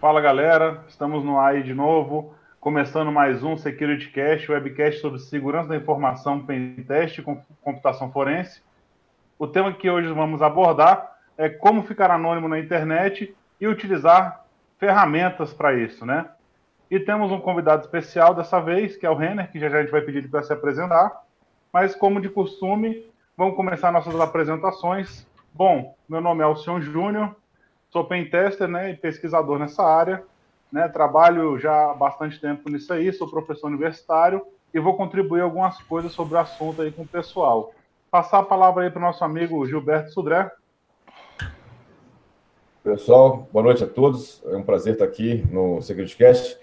Fala galera, estamos no AI de novo, começando mais um Security Cast, webcast sobre segurança da informação, pentest e computação forense. O tema que hoje vamos abordar é como ficar anônimo na internet e utilizar ferramentas para isso, né? E temos um convidado especial dessa vez, que é o Renner, que já, já a gente vai pedir para se apresentar. Mas, como de costume, vamos começar nossas apresentações. Bom, meu nome é Alcion Júnior, sou pentester né, e pesquisador nessa área. Né, trabalho já há bastante tempo nisso aí, sou professor universitário e vou contribuir algumas coisas sobre o assunto aí com o pessoal. Passar a palavra aí para o nosso amigo Gilberto Sudré. Pessoal, boa noite a todos. É um prazer estar aqui no SecurityCast.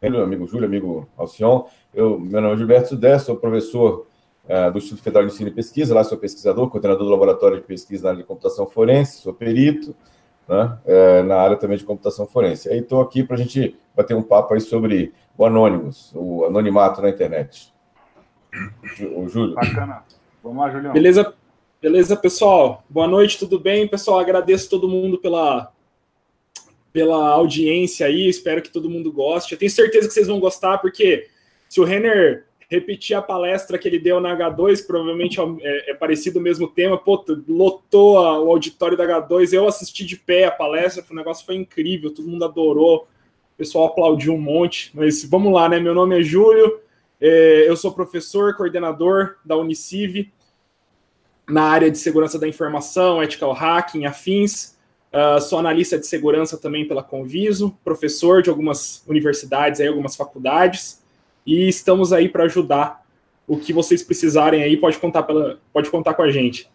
Meu amigo Júlio, amigo Alcion. Eu, meu nome é Gilberto Sudré, sou professor uh, do Instituto Federal de Ensino e Pesquisa, lá sou pesquisador, coordenador do Laboratório de Pesquisa na área de Computação Forense, sou perito, né, uh, na área também de Computação Forense. Aí estou aqui para a gente bater um papo aí sobre o Anonymous, o anonimato na internet. O Júlio. Bacana. Vamos lá, Julião. Beleza, beleza, pessoal? Boa noite, tudo bem? Pessoal, agradeço todo mundo pela, pela audiência aí, espero que todo mundo goste. Eu tenho certeza que vocês vão gostar, porque se o Renner repetir a palestra que ele deu na H2, provavelmente é, é parecido o mesmo tema. Pô, lotou a, o auditório da H2. Eu assisti de pé a palestra, o negócio foi incrível, todo mundo adorou, o pessoal aplaudiu um monte. Mas vamos lá, né? Meu nome é Júlio, é, eu sou professor, coordenador da Uniciv na área de segurança da informação, ethical hacking, afins. Uh, sou analista de segurança também pela Conviso, professor de algumas universidades, aí, algumas faculdades e estamos aí para ajudar. O que vocês precisarem aí, pode contar, pela, pode contar com a gente.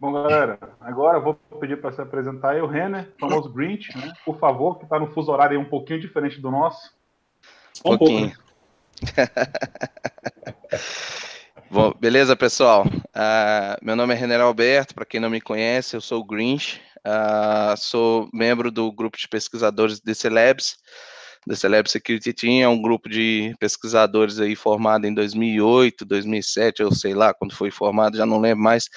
Bom, galera, agora eu vou pedir para se apresentar aí o Renner, famoso Grinch, né? Por favor, que está no fuso horário um pouquinho diferente do nosso. Um, um pouquinho. Pouco, né? Bom, beleza, pessoal? Uh, meu nome é Renner Alberto, para quem não me conhece, eu sou o Grinch, uh, sou membro do grupo de pesquisadores DC Labs, da Security Team, é um grupo de pesquisadores aí formado em 2008, 2007, eu sei lá quando foi formado, já não lembro mais,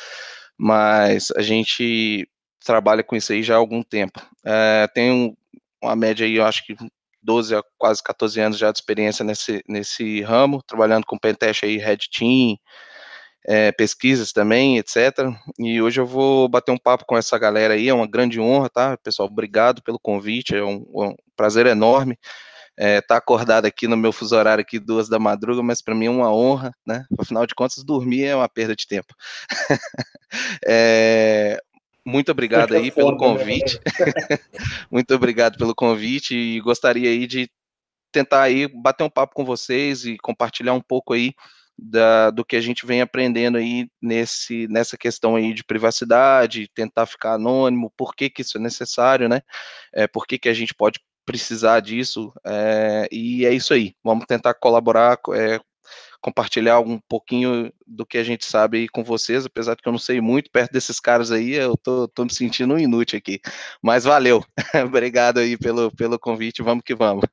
mas a gente trabalha com isso aí já há algum tempo. É, tem uma média aí, eu acho que 12 a quase 14 anos já de experiência nesse, nesse ramo, trabalhando com Pentest aí, Red Team, é, pesquisas também, etc. E hoje eu vou bater um papo com essa galera aí, é uma grande honra, tá? Pessoal, obrigado pelo convite, é um, um prazer enorme é, tá acordado aqui no meu fuso horário aqui duas da madruga, mas para mim é uma honra, né? Afinal de contas, dormir é uma perda de tempo. é, muito obrigado aí pelo né? convite. muito obrigado pelo convite e gostaria aí de tentar aí bater um papo com vocês e compartilhar um pouco aí da, do que a gente vem aprendendo aí nesse, nessa questão aí de privacidade, tentar ficar anônimo, por que, que isso é necessário, né? É, por que, que a gente pode precisar disso, é, e é isso aí. Vamos tentar colaborar, é, compartilhar um pouquinho do que a gente sabe aí com vocês, apesar de que eu não sei muito, perto desses caras aí, eu tô, tô me sentindo inútil aqui. Mas valeu, obrigado aí pelo, pelo convite, vamos que vamos.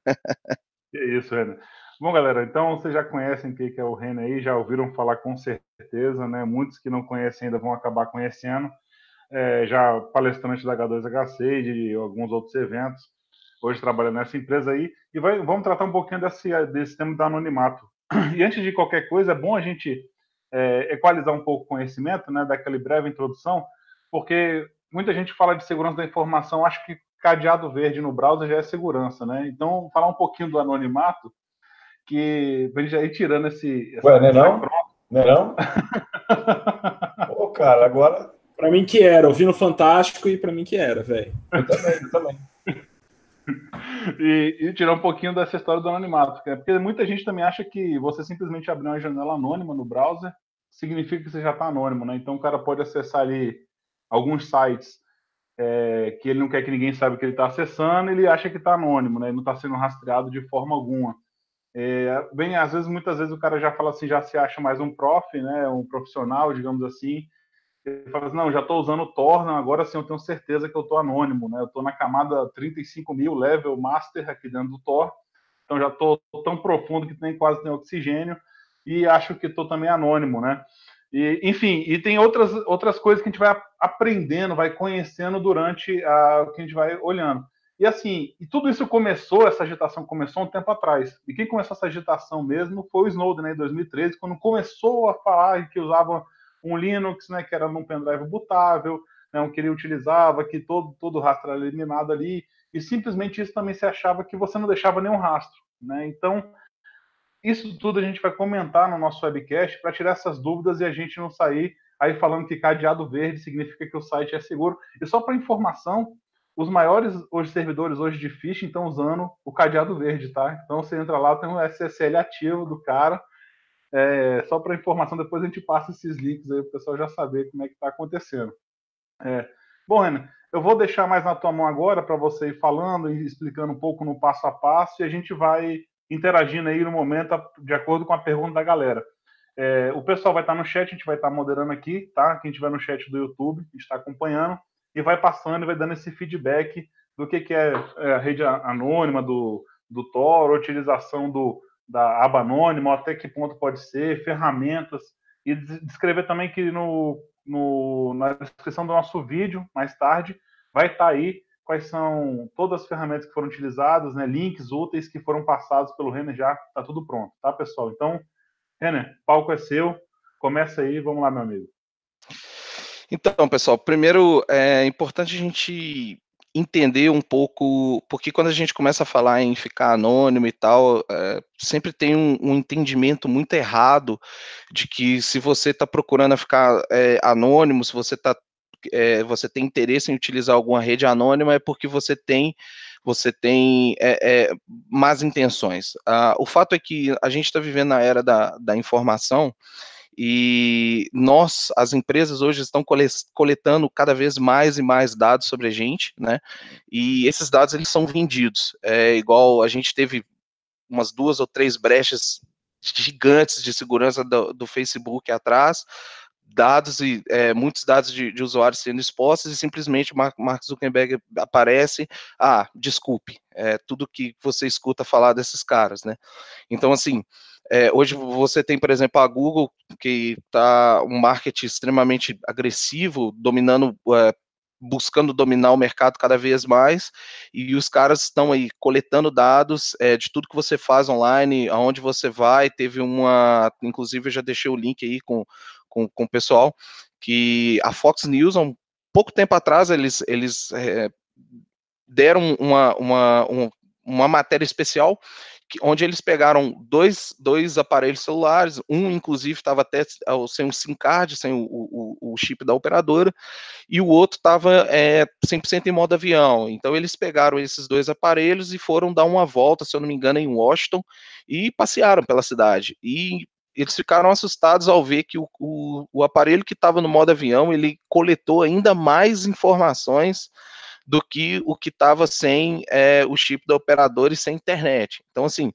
é isso, Renan. Bom, galera, então vocês já conhecem o que é o Renan aí, já ouviram falar com certeza, né? Muitos que não conhecem ainda vão acabar conhecendo. É, já palestrante da H2HC e de alguns outros eventos. Hoje trabalha nessa empresa aí. E vai, vamos tratar um pouquinho desse, desse tema do anonimato. E antes de qualquer coisa, é bom a gente é, equalizar um pouco o conhecimento, né? Daquela breve introdução, porque muita gente fala de segurança da informação, acho que cadeado verde no browser já é segurança, né? Então, falar um pouquinho do anonimato que a gente já ir tirando esse. Ué, não é não? Não é não? Pô, cara, agora. Pra mim que era, eu vi no Fantástico e pra mim que era, velho. Eu também, eu também. e, e, tirar um pouquinho dessa história do anonimato, porque muita gente também acha que você simplesmente abrir uma janela anônima no browser significa que você já está anônimo, né? Então o cara pode acessar ali alguns sites é, que ele não quer que ninguém saiba que ele está acessando, ele acha que está anônimo, né? Ele não está sendo rastreado de forma alguma. É, bem, às vezes, muitas vezes o cara já fala assim, já se acha mais um prof, né, um profissional, digamos assim. Ele fala assim, não, já estou usando o Tor, não, agora sim eu tenho certeza que eu estou anônimo, né? Eu estou na camada 35 mil level master aqui dentro do Tor, então já estou tão profundo que nem quase tem oxigênio e acho que estou também anônimo, né? E, enfim, e tem outras, outras coisas que a gente vai aprendendo, vai conhecendo durante o que a gente vai olhando. E assim, e tudo isso começou, essa agitação começou um tempo atrás. E quem começou essa agitação mesmo foi o Snowden, né, em 2013, quando começou a falar que usava um Linux, né, que era num pendrive bootável, né, que ele utilizava, que todo, todo rastro era eliminado ali, e simplesmente isso também se achava que você não deixava nenhum rastro. Né? Então, isso tudo a gente vai comentar no nosso webcast para tirar essas dúvidas e a gente não sair aí falando que cadeado verde significa que o site é seguro. E só para informação, os maiores hoje servidores hoje de phishing estão usando o cadeado verde, tá? Então você entra lá, tem um SSL ativo do cara. É, só para informação, depois a gente passa esses links aí para o pessoal já saber como é que está acontecendo. É, bom, Renan, eu vou deixar mais na tua mão agora para você ir falando e explicando um pouco no passo a passo e a gente vai interagindo aí no momento, de acordo com a pergunta da galera. É, o pessoal vai estar no chat, a gente vai estar moderando aqui, tá? Quem estiver no chat do YouTube, está acompanhando, e vai passando e vai dando esse feedback do que, que é, é a rede anônima do, do Tor, utilização do, da aba anônima, até que ponto pode ser, ferramentas, e descrever também que no, no, na descrição do nosso vídeo, mais tarde, vai estar aí quais são todas as ferramentas que foram utilizadas, né, links úteis que foram passados pelo Renner já, está tudo pronto, tá, pessoal? Então, Renner, palco é seu, começa aí, vamos lá, meu amigo. Então, pessoal, primeiro é importante a gente entender um pouco, porque quando a gente começa a falar em ficar anônimo e tal, é, sempre tem um, um, entendimento muito errado de que se você está procurando ficar é, anônimo, se você está é, você tem interesse em utilizar alguma rede anônima é porque você tem você tem é, é, más intenções. Ah, o fato é que a gente está vivendo na era da, da informação e nós, as empresas hoje estão coletando cada vez mais e mais dados sobre a gente, né? E esses dados eles são vendidos. É igual a gente teve umas duas ou três brechas gigantes de segurança do, do Facebook atrás dados e é, muitos dados de, de, usuários sendo expostos e simplesmente Mark, Mark Zuckerberg aparece, ah, desculpe, é tudo que você escuta falar desses caras, né? Então, assim, é, hoje você tem, por exemplo, a Google, que está um marketing extremamente agressivo, dominando é, buscando dominar o mercado cada vez mais, e os caras estão aí coletando dados é, de tudo que você faz online, aonde você vai, teve uma, inclusive eu já deixei o link aí com, com, com o pessoal, que a Fox News, há um pouco tempo atrás, eles, eles é, deram uma, uma, uma, uma matéria especial onde eles pegaram dois, dois aparelhos celulares, um inclusive estava até sem um SIM card, sem o, o, o chip da operadora, e o outro estava é, 100% em modo avião. Então eles pegaram esses dois aparelhos e foram dar uma volta, se eu não me engano, em Washington, e passearam pela cidade. E eles ficaram assustados ao ver que o, o, o aparelho que estava no modo avião, ele coletou ainda mais informações do que o que estava sem é, o chip da operadora e sem internet. Então, assim,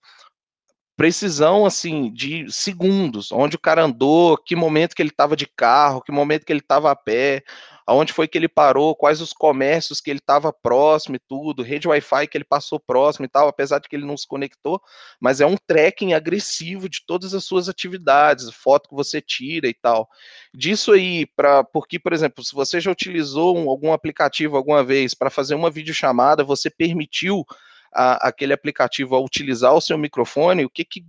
precisão assim de segundos, onde o cara andou, que momento que ele estava de carro, que momento que ele estava a pé, aonde foi que ele parou, quais os comércios que ele estava próximo e tudo, rede Wi-Fi que ele passou próximo e tal, apesar de que ele não se conectou, mas é um tracking agressivo de todas as suas atividades, foto que você tira e tal. Disso aí, para porque, por exemplo, se você já utilizou um, algum aplicativo alguma vez para fazer uma videochamada, você permitiu a, aquele aplicativo a utilizar o seu microfone, o que, que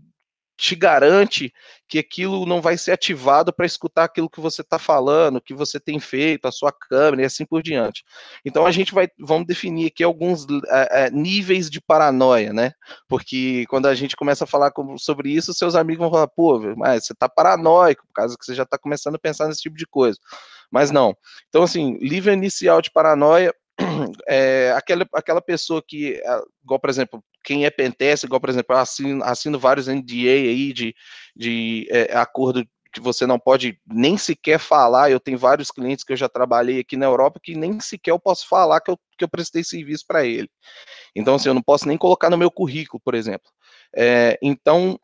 te garante que aquilo não vai ser ativado para escutar aquilo que você está falando, que você tem feito, a sua câmera e assim por diante. Então a gente vai, vamos definir aqui alguns é, é, níveis de paranoia, né? Porque quando a gente começa a falar com, sobre isso, seus amigos vão falar, pô, mas você está paranoico, por causa que você já está começando a pensar nesse tipo de coisa. Mas não. Então, assim, nível inicial de paranoia, é, aquela, aquela pessoa que, igual, por exemplo, quem é pentest, igual, por exemplo, assino, assino vários NDA aí de, de é, acordo que você não pode nem sequer falar. Eu tenho vários clientes que eu já trabalhei aqui na Europa que nem sequer eu posso falar que eu, que eu prestei serviço para ele. Então, assim, eu não posso nem colocar no meu currículo, por exemplo. É, então,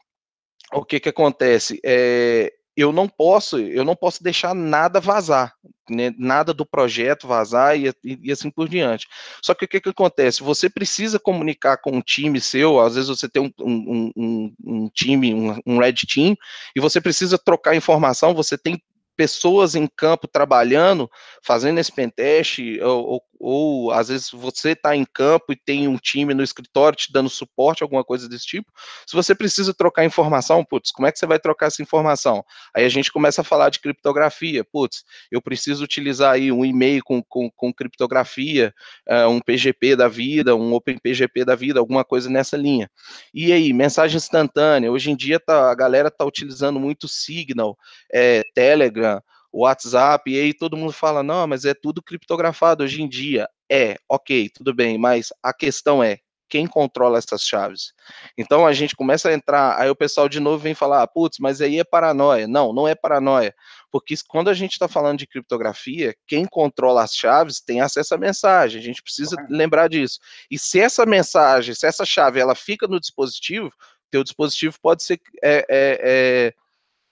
o que que acontece? É, eu não posso, eu não posso deixar nada vazar, né, nada do projeto vazar e, e, e, assim por diante. Só que o que, que acontece? Você precisa comunicar com um time seu, às vezes você tem um, um, um, um time, um, red team, e você precisa trocar informação, você tem pessoas em campo trabalhando, fazendo esse pentest, ou, ou, ou às vezes você está em campo e tem um time no escritório te dando suporte, alguma coisa desse tipo. Se você precisa trocar informação, putz, como é que você vai trocar essa informação? Aí a gente começa a falar de criptografia, putz, eu preciso utilizar aí um e-mail com, com, com criptografia, uh, um PGP da vida, um OpenPGP da vida, alguma coisa nessa linha. E aí, mensagem instantânea, hoje em dia tá, a galera está utilizando muito Signal, é, Telegram, Telegram, WhatsApp, e aí todo mundo fala, não, mas é tudo criptografado hoje em dia. É, ok, tudo bem, mas a questão é, quem controla essas chaves. Então a gente começa a entrar, aí o pessoal de novo vem falar, putz, mas aí é paranoia. Não, não é paranoia, porque quando a gente está falando de criptografia, quem controla as chaves tem acesso à mensagem, a gente precisa lembrar disso. E se essa mensagem, se essa chave, ela fica no dispositivo, teu dispositivo pode ser é, é, é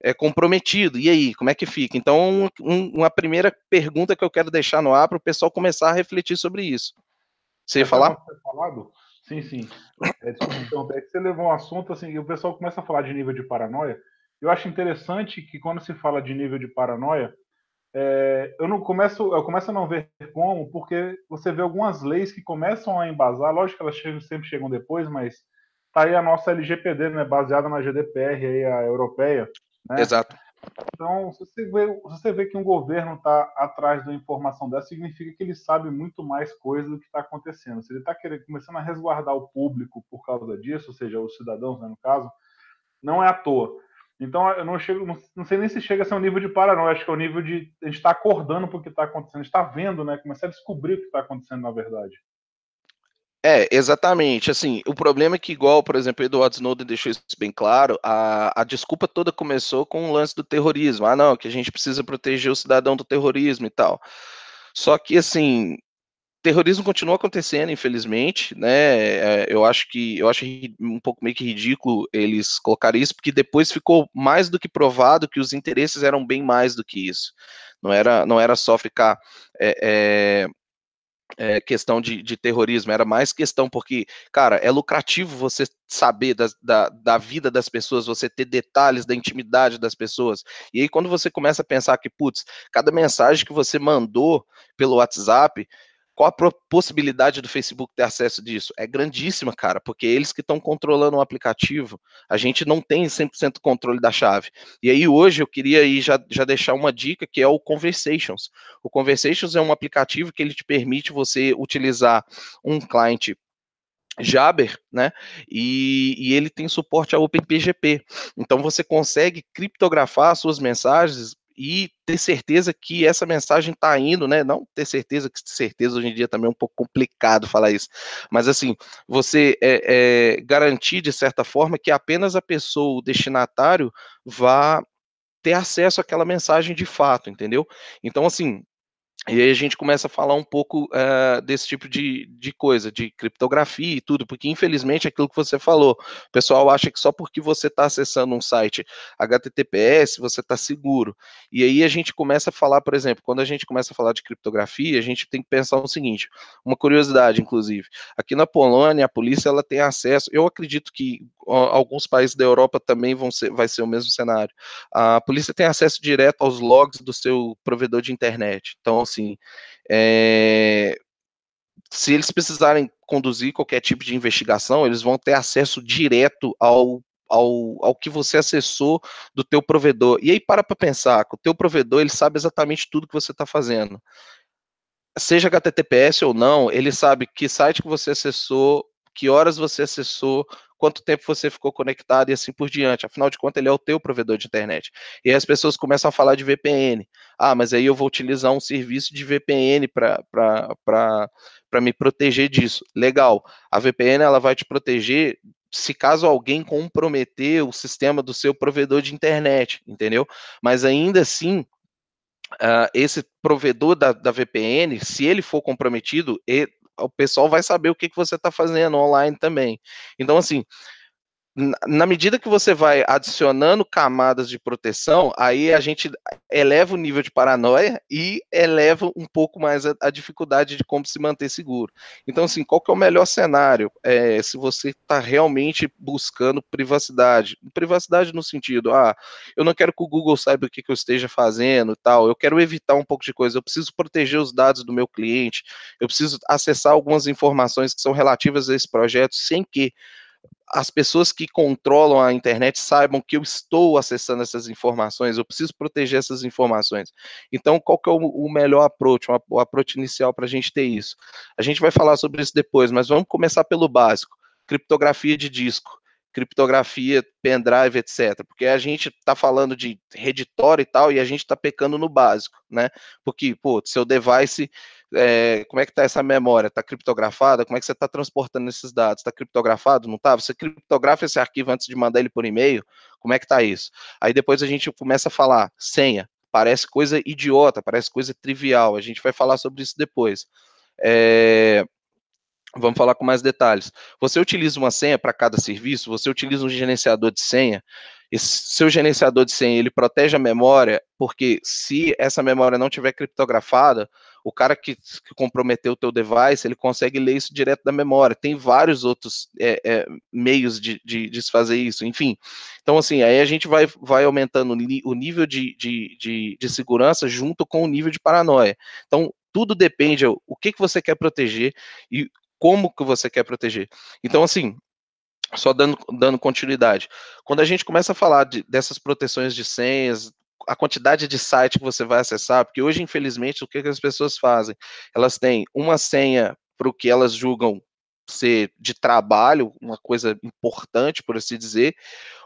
é, comprometido. E aí, como é que fica? Então, um, uma primeira pergunta que eu quero deixar no ar para o pessoal começar a refletir sobre isso. Você ia falar? Falado? Sim, sim. É, desculpa, é que você levou um assunto assim, e o pessoal começa a falar de nível de paranoia. Eu acho interessante que quando se fala de nível de paranoia, é, eu não começo, eu começo a não ver como, porque você vê algumas leis que começam a embasar, lógico que elas chegam, sempre chegam depois, mas tá aí a nossa LGPD, né, baseada na GDPR aí, a europeia, né? Exato. Então, se você, vê, se você vê que um governo está atrás da informação dessa, significa que ele sabe muito mais coisa do que está acontecendo. Se ele está começando a resguardar o público por causa disso, ou seja, os cidadãos, né, no caso, não é à toa. Então, eu não, chego, não, sei nem se chega a ser um nível de paranoia, acho que é o um nível de a gente estar tá acordando para o que está acontecendo, a gente está vendo, né, começar a descobrir o que está acontecendo na verdade. É, exatamente. Assim, o problema é que, igual, por exemplo, Edward Snowden deixou isso bem claro, a, a desculpa toda começou com o lance do terrorismo. Ah, não, que a gente precisa proteger o cidadão do terrorismo e tal. Só que, assim, terrorismo continua acontecendo, infelizmente, né? É, eu acho que eu acho um pouco meio que ridículo eles colocarem isso, porque depois ficou mais do que provado que os interesses eram bem mais do que isso. Não era, não era só ficar é, é, é, questão de, de, terrorismo, era mais questão porque, cara, é lucrativo você saber da, da, da, vida das pessoas, você ter detalhes da intimidade das pessoas. E aí, quando você começa a pensar que, putz, cada mensagem que você mandou pelo WhatsApp qual a possibilidade do Facebook ter acesso disso? É grandíssima, cara, porque eles que estão controlando o aplicativo, a gente não tem 100% controle da chave. E aí hoje eu queria aí já, já deixar uma dica que é o Conversations. O Conversations é um aplicativo que ele te permite você utilizar um cliente Jabber, né? E, e, ele tem suporte a OpenPGP. Então você consegue criptografar suas mensagens e ter certeza que essa mensagem está indo, né? Não ter certeza, que certeza hoje em dia também é um pouco complicado falar isso, mas assim, você é, é, garantir de certa forma que apenas a pessoa, o destinatário, vá ter acesso àquela mensagem de fato, entendeu? Então, assim, e aí a gente começa a falar um pouco uh, desse tipo de, de coisa, de criptografia e tudo, porque infelizmente aquilo que você falou, o pessoal acha que só porque você está acessando um site HTTPS você está seguro. E aí a gente começa a falar, por exemplo, quando a gente começa a falar de criptografia, a gente tem que pensar o seguinte, uma curiosidade, inclusive, aqui na Polônia a polícia ela tem acesso, eu acredito que alguns países da Europa também vão ser, vai ser o mesmo cenário. A polícia tem acesso direto aos logs do seu provedor de internet. Então, assim, é, se eles precisarem conduzir qualquer tipo de investigação, eles vão ter acesso direto ao ao, ao que você acessou do teu provedor. E aí para para pensar, o teu provedor ele sabe exatamente tudo que você está fazendo. Seja HTTPS ou não, ele sabe que site que você acessou, que horas você acessou, quanto tempo você ficou conectado e assim por diante. Afinal de contas, ele é o teu provedor de internet. E aí as pessoas começam a falar de VPN. Ah, mas aí eu vou utilizar um serviço de VPN para me proteger disso. Legal. A VPN ela vai te proteger se caso alguém comprometer o sistema do seu provedor de internet, entendeu? Mas ainda assim, Uh, esse provedor da, da, VPN, se ele for comprometido, ele, o pessoal vai saber o que, que você está fazendo online também. Então, assim, na medida que você vai adicionando camadas de proteção, aí a gente eleva o nível de paranoia e eleva um pouco mais a, a dificuldade de como se manter seguro. Então, assim, qual que é o melhor cenário? É, se você está realmente buscando privacidade. Privacidade no sentido, ah, eu não quero que o Google saiba o que, que eu esteja fazendo tal, eu quero evitar um pouco de coisa, eu preciso proteger os dados do meu cliente, eu preciso acessar algumas informações que são relativas a esse projeto sem que as pessoas que controlam a internet saibam que eu estou acessando essas informações, eu preciso proteger essas informações. Então, qual que é o, melhor approach, o approach inicial para a gente ter isso? A gente vai falar sobre isso depois, mas vamos começar pelo básico: criptografia de disco criptografia, pendrive, etc. Porque a gente está falando de reditório e tal, e a gente está pecando no básico, né? Porque, pô, seu device é, como é que está essa memória? Está criptografada? Como é que você está transportando esses dados? Está criptografado? Não está? Você criptografa esse arquivo antes de mandar ele por e-mail? Como é que está isso? Aí depois a gente começa a falar senha. Parece coisa idiota, parece coisa trivial. A gente vai falar sobre isso depois. É, Vamos falar com mais detalhes. Você utiliza uma senha para cada serviço? Você utiliza um gerenciador de senha? Esse seu gerenciador de senha ele protege a memória, porque se essa memória não tiver criptografada, o cara que, que comprometeu o teu device, ele consegue ler isso direto da memória. Tem vários outros é, é, meios de, de, de, fazer isso, enfim. Então, assim, aí a gente vai, vai aumentando o nível de, de, de, de segurança junto com o nível de paranoia. Então, tudo depende o que, que você quer proteger e como que você quer proteger. Então, assim, só dando, dando continuidade. Quando a gente começa a falar de, dessas proteções de senhas, a quantidade de site que você vai acessar, porque hoje, infelizmente, o que, que as pessoas fazem? Elas têm uma senha para o que elas julgam ser de trabalho, uma coisa importante, por assim dizer,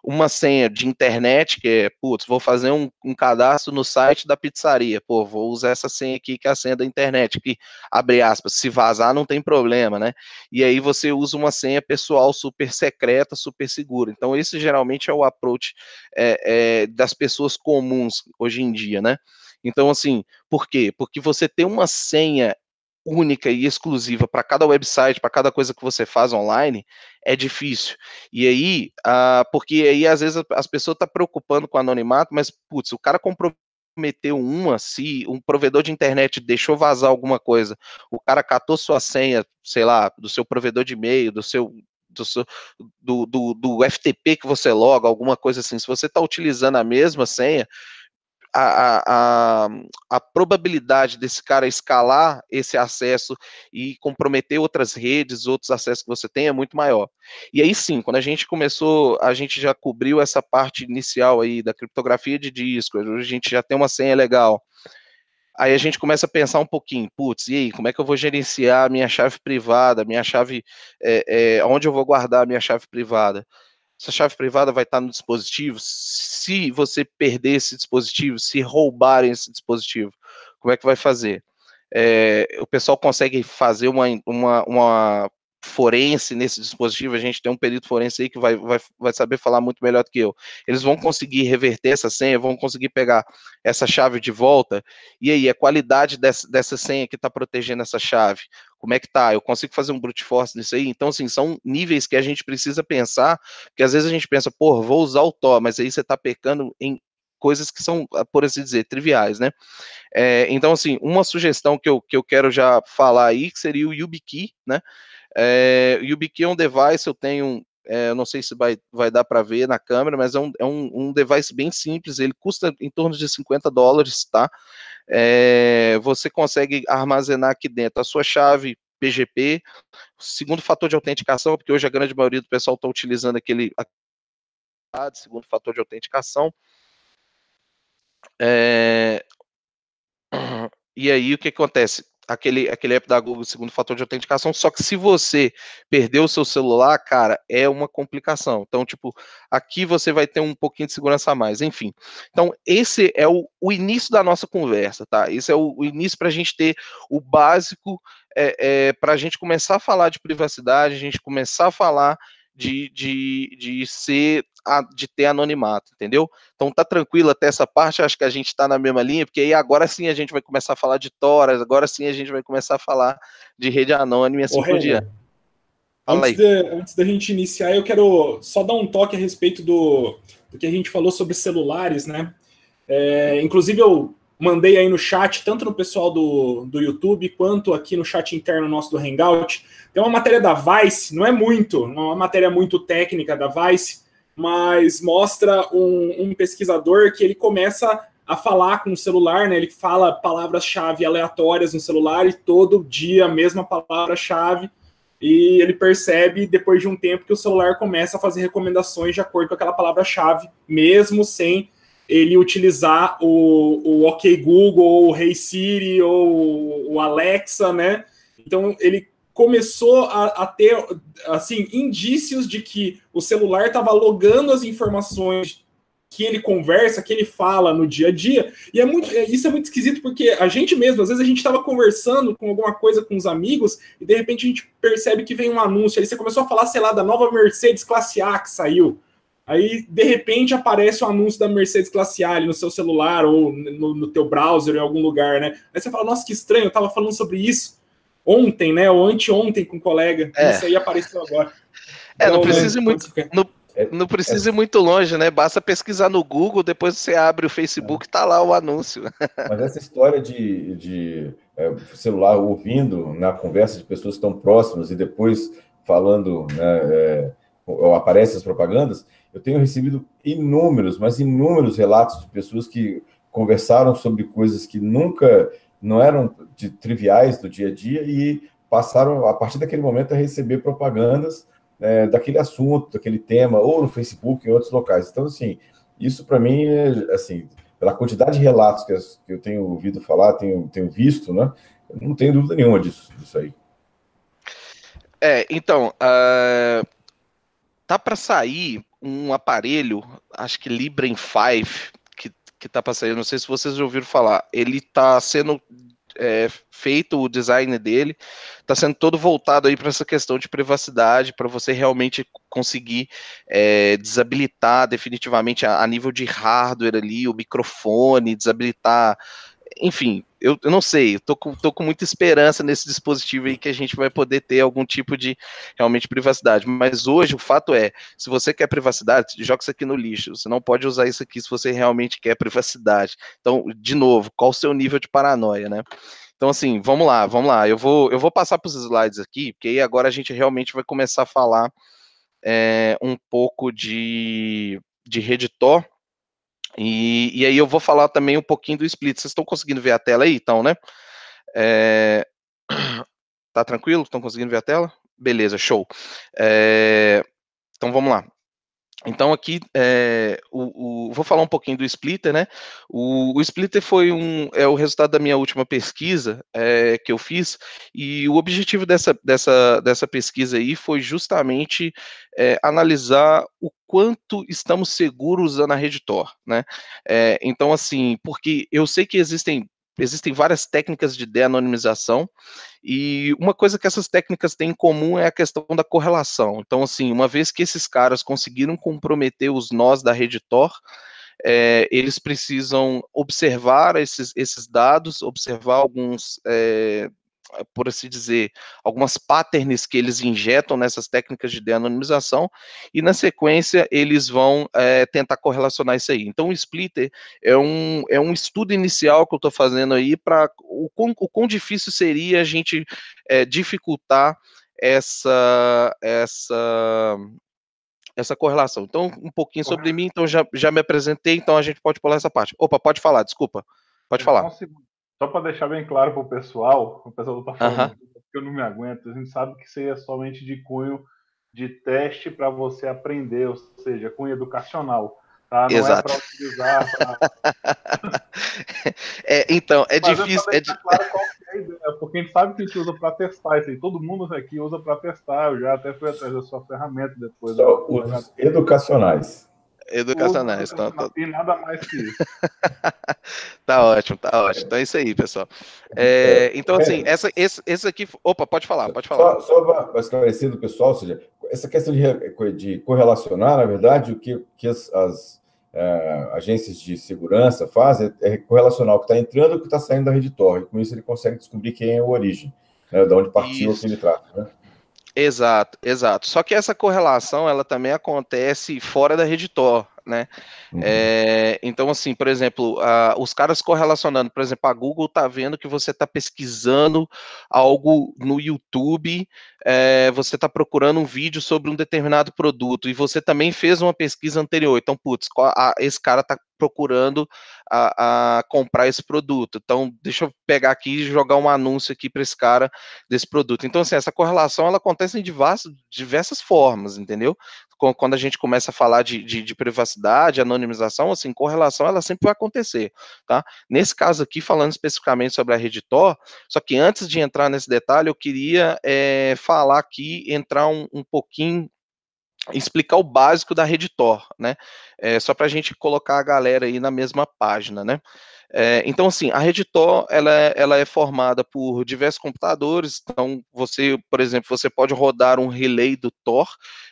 uma senha de internet, que é, putz, vou fazer um, um, cadastro no site da pizzaria, pô, vou usar essa senha aqui, que é a senha da internet, que, abre aspas, se vazar não tem problema, né? E aí você usa uma senha pessoal super secreta, super segura. Então, esse geralmente é o approach é, é, das pessoas comuns hoje em dia, né? Então, assim, por quê? Porque você tem uma senha única e exclusiva para cada website, para cada coisa que você faz online, é difícil. E aí, uh, porque aí às vezes as pessoas estão tá preocupando com o anonimato, mas, putz, o cara comprometeu uma, se um provedor de internet deixou vazar alguma coisa, o cara catou sua senha, sei lá, do seu provedor de e-mail, do seu do, seu, do, do, do, FTP que você loga, alguma coisa assim, se você está utilizando a mesma senha, a, a, a, probabilidade desse cara escalar esse acesso e comprometer outras redes, outros acessos que você tem é muito maior. E aí sim, quando a gente começou, a gente já cobriu essa parte inicial aí da criptografia de disco, a gente já tem uma senha legal. Aí a gente começa a pensar um pouquinho, putz, e aí, como é que eu vou gerenciar a minha chave privada, minha chave, é, é, onde eu vou guardar a minha chave privada? Essa chave privada vai estar no dispositivo. Se você perder esse dispositivo, se roubarem esse dispositivo, como é que vai fazer? É, o pessoal consegue fazer uma, uma, uma forense nesse dispositivo, a gente tem um perito forense aí que vai, vai, vai saber falar muito melhor do que eu. Eles vão conseguir reverter essa senha, vão conseguir pegar essa chave de volta, e aí, a qualidade dessa, dessa senha que está protegendo essa chave, como é que tá? Eu consigo fazer um brute force nisso aí? Então, assim, são níveis que a gente precisa pensar, porque às vezes a gente pensa, pô, vou usar o Tor, mas aí você está pecando em coisas que são, por assim dizer, triviais, né? É, então, assim, uma sugestão que eu, que eu quero já falar aí, que seria o YubiKey, né? É, YubiKey é um device, eu tenho, é, não sei se vai, vai dar para ver na câmera, mas é, um, é um, um, device bem simples, ele custa em torno de 50 dólares, tá? É, você consegue armazenar aqui dentro a sua chave PGP, segundo fator de autenticação, porque hoje a grande maioria do pessoal está utilizando aquele segundo fator de autenticação. É, e aí o que acontece? Aquele, aquele app da Google, segundo fator de autenticação, só que se você perder o seu celular, cara, é uma complicação. Então, tipo, aqui você vai ter um pouquinho de segurança a mais, enfim. Então, esse é o, o início da nossa conversa, tá? Esse é o, o início para a gente ter o básico, é, é, para a gente começar a falar de privacidade, a gente começar a falar de, de, de ser de ter anonimato, entendeu? Então tá tranquilo até essa parte, acho que a gente está na mesma linha, porque aí agora sim a gente vai começar a falar de toras, agora sim a gente vai começar a falar de rede anônima e assim por diante. Antes, de, antes da gente iniciar, eu quero só dar um toque a respeito do, do que a gente falou sobre celulares, né? É, inclusive, eu mandei aí no chat, tanto no pessoal do, do YouTube quanto aqui no chat interno nosso do Hangout. Tem uma matéria da Vice, não é muito, não é uma matéria muito técnica da Vice, mas mostra um, um pesquisador que ele começa a falar com o celular, né? Ele fala palavras-chave aleatórias no celular e todo dia a mesma palavra-chave. E ele percebe, depois de um tempo, que o celular começa a fazer recomendações de acordo com aquela palavra-chave, mesmo sem ele utilizar o, o OK Google, ou o Hey Siri, ou o Alexa, né? Então ele começou a, a ter assim indícios de que o celular estava logando as informações que ele conversa, que ele fala no dia a dia. E é muito, é, isso é muito esquisito porque a gente mesmo, às vezes a gente estava conversando com alguma coisa com os amigos e de repente a gente percebe que vem um anúncio. Aí você começou a falar, sei lá, da nova Mercedes Classe A que saiu. Aí, de repente, aparece o um anúncio da Mercedes Classe A ali no seu celular ou no, no teu browser em algum lugar, né? Aí você fala, nossa, que estranho, eu tava falando sobre isso ontem, né? Ou anteontem com um colega. É. Isso aí apareceu agora. É, então, não precisa né, muito. Não, não precisa ir muito longe, né? Basta pesquisar no Google, depois você abre o Facebook e tá lá o anúncio. Mas essa história de, de é, celular ouvindo na conversa de pessoas estão próximas e depois falando, né, é, aparecem as propagandas, eu tenho recebido inúmeros, mas inúmeros relatos de pessoas que conversaram sobre coisas que nunca não eram de, triviais do dia a dia e passaram, a partir daquele momento, a receber propagandas é, daquele assunto, daquele tema, ou no Facebook, em outros locais. Então, assim, isso para mim, é, assim, pela quantidade de relatos que, eu tenho ouvido falar, tenho, tenho visto, né, não tenho dúvida nenhuma disso, disso aí. É, então, uh, tá para sair um aparelho, acho que Librem 5, que, tá sair, não sei se vocês já ouviram falar, ele tá sendo é, feito o design dele, está sendo todo voltado aí para essa questão de privacidade, para você realmente conseguir é, desabilitar definitivamente a, a, nível de hardware ali, o microfone, desabilitar enfim, eu, eu, não sei, eu tô com, tô com muita esperança nesse dispositivo aí que a gente vai poder ter algum tipo de realmente privacidade. Mas hoje o fato é, se você quer privacidade, joga isso aqui no lixo. Você não pode usar isso aqui se você realmente quer privacidade. Então, de novo, qual o seu nível de paranoia, né? Então, assim, vamos lá, vamos lá. Eu vou, eu vou passar para os slides aqui, porque aí agora a gente realmente vai começar a falar é, um pouco de, de Redditor e, e, aí eu vou falar também um pouquinho do split. Vocês estão conseguindo ver a tela aí, então, né? É... Tá tranquilo? Estão conseguindo ver a tela? Beleza, show. É... Então vamos lá. Então aqui é, o, o, vou falar um pouquinho do splitter, né? O, o, splitter foi um é o resultado da minha última pesquisa é, que eu fiz e o objetivo dessa, dessa, dessa pesquisa aí foi justamente é, analisar o quanto estamos seguros usando a rede Tor, né? Então assim, porque eu sei que existem existem várias técnicas de de-anonimização, e uma coisa que essas técnicas têm em comum é a questão da correlação. Então, assim, uma vez que esses caras conseguiram comprometer os nós da rede Tor, é, eles precisam observar esses, esses dados, observar alguns é, por assim dizer, algumas patterns que eles injetam nessas técnicas de de-anonimização, e na sequência eles vão é, tentar correlacionar isso aí. Então, o splitter é um, é um estudo inicial que eu estou fazendo aí para o, o quão difícil seria a gente é, dificultar essa, essa, essa correlação. Então, um pouquinho sobre mim, então já, já me apresentei, então a gente pode pular essa parte. Opa, pode falar, desculpa. Pode falar. Só para deixar bem claro para o pessoal, o pessoal está falando, uh porque eu não me aguento, a gente sabe que isso aí é somente de cunho de teste para você aprender, ou seja, cunho educacional. Tá? Não é Exato. é para utilizar. Pra... é, então, é Mas difícil. É, claro qual é a ideia, porque a gente sabe que a gente usa para testar isso aí. Todo mundo aqui usa para testar. Eu já até fui atrás da sua ferramenta depois. Só os educacionais. Educacionais. Então, não tem nada mais que isso. tá ótimo, tá ótimo. Então é isso aí, pessoal. É, é então, assim, é. essa, esse, esse aqui. Opa, pode falar, pode falar. Só, só para esclarecer do pessoal, ou seja, essa questão de, de correlacionar, na verdade, o que, que as, as é, agências de segurança fazem é correlacionar o que está entrando e o que está saindo da rede Tor. E com isso ele consegue descobrir quem é o origem, né, de onde partiu isso. aquele tráfego. Né? Exato, exato. Só que essa correlação ela também acontece fora da rede Tor, né? Uhum. É, então, assim, por exemplo, uh, os caras correlacionando, por exemplo, a Google tá vendo que você está pesquisando algo no YouTube, é, você está procurando um vídeo sobre um determinado produto e você também fez uma pesquisa anterior. Então, putz, a, esse cara está procurando a, a, comprar esse produto. Então, deixa eu pegar aqui e jogar um anúncio aqui para esse cara desse produto. Então, assim, essa correlação ela acontece em diversas, diversas formas, entendeu? Quando a gente começa a falar de, de, de privacidade, anonimização, assim, correlação ela sempre vai acontecer, tá? Nesse caso aqui, falando especificamente sobre a rede Tor, só que antes de entrar nesse detalhe, eu queria é, falar aqui, entrar um, um pouquinho explicar o básico da rede Tor, né? É, só para a gente colocar a galera aí na mesma página, né? É, então, assim, a rede Tor, ela, é, ela é formada por diversos computadores, então você, por exemplo, você pode rodar um relay do Tor,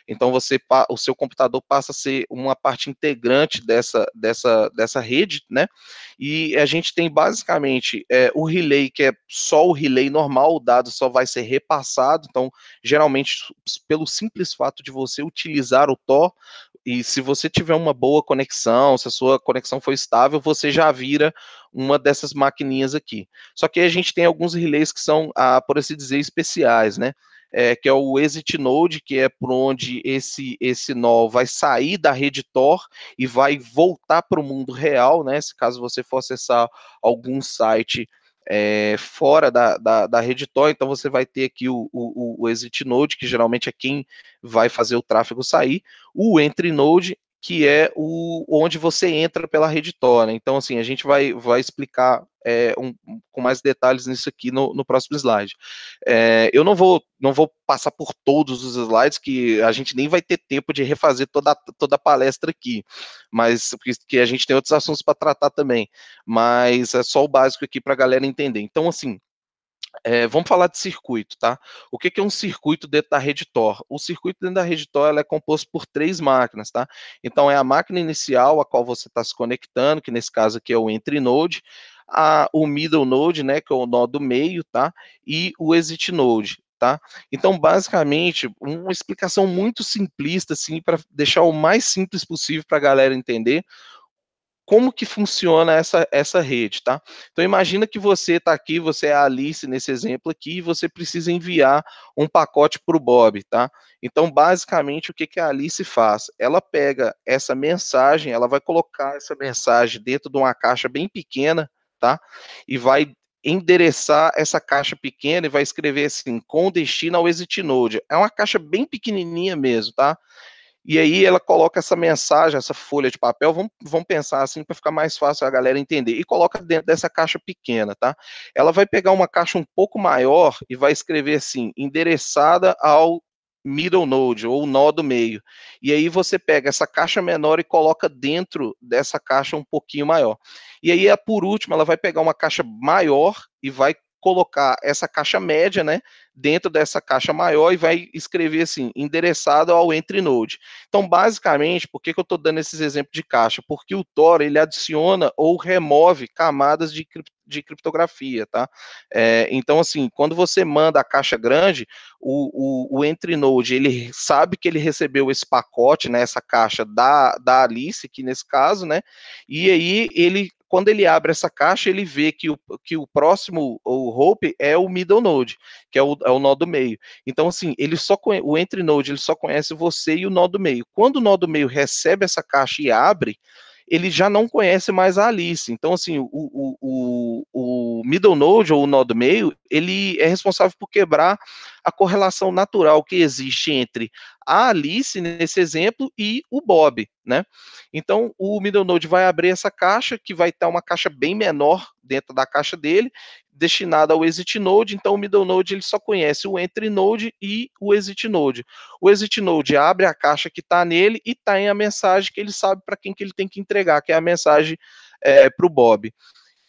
então você, o seu computador passa a ser uma parte integrante dessa, dessa, dessa rede, né, e a gente tem basicamente é, o relay, que é só o relay normal, o dado só vai ser repassado, então, geralmente, pelo simples fato de você utilizar o Tor, e se você tiver uma boa conexão, se a sua conexão for estável, você já vira uma dessas maquininhas aqui. Só que a gente tem alguns relays que são, ah, por assim dizer, especiais, né? É, que é o exit node, que é por onde esse esse nó vai sair da rede Tor e vai voltar para o mundo real, né? Se caso você for acessar algum site é, fora da, da, da, então você vai ter aqui o, o, o, exit node, que geralmente é quem vai fazer o tráfego sair, o entry node, que é o onde você entra pela rede Tor. Né? Então, assim, a gente vai, vai explicar é, um, com mais detalhes nisso aqui no, no próximo slide. É, eu não vou, não vou passar por todos os slides, que a gente nem vai ter tempo de refazer toda, toda a palestra aqui, mas porque a gente tem outros assuntos para tratar também, mas é só o básico aqui para a galera entender. Então, assim, é, vamos falar de circuito, tá? O que, que, é um circuito dentro da rede Tor? O circuito dentro da rede Tor é composto por três máquinas, tá? Então é a máquina inicial a qual você está se conectando, que nesse caso aqui é o entry node, a, o middle node, né, que é o nó do meio, tá? E o exit node. Tá? Então, basicamente, uma explicação muito simplista, assim, para deixar o mais simples possível para a galera entender como que funciona essa, essa rede, tá? Então imagina que você está aqui, você é a Alice nesse exemplo aqui, e você precisa enviar um pacote para o Bob, tá? Então basicamente o que, que a Alice faz? Ela pega essa mensagem, ela vai colocar essa mensagem dentro de uma caixa bem pequena, tá? E vai endereçar essa caixa pequena e vai escrever assim, com destino ao exit node. É uma caixa bem pequenininha mesmo, tá? E aí ela coloca essa mensagem, essa folha de papel, vamos, vamos pensar assim para ficar mais fácil a galera entender, e coloca dentro dessa caixa pequena, tá? Ela vai pegar uma caixa um pouco maior e vai escrever assim, endereçada ao middle node, ou nó do meio. E aí você pega essa caixa menor e coloca dentro dessa caixa um pouquinho maior. E aí, por último, ela vai pegar uma caixa maior e vai colocar essa caixa média, né, dentro dessa caixa maior e vai escrever assim, endereçado ao entry node. Então, basicamente, por que, que eu estou dando esses exemplos de caixa? Porque o Tor, ele adiciona ou remove camadas de, de criptografia, tá? É, então, assim, quando você manda a caixa grande, o, o, o entry node, ele sabe que ele recebeu esse pacote, né, essa caixa da, da Alice, aqui nesse caso, né, e aí ele quando ele abre essa caixa, ele vê que o, que o próximo, o Hope, é o middle node, que é o, é o nó do meio. Então, assim, ele só o entry node, ele só conhece você e o nó do meio. Quando o nó do meio recebe essa caixa e abre, ele já não conhece mais a Alice. Então, assim, o, o, o, middle node, ou o nó do meio, ele é responsável por quebrar a correlação natural que existe entre a Alice, nesse exemplo, e o Bob, né? Então, o middle node vai abrir essa caixa, que vai estar uma caixa bem menor dentro da caixa dele, destinada ao exit node, então o middle node ele só conhece o entry node e o exit node. O exit node abre a caixa que está nele e está em a mensagem que ele sabe para quem que ele tem que entregar, que é a mensagem é, para o Bob.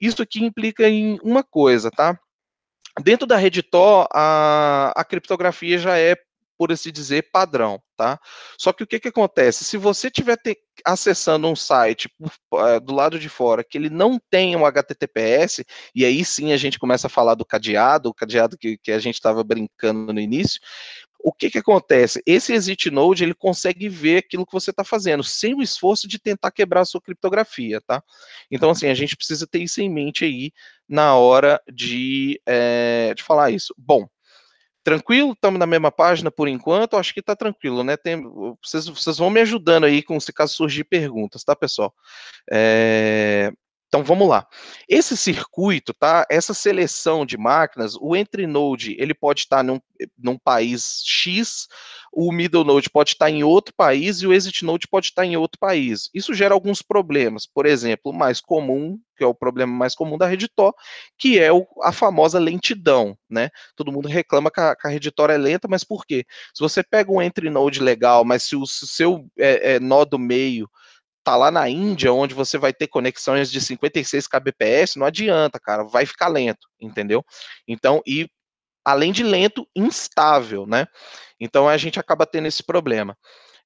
Isso aqui implica em uma coisa, tá? Dentro da rede Tor, a, a criptografia já é por assim dizer, padrão, tá? Só que o que, que acontece? Se você estiver acessando um site uh, do lado de fora que ele não tem um HTTPS, e aí sim a gente começa a falar do cadeado, o cadeado que, que a gente estava brincando no início, o que, que acontece? Esse exit node ele consegue ver aquilo que você está fazendo, sem o esforço de tentar quebrar a sua criptografia, tá? Então, assim, a gente precisa ter isso em mente aí na hora de, é, de falar isso. Bom, Tranquilo? Estamos na mesma página por enquanto? Acho que está tranquilo, né? Tem, vocês, vocês vão me ajudando aí com se caso surgir perguntas, tá, pessoal? É, então vamos lá. Esse circuito, tá? Essa seleção de máquinas, o entry node ele pode estar num, num país X, o middle node pode estar em outro país e o exit node pode estar em outro país. Isso gera alguns problemas. Por exemplo, o mais comum, que é o problema mais comum da Redditor, que é o, a famosa lentidão, né? Todo mundo reclama que a, que a é lenta, mas por quê? Se você pega um entry node legal, mas se o seu é, é, nó do meio tá lá na Índia, onde você vai ter conexões de 56 kbps, não adianta, cara, vai ficar lento, entendeu? Então, e além de lento, instável, né? Então a gente acaba tendo esse problema.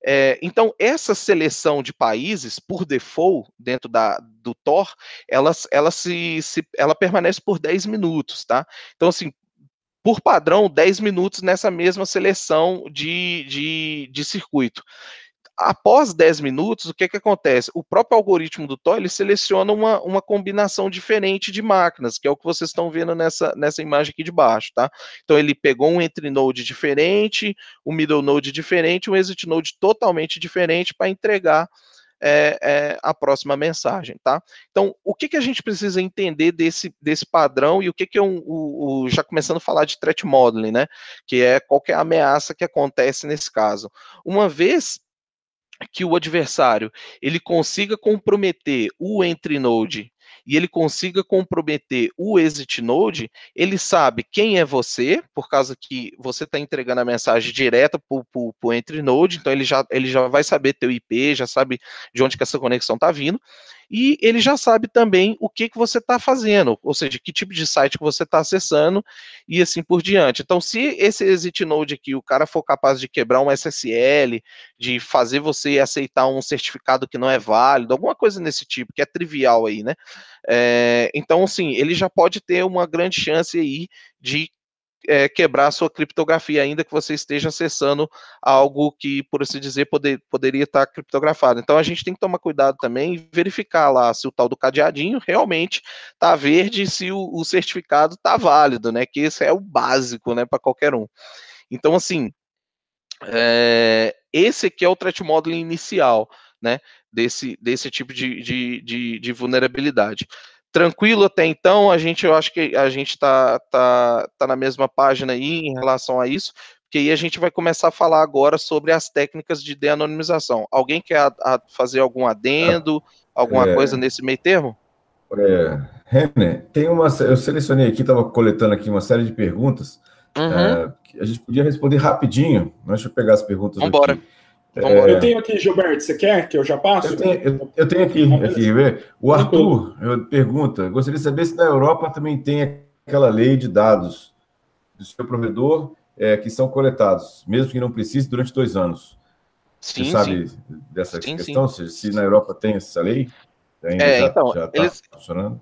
É, então, essa seleção de países, por default, dentro da, do Tor, ela, ela, se, se, ela permanece por 10 minutos, tá? Então, assim, por padrão, 10 minutos nessa mesma seleção de, de, de circuito após 10 minutos, o que, que acontece? O próprio algoritmo do Tor, ele seleciona uma, uma combinação diferente de máquinas, que é o que vocês estão vendo nessa, nessa imagem aqui de baixo, tá? Então ele pegou um entry node diferente, um middle node diferente, um exit node totalmente diferente para entregar é, é, a próxima mensagem, tá? Então, o que, que a gente precisa entender desse, desse padrão e o que, que é um, o, o, já começando a falar de threat modeling, né? Que é qualquer ameaça que acontece nesse caso. Uma vez que o adversário ele consiga comprometer o entry node e ele consiga comprometer o exit node, ele sabe quem é você, por causa que você está entregando a mensagem direta para o entry node, então ele já, ele já vai saber teu IP, já sabe de onde que essa conexão está vindo, e ele já sabe também o que, que você está fazendo, ou seja, que tipo de site que você está acessando e assim por diante. Então, se esse exit node aqui, o cara for capaz de quebrar um SSL, de fazer você aceitar um certificado que não é válido, alguma coisa nesse tipo, que é trivial aí, né? É, então, sim, ele já pode ter uma grande chance aí de é, quebrar a sua criptografia, ainda que você esteja acessando algo que, por assim dizer, poder, poderia estar criptografado. Então a gente tem que tomar cuidado também e verificar lá se o tal do cadeadinho realmente está verde, se o, o certificado está válido, né? Que esse é o básico, né, para qualquer um. Então, assim, é, esse aqui é o threat modeling inicial, né? Desse, desse tipo de, de, de, de vulnerabilidade tranquilo até então, a gente, eu acho que a gente está tá, tá na mesma página aí em relação a isso, porque aí a gente vai começar a falar agora sobre as técnicas de de-anonimização. Alguém quer a, a fazer algum adendo, alguma é, coisa nesse meio termo? É, René, tem uma, eu selecionei aqui, estava coletando aqui uma série de perguntas, uhum. é, a gente podia responder rapidinho, deixa eu pegar as perguntas Vamos embora. É... Eu tenho aqui, Gilberto, você quer que eu já passo? Eu tenho, eu, eu tenho aqui, aqui, ver. O Arthur eu, pergunta: gostaria de saber se na Europa também tem aquela lei de dados do seu provedor é, que são coletados, mesmo que não precise, durante dois anos. Sim, você sabe sim. dessa sim, questão? Sim. Se, se, na Europa tem essa lei? Tem, é, já, então, já tá eles... funcionando?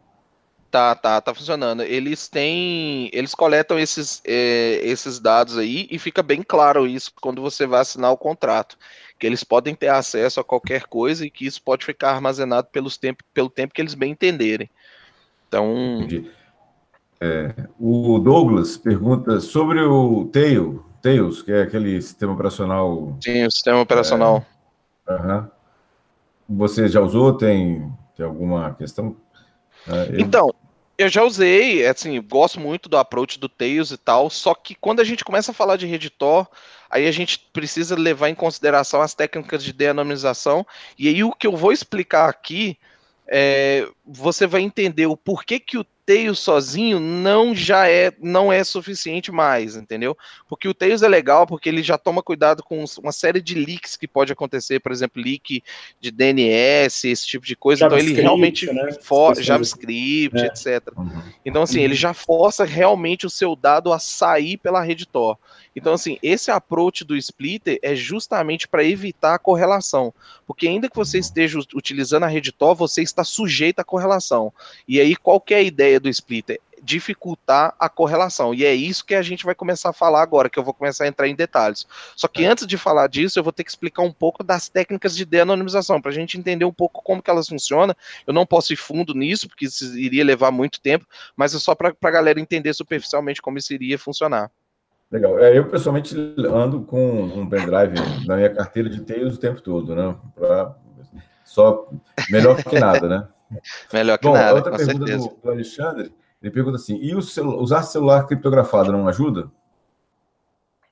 Tá, tá, tá funcionando. Eles têm, eles coletam esses, é, esses dados aí e fica bem claro isso quando você vai assinar o contrato, que eles podem ter acesso a qualquer coisa e que isso pode ficar armazenado pelos tempo, pelo tempo que eles bem entenderem. Então. É, o Douglas pergunta sobre o Tail, Tails, que é aquele sistema operacional. Sim, o sistema operacional. É, uh -huh. Você já usou? Tem, tem alguma questão? É, eu... Então, eu já usei, assim, gosto muito do approach do Tails e tal, só que quando a gente começa a falar de Redditor, aí a gente precisa levar em consideração as técnicas de de-anonimização, e aí o que eu vou explicar aqui, é, você vai entender o porquê que o Tails sozinho não já é não é suficiente mais, entendeu? Porque o Tails é legal porque ele já toma cuidado com uma série de leaks que pode acontecer, por exemplo, leak de DNS, esse tipo de coisa. então ele realmente né? for, JavaScript, é. etc. Uhum. Então assim, uhum. ele já força realmente o seu dado a sair pela rede Tor. Então, assim, esse approach do splitter é justamente para evitar a correlação. Porque ainda que você esteja utilizando a rede Tor, você está sujeito à correlação. E aí, qual que é a ideia do splitter? dificultar a correlação. E é isso que a gente vai começar a falar agora, que eu vou começar a entrar em detalhes. Só que antes de falar disso, eu vou ter que explicar um pouco das técnicas de de-anonimização, para a gente entender um pouco como que elas funcionam. Eu não posso ir fundo nisso, porque isso iria levar muito tempo, mas é só para a galera entender superficialmente como isso iria funcionar. Legal. É, eu, pessoalmente, ando com um pendrive na minha carteira de Tails o tempo todo, né? Pra... Só melhor que nada, né? melhor que Bom, nada. Outra pergunta do, do, Alexandre, ele pergunta assim: e o celu usar celular criptografado não ajuda?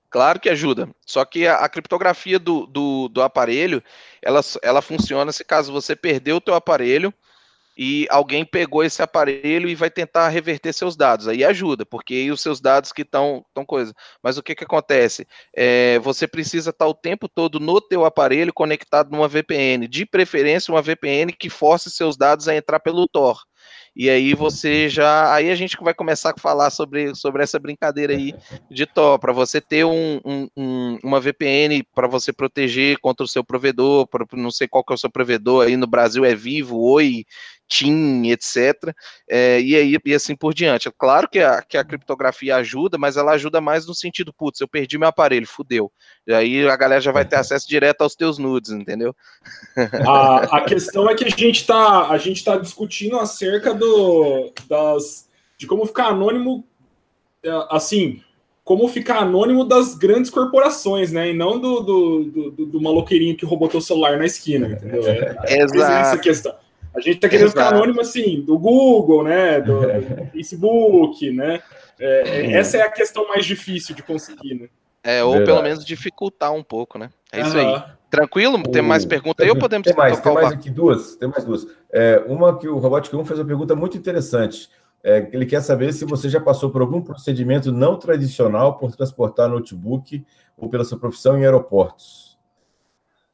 Claro que ajuda. Só que a, a criptografia do, do, do, aparelho, ela, ela funciona se caso você perdeu o teu aparelho e alguém pegou esse aparelho e vai tentar reverter seus dados. Aí ajuda, porque aí os seus dados que estão tão coisa. Mas o que, que acontece? É, você precisa estar o tempo todo no teu aparelho conectado numa VPN, de preferência uma VPN que force seus dados a entrar pelo Tor. E aí você já. Aí a gente vai começar a falar sobre, sobre essa brincadeira aí de Tor, para você ter um, um, um, uma VPN para você proteger contra o seu provedor, pra, não sei qual que é o seu provedor aí no Brasil, é Vivo, Oi, TIM, etc. É, e aí e assim por diante. Claro que a, que a criptografia ajuda, mas ela ajuda mais no sentido, putz, eu perdi meu aparelho, fudeu. E aí a galera já vai ter acesso direto aos teus nudes, entendeu? A, a questão é que a gente está tá discutindo acerca do das de como ficar anônimo é, assim como ficar anônimo das grandes corporações, né? E não do, do, do, do maloqueirinho que roubou teu celular na esquina, entendeu? É, é essa questão. A gente está querendo Exato. ficar anônimo assim, do Google, né? Do, do Facebook, né? É, essa é a questão mais difícil de conseguir, né? É, ou Verdade. pelo menos dificultar um pouco, né? É isso aí. Tranquilo? Tem mais perguntas aí ou podemos Tem mais, tem mais aqui duas. Tem mais duas. É, uma que o Robotic 1 fez uma pergunta muito interessante. É, ele quer saber se você já passou por algum procedimento não tradicional por transportar notebook ou pela sua profissão em aeroportos.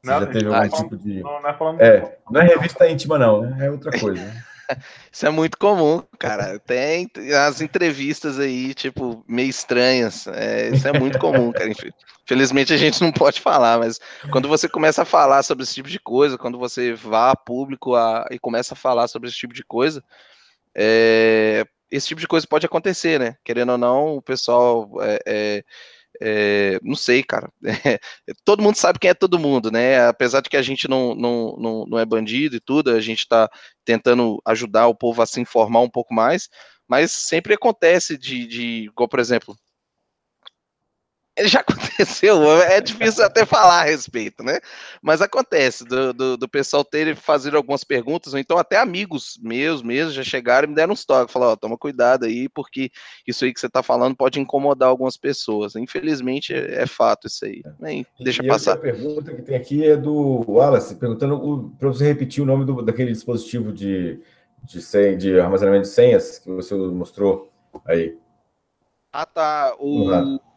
Você não, já teve algum tipo de. Não, não, é, é, não é revista íntima, não, né? É outra coisa. Isso é muito comum, cara. Tem as entrevistas aí, tipo, meio estranhas. É, isso é muito comum, cara. Infelizmente a gente não pode falar, mas quando você começa a falar sobre esse tipo de coisa, quando você vá a público a, e começa a falar sobre esse tipo de coisa, é, esse tipo de coisa pode acontecer, né? Querendo ou não, o pessoal é, é não sei, cara. É, todo mundo sabe quem é todo mundo, né? Apesar de que a gente não, não, não, não é bandido e tudo, a gente está tentando ajudar o povo a se informar um pouco mais, mas sempre acontece de, de igual, por exemplo, já aconteceu, é difícil até falar a respeito, né? Mas acontece do, do, do, pessoal ter fazer algumas perguntas, ou então até amigos meus mesmo já chegaram e me deram uns toques, falaram, ó, toma cuidado aí, porque isso aí que você tá falando pode incomodar algumas pessoas. Infelizmente é, é fato isso aí. Nem, deixa e passar. A pergunta que tem aqui é do Wallace, perguntando para você repetir o nome do, daquele dispositivo de, de, senha, de armazenamento de senhas que você mostrou aí. Ah, tá. O. Uhum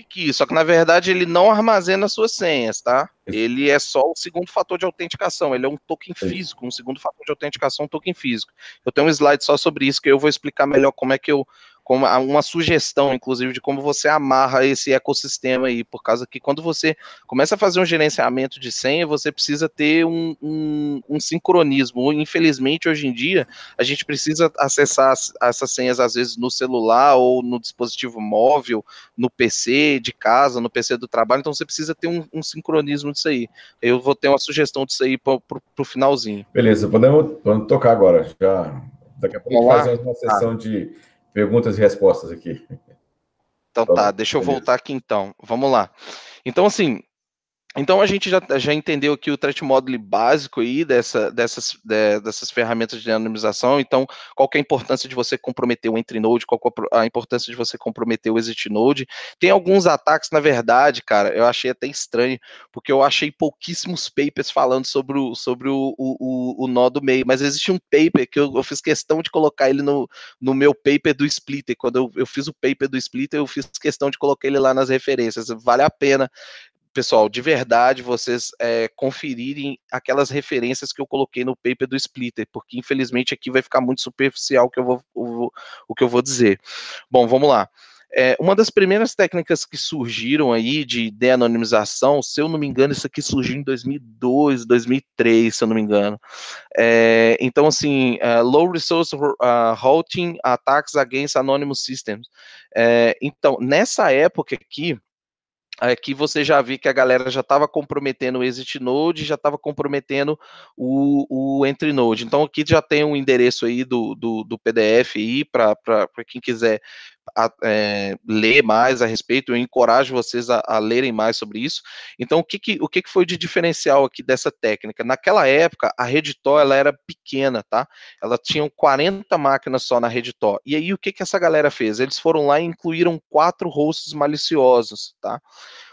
YubiKey, só que na verdade ele não armazena suas senhas, tá? Ele é só o segundo fator de autenticação, ele é um token físico, um segundo fator de autenticação, um token físico. Eu tenho um slide só sobre isso que eu vou explicar melhor como é que eu como uma sugestão, inclusive, de como você amarra esse ecossistema aí, por causa que quando você começa a fazer um gerenciamento de senha, você precisa ter um, um, um sincronismo. Infelizmente, hoje em dia, a gente precisa acessar essas senhas, às vezes, no celular ou no dispositivo móvel, no PC de casa, no PC do trabalho, então você precisa ter um, um sincronismo disso aí. Eu vou ter uma sugestão disso aí para o finalzinho. Beleza, podemos, podemos tocar agora. Já, daqui a pouco fazer uma sessão ah. de perguntas e respostas aqui. Então tá, deixa eu voltar aqui então. Vamos lá. Então, assim, então a gente já, já entendeu aqui o threat model básico aí dessa, dessas, de, dessas ferramentas de anonimização. Então, qual é a importância de você comprometer o entry node? Qual é a importância de você comprometer o exit node? Tem alguns ataques, na verdade, cara, eu achei até estranho, porque eu achei pouquíssimos papers falando sobre o, sobre o, o, o nó do meio, mas existe um paper que eu, eu, fiz questão de colocar ele no, no meu paper do splitter. Quando eu, eu fiz o paper do splitter, eu fiz questão de colocar ele lá nas referências. Vale a pena pessoal, de verdade, vocês é, conferirem aquelas referências que eu coloquei no paper do Splitter, porque infelizmente aqui vai ficar muito superficial o que eu vou, o, o que eu vou dizer. Bom, vamos lá. É, uma das primeiras técnicas que surgiram aí de de-anonimização, se eu não me engano, isso aqui surgiu em 2002, 2003, se eu não me engano. É, então, assim, uh, Low Resource uh, Routing Attacks Against Anonymous Systems. É, então, nessa época aqui, aqui você já viu que a galera já estava comprometendo o exit node, já estava comprometendo o, o entry node. Então aqui já tem um endereço aí do, do, do PDF aí para quem quiser a, é, ler mais a respeito, eu encorajo vocês a, a, lerem mais sobre isso. Então, o que, que, o que, que foi de diferencial aqui dessa técnica? Naquela época, a Redditor ela era pequena, tá? Ela tinha 40 máquinas só na Redditor. E aí, o que, que essa galera fez? Eles foram lá e incluíram quatro hosts maliciosos, tá?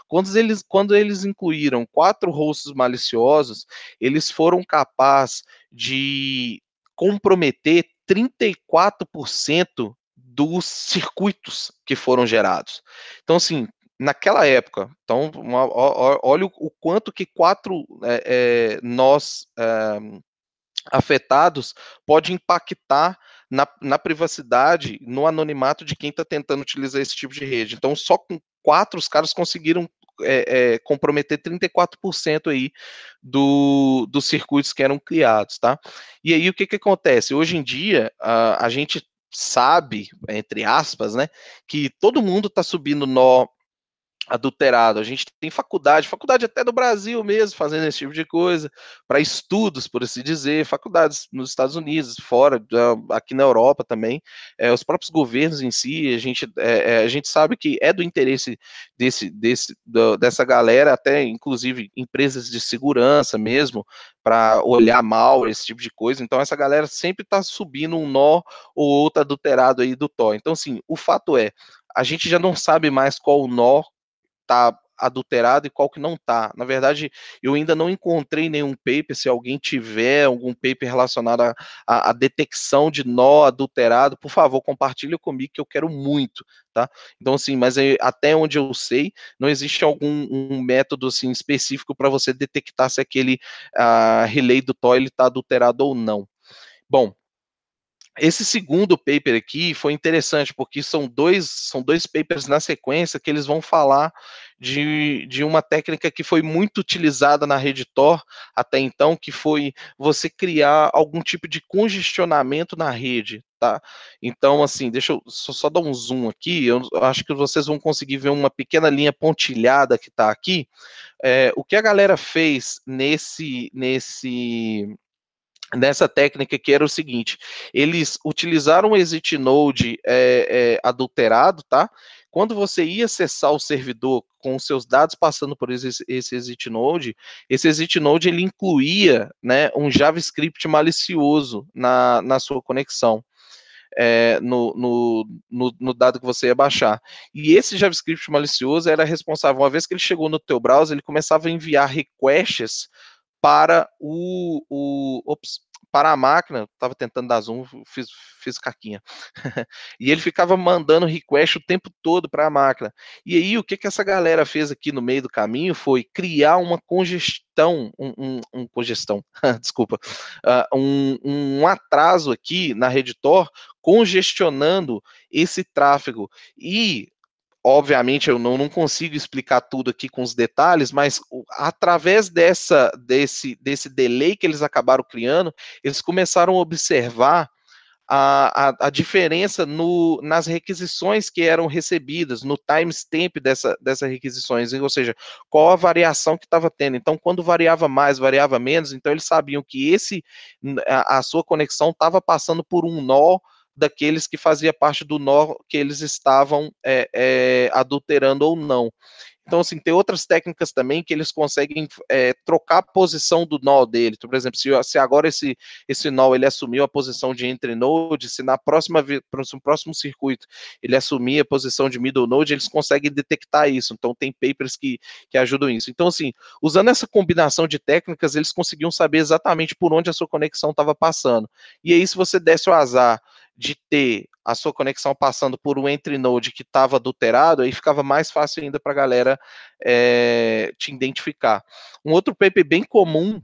Quando eles, quando eles incluíram quatro hosts maliciosos, eles foram capazes de comprometer 34% dos circuitos que foram gerados. Então, assim, naquela época, então, uma, olha o, o, quanto que quatro é, é, nós é, afetados pode impactar na, na, privacidade, no anonimato de quem está tentando utilizar esse tipo de rede. Então, só com quatro os caras conseguiram é, é, comprometer 34% aí do, dos circuitos que eram criados, tá? E aí o que, que acontece? Hoje em dia a, a gente sabe, entre aspas, né, que todo mundo está subindo nó adulterado. A gente tem faculdade, faculdade até do Brasil mesmo, fazendo esse tipo de coisa, para estudos, por assim dizer, faculdades nos Estados Unidos, fora, aqui na Europa também, é, os próprios governos em si, a gente, é, é, a gente sabe que é do interesse desse, desse, do, dessa galera, até inclusive empresas de segurança mesmo, para olhar mal esse tipo de coisa. Então, essa galera sempre está subindo um nó ou outro adulterado aí do Thor. Então, assim, o fato é, a gente já não sabe mais qual o nó tá adulterado e qual que não tá. Na verdade, eu ainda não encontrei nenhum paper, se alguém tiver algum paper relacionado à, detecção de nó adulterado, por favor, compartilhe comigo que eu quero muito, tá? Então, assim, mas até onde eu sei, não existe algum um método, assim, específico para você detectar se aquele uh, relay do TOI está adulterado ou não. Bom, esse segundo paper aqui foi interessante, porque são dois, são dois papers na sequência que eles vão falar de, de uma técnica que foi muito utilizada na rede Tor até então, que foi você criar algum tipo de congestionamento na rede, tá? Então, assim, deixa eu só, só dar um zoom aqui, eu acho que vocês vão conseguir ver uma pequena linha pontilhada que está aqui. É, o que a galera fez nesse, nesse nessa técnica que era o seguinte: eles utilizaram o exit node é, é, adulterado, tá? Quando você ia acessar o servidor com os seus dados passando por esse, esse exit node, esse exit node ele incluía né, um JavaScript malicioso na, na sua conexão. É, no, no, no, no, dado que você ia baixar. E esse JavaScript malicioso era responsável, uma vez que ele chegou no teu browser, ele começava a enviar requests para o, o ops, para a máquina, estava tentando dar zoom, fiz, fiz caquinha. e ele ficava mandando request o tempo todo para a máquina. E aí, o que, que essa galera fez aqui no meio do caminho foi criar uma congestão, um, um, um congestão, desculpa, uh, um, um atraso aqui na Redditor, congestionando esse tráfego. E obviamente eu não, não, consigo explicar tudo aqui com os detalhes, mas através dessa desse desse delay que eles acabaram criando, eles começaram a observar a, a, a diferença no, nas requisições que eram recebidas, no timestamp dessa, dessas requisições, ou seja, qual a variação que estava tendo. Então, quando variava mais, variava menos, então eles sabiam que esse a, a sua conexão estava passando por um nó daqueles que fazia parte do nó que eles estavam é, é, adulterando ou não. Então, assim, tem outras técnicas também que eles conseguem é, trocar a posição do nó dele. Então, por exemplo, se, se agora esse, esse nó ele assumiu a posição de entre node, se na próxima no próximo circuito ele assumir a posição de middle node, eles conseguem detectar isso. Então, tem papers que, que ajudam isso. Então, assim, usando essa combinação de técnicas, eles conseguiam saber exatamente por onde a sua conexão estava passando. E aí, se você desse o azar de ter a sua conexão passando por um entre node que estava adulterado, aí ficava mais fácil ainda para a galera é, te identificar. Um outro paper bem comum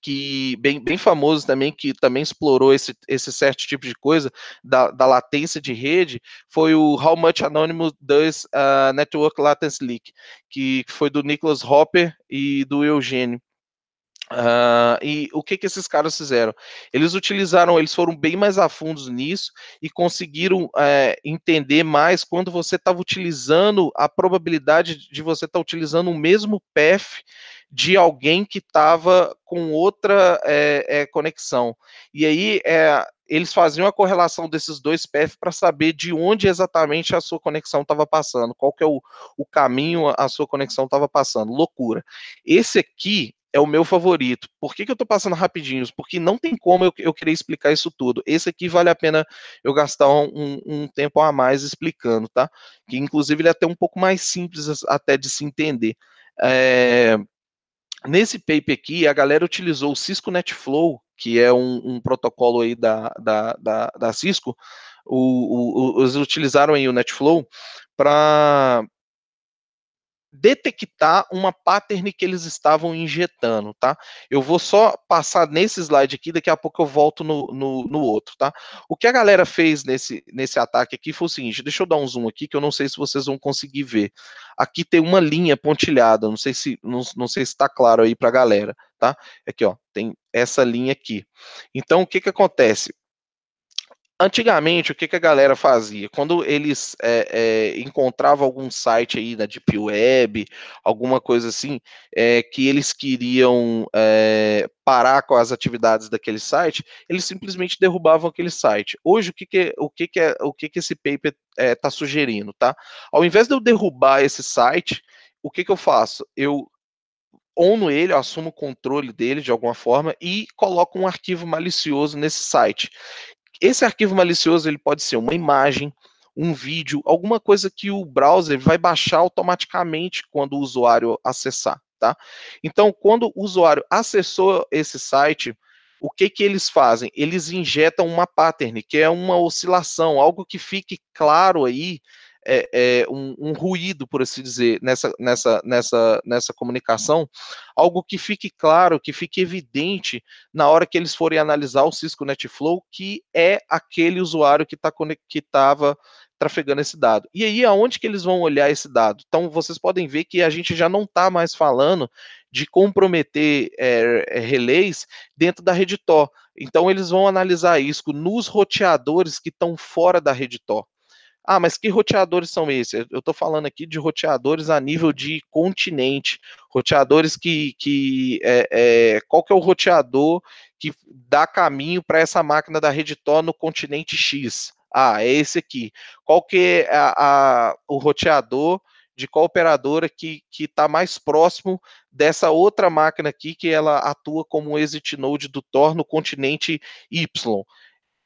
que bem, bem famoso também, que também explorou esse, esse certo tipo de coisa, da, da latência de rede, foi o How Much Anonymous Does uh, Network Latency Leak, que foi do Nicholas Hopper e do Eugênio. Uh, e o que que esses caras fizeram? Eles utilizaram, eles foram bem mais a fundo nisso e conseguiram é, entender mais quando você estava utilizando a probabilidade de você estar tá utilizando o mesmo path de alguém que estava com outra é, é, conexão. E aí eles faziam a correlação desses dois paths para saber de onde exatamente a sua conexão estava passando, qual que é o, o caminho a sua conexão estava passando. Loucura. Esse aqui é o meu favorito. Por que, que eu estou passando rapidinho? Porque não tem como eu, eu querer explicar isso tudo. Esse aqui vale a pena eu gastar um, um, tempo a mais explicando, tá? Que inclusive ele é até um pouco mais simples até de se entender. É, nesse paper aqui, a galera utilizou o Cisco NetFlow, que é um, um protocolo aí da, da, da, da Cisco, o, o, eles utilizaram aí o NetFlow para detectar uma pattern que eles estavam injetando, tá? Eu vou só passar nesse slide aqui, daqui a pouco eu volto no, no, no, outro, tá? O que a galera fez nesse, nesse ataque aqui foi o seguinte, deixa eu dar um zoom aqui, que eu não sei se vocês vão conseguir ver. Aqui tem uma linha pontilhada, não sei se não, não sei se está claro aí para a galera, tá? Aqui, ó, tem essa linha aqui. Então, o que que acontece? Antigamente, o que, que a galera fazia? Quando eles é, é, encontravam algum site aí da Deep Web, alguma coisa assim, é, que eles queriam parar com as atividades daquele site, eles simplesmente derrubavam aquele site. Hoje, o que, que, o que, que, é, o que, que esse paper está sugerindo? Tá? Ao invés de eu derrubar esse site, o que, que eu faço? Eu ono ele, eu assumo o controle dele de alguma forma e coloco um arquivo malicioso nesse site. Esse arquivo malicioso ele pode ser uma imagem, um vídeo, alguma coisa que o browser vai baixar automaticamente quando o usuário acessar, tá? Então, quando o usuário acessou esse site, o que que eles fazem? Eles injetam uma pattern, que é uma oscilação, algo que fique claro aí é, é, um, um, ruído, por assim dizer, nessa, nessa, nessa, nessa comunicação, algo que fique claro, que fique evidente na hora que eles forem analisar o Cisco NetFlow, que é aquele usuário que tá estava trafegando esse dado. E aí, aonde que eles vão olhar esse dado? Então, vocês podem ver que a gente já não está mais falando de comprometer é, relés dentro da rede Tor. Então, eles vão analisar isso nos roteadores que estão fora da rede Tor. Ah, mas que roteadores são esses? Eu estou falando aqui de roteadores a nível de continente, roteadores que, que é, é, qual que é o roteador que dá caminho para essa máquina da rede Tor no continente X? Ah, é esse aqui. Qual que é a, a, o roteador de qual operadora que está mais próximo dessa outra máquina aqui que ela atua como exit node do Tor no continente Y?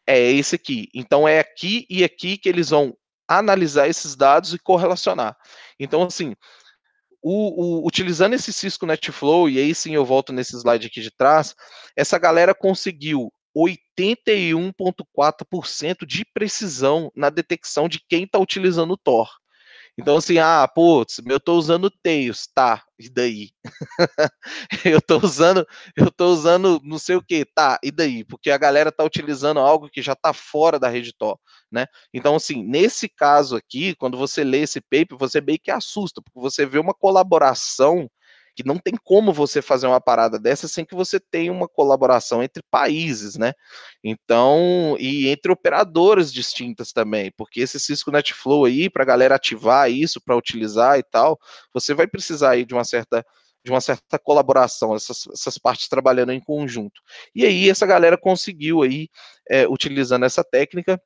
É esse aqui. Então é aqui e aqui que eles vão analisar esses dados e correlacionar. Então, assim, o, o, utilizando esse Cisco NetFlow, e aí sim eu volto nesse slide aqui de trás, essa galera conseguiu 81,4% de precisão na detecção de quem está utilizando o Tor. Então, assim, ah, putz, eu tô usando Tails, tá, e daí? eu tô usando, eu tô usando não sei o que, tá, e daí? Porque a galera tá utilizando algo que já tá fora da rede Tor, né? Então, assim, nesse caso aqui, quando você lê esse paper, você meio que assusta, porque você vê uma colaboração que não tem como você fazer uma parada dessa sem que você tenha uma colaboração entre países, né? Então, e entre operadoras distintas também, porque esse Cisco NetFlow aí, para a galera ativar isso, para utilizar e tal, você vai precisar aí de uma certa de uma certa colaboração, essas, essas partes trabalhando em conjunto. E aí essa galera conseguiu aí, é, utilizando essa técnica,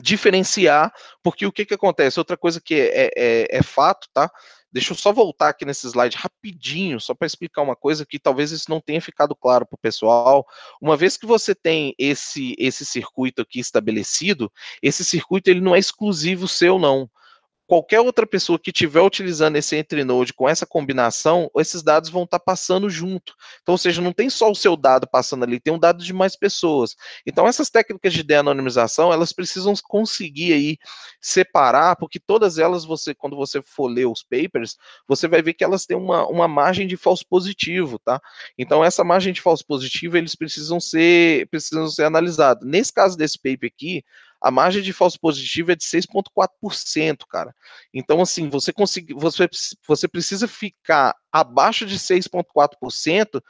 diferenciar, porque o que, que acontece? Outra coisa que é, é, é fato, tá? Deixa eu só voltar aqui nesse slide rapidinho, só para explicar uma coisa que talvez isso não tenha ficado claro para o pessoal. Uma vez que você tem esse, esse circuito aqui estabelecido, esse circuito ele não é exclusivo seu, não qualquer outra pessoa que estiver utilizando esse entry-node com essa combinação, esses dados vão estar tá passando junto. Então, ou seja, não tem só o seu dado passando ali, tem um dado de mais pessoas. Então, essas técnicas de de-anonimização, elas precisam conseguir aí separar, porque todas elas, você, quando você for ler os papers, você vai ver que elas têm uma, uma margem de falso positivo, tá? Então, essa margem de falso positivo, eles precisam ser, precisam ser analisados. Nesse caso desse paper aqui, a margem de falso positivo é de 6,4%, cara. Então, assim, você, consegue, você, você precisa ficar abaixo de 6,4%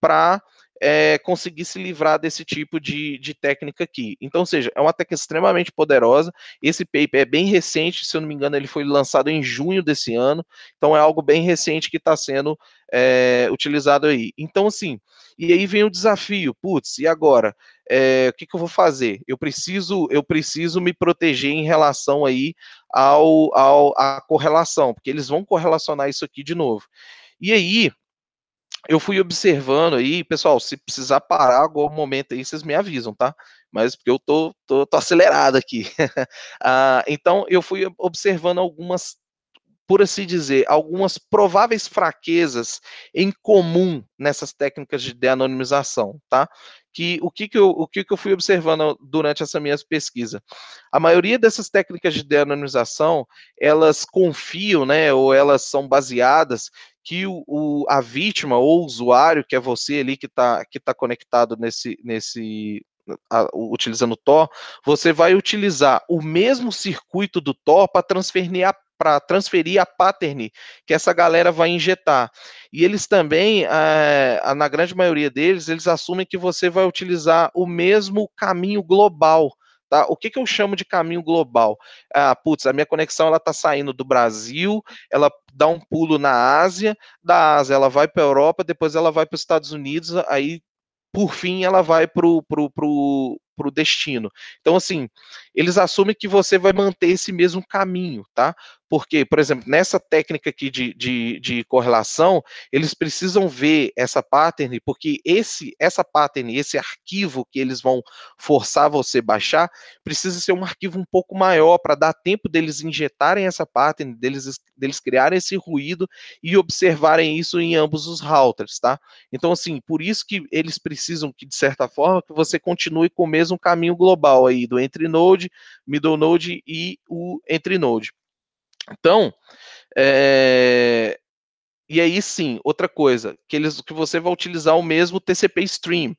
para é, conseguir se livrar desse tipo de, de técnica aqui. Então, ou seja, é uma técnica extremamente poderosa. Esse paper é bem recente, se eu não me engano, ele foi lançado em junho desse ano. Então, é algo bem recente que está sendo é, utilizado aí. Então, assim, e aí vem o desafio, putz, e agora? É, o que, que, eu vou fazer? Eu preciso, eu preciso me proteger em relação aí ao, ao à correlação, porque eles vão correlacionar isso aqui de novo. E aí, eu fui observando aí, pessoal, se precisar parar algum momento aí, vocês me avisam, tá? Mas porque eu tô, tô, tô acelerado aqui. ah, então, eu fui observando algumas, por assim dizer, algumas prováveis fraquezas em comum nessas técnicas de de-anonimização, tá? Que o que, que, eu, o que, que eu fui observando durante essa minha pesquisa? A maioria dessas técnicas de de-anonimização, elas confiam, né, ou elas são baseadas que o, o, a vítima ou o usuário, que é você ali que está que tá conectado nesse, nesse utilizando o Tor, você vai utilizar o mesmo circuito do Tor para transferir para transferir a pattern que essa galera vai injetar. E eles também, é, na grande maioria deles, eles assumem que você vai utilizar o mesmo caminho global. Tá? O que, que eu chamo de caminho global? Ah, putz, a minha conexão ela está saindo do Brasil, ela dá um pulo na Ásia, da Ásia ela vai para a Europa, depois ela vai para os Estados Unidos, aí por fim ela vai para o pro, pro, pro destino. Então, assim, eles assumem que você vai manter esse mesmo caminho, tá? Porque, por exemplo, nessa técnica aqui de, de, de, correlação, eles precisam ver essa pattern, porque esse, essa pattern, esse arquivo que eles vão forçar você baixar, precisa ser um arquivo um pouco maior para dar tempo deles injetarem essa pattern, deles, deles criarem esse ruído e observarem isso em ambos os routers, tá? Então, assim, por isso que eles precisam que, de certa forma, que você continue com o mesmo caminho global aí do entre node, middle node e o entre node. Então, é, e aí sim, outra coisa, que, eles, que você vai utilizar o mesmo TCP stream.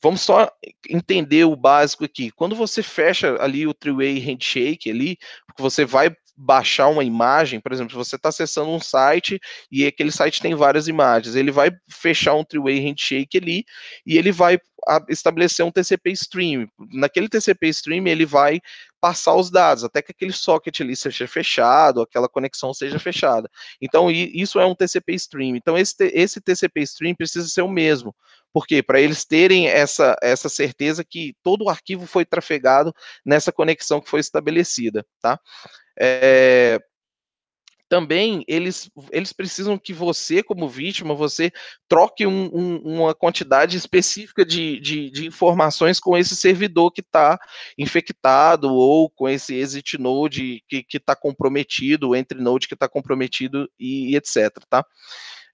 Vamos só entender o básico aqui. Quando você fecha ali o three-way handshake ali, você vai baixar uma imagem, por exemplo, você está acessando um site e aquele site tem várias imagens, ele vai fechar um three-way handshake ali e ele vai estabelecer um TCP stream. Naquele TCP stream ele vai passar os dados até que aquele socket ali seja fechado, aquela conexão seja fechada. Então isso é um TCP stream. Então esse, esse TCP stream precisa ser o mesmo. Por quê? Para eles terem essa, essa certeza que todo o arquivo foi trafegado nessa conexão que foi estabelecida, tá? É, também eles, eles precisam que você, como vítima, você troque um, um, uma quantidade específica de, de, de, informações com esse servidor que está infectado ou com esse exit node que está comprometido, entre node que está comprometido e, e etc. Tá?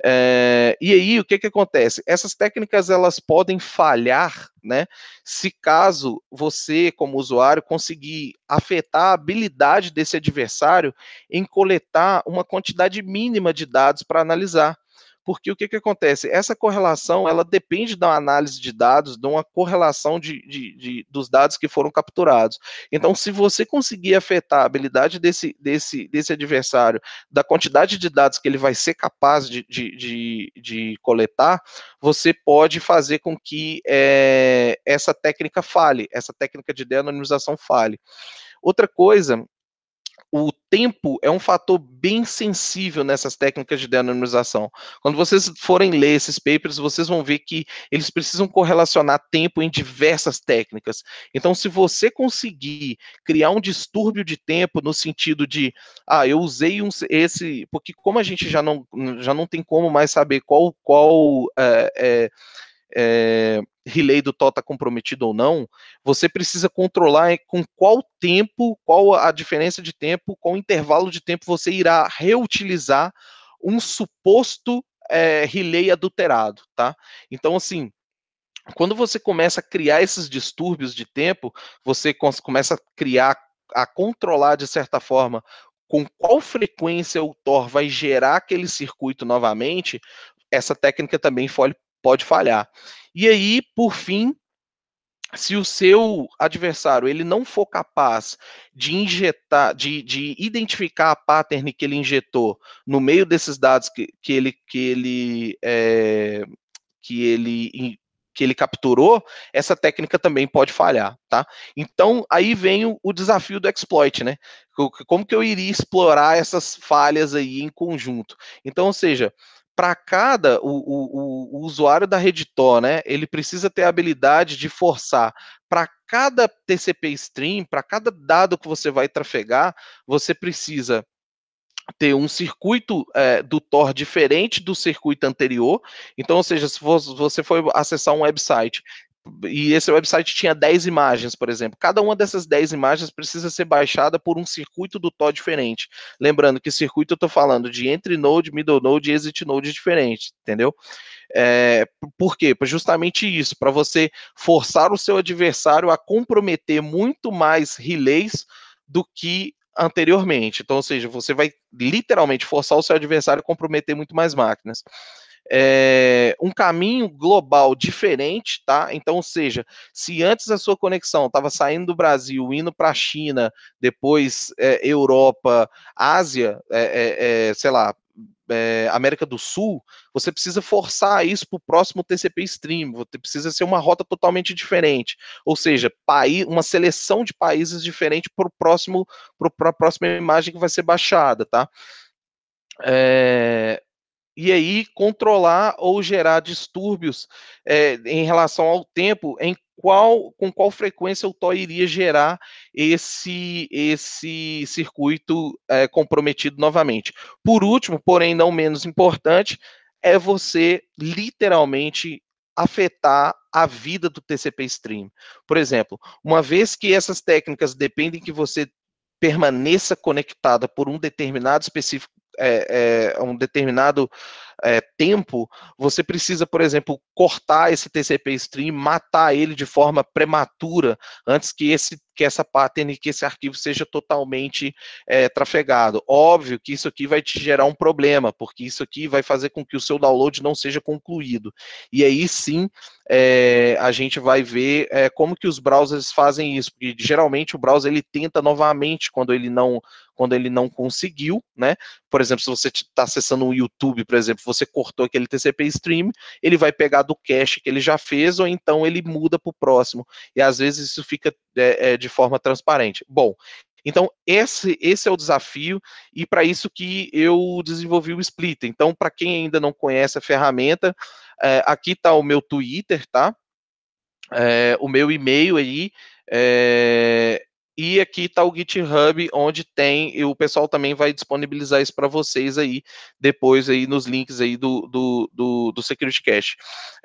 É, e aí, o que, que acontece? Essas técnicas elas podem falhar, né? Se caso você, como usuário, conseguir afetar a habilidade desse adversário em coletar uma quantidade mínima de dados para analisar porque o que, que acontece? Essa correlação ela depende da análise de dados, de uma correlação de, de, de, dos dados que foram capturados. Então, se você conseguir afetar a habilidade desse, desse, desse adversário, da quantidade de dados que ele vai ser capaz de, de, de coletar, você pode fazer com que é, essa técnica fale, essa técnica de de-anonimização fale. Outra coisa o tempo é um fator bem sensível nessas técnicas de deanonimização. Quando vocês forem ler esses papers, vocês vão ver que eles precisam correlacionar tempo em diversas técnicas. Então, se você conseguir criar um distúrbio de tempo no sentido de, ah, eu usei um, esse, porque como a gente já não, já não tem como mais saber qual, qual é, é, é, relay do TOTA comprometido ou não, você precisa controlar com qual tempo, qual a diferença de tempo, qual intervalo de tempo você irá reutilizar um suposto é, relay adulterado, tá? Então, assim, quando você começa a criar esses distúrbios de tempo, você começa a criar, a controlar de certa forma com qual frequência o Tor vai gerar aquele circuito novamente, essa técnica também pode falhar. E aí, por fim, se o seu adversário ele não for capaz de injetar, de, de identificar a pattern que ele injetou no meio desses dados que, que ele que ele é, que ele que ele capturou, essa técnica também pode falhar, tá? Então aí vem o, o desafio do exploit, né? Como que eu iria explorar essas falhas aí em conjunto? Então, ou seja, para cada o, o, o, usuário da Redditor, né, ele precisa ter a habilidade de forçar para cada TCP stream, para cada dado que você vai trafegar, você precisa ter um circuito é, do Tor diferente do circuito anterior. Então, ou seja, se você for acessar um website e esse website tinha 10 imagens, por exemplo. Cada uma dessas 10 imagens precisa ser baixada por um circuito do TOR diferente. Lembrando que circuito eu estou falando de entre node, middle node e exit node diferente, entendeu? É, por quê? Justamente isso, para você forçar o seu adversário a comprometer muito mais relays do que anteriormente. Então, ou seja, você vai literalmente forçar o seu adversário a comprometer muito mais máquinas é, um caminho global diferente, tá? Então, ou seja, se antes a sua conexão estava saindo do Brasil, indo para a China, depois é, Europa, Ásia, é, sei lá, América do Sul, você precisa forçar isso para o próximo TCP Stream, você precisa ser uma rota totalmente diferente, ou seja, uma seleção de países diferente para próximo, para a próxima imagem que vai ser baixada, tá? É, e aí controlar ou gerar distúrbios é, em relação ao tempo em qual com qual frequência o TOR iria gerar esse esse circuito é, comprometido novamente. Por último, porém não menos importante, é você literalmente afetar a vida do TCP stream. Por exemplo, uma vez que essas técnicas dependem que você permaneça conectada por um determinado específico é, é, um determinado é, tempo, você precisa, por exemplo, cortar esse TCP stream, matar ele de forma prematura, antes que esse que essa pattern, que esse arquivo seja totalmente é, trafegado. Óbvio que isso aqui vai te gerar um problema, porque isso aqui vai fazer com que o seu download não seja concluído. E aí sim, é, a gente vai ver é, como que os browsers fazem isso, porque geralmente o browser ele tenta novamente quando ele não quando ele não conseguiu, né? Por exemplo, se você está acessando um YouTube, por exemplo, você cortou aquele TCP stream, ele vai pegar do cache que ele já fez, ou então ele muda para o próximo. E às vezes isso fica é, é, de forma transparente. Bom, então, esse, esse é o desafio, e para isso que eu desenvolvi o Splitter. Então, para quem ainda não conhece a ferramenta, é, aqui está o meu Twitter, tá? É, o meu e-mail aí, é, e aqui está o GitHub, onde tem, e o pessoal também vai disponibilizar isso para vocês aí, depois aí nos links aí do, do, do, do Security Cache,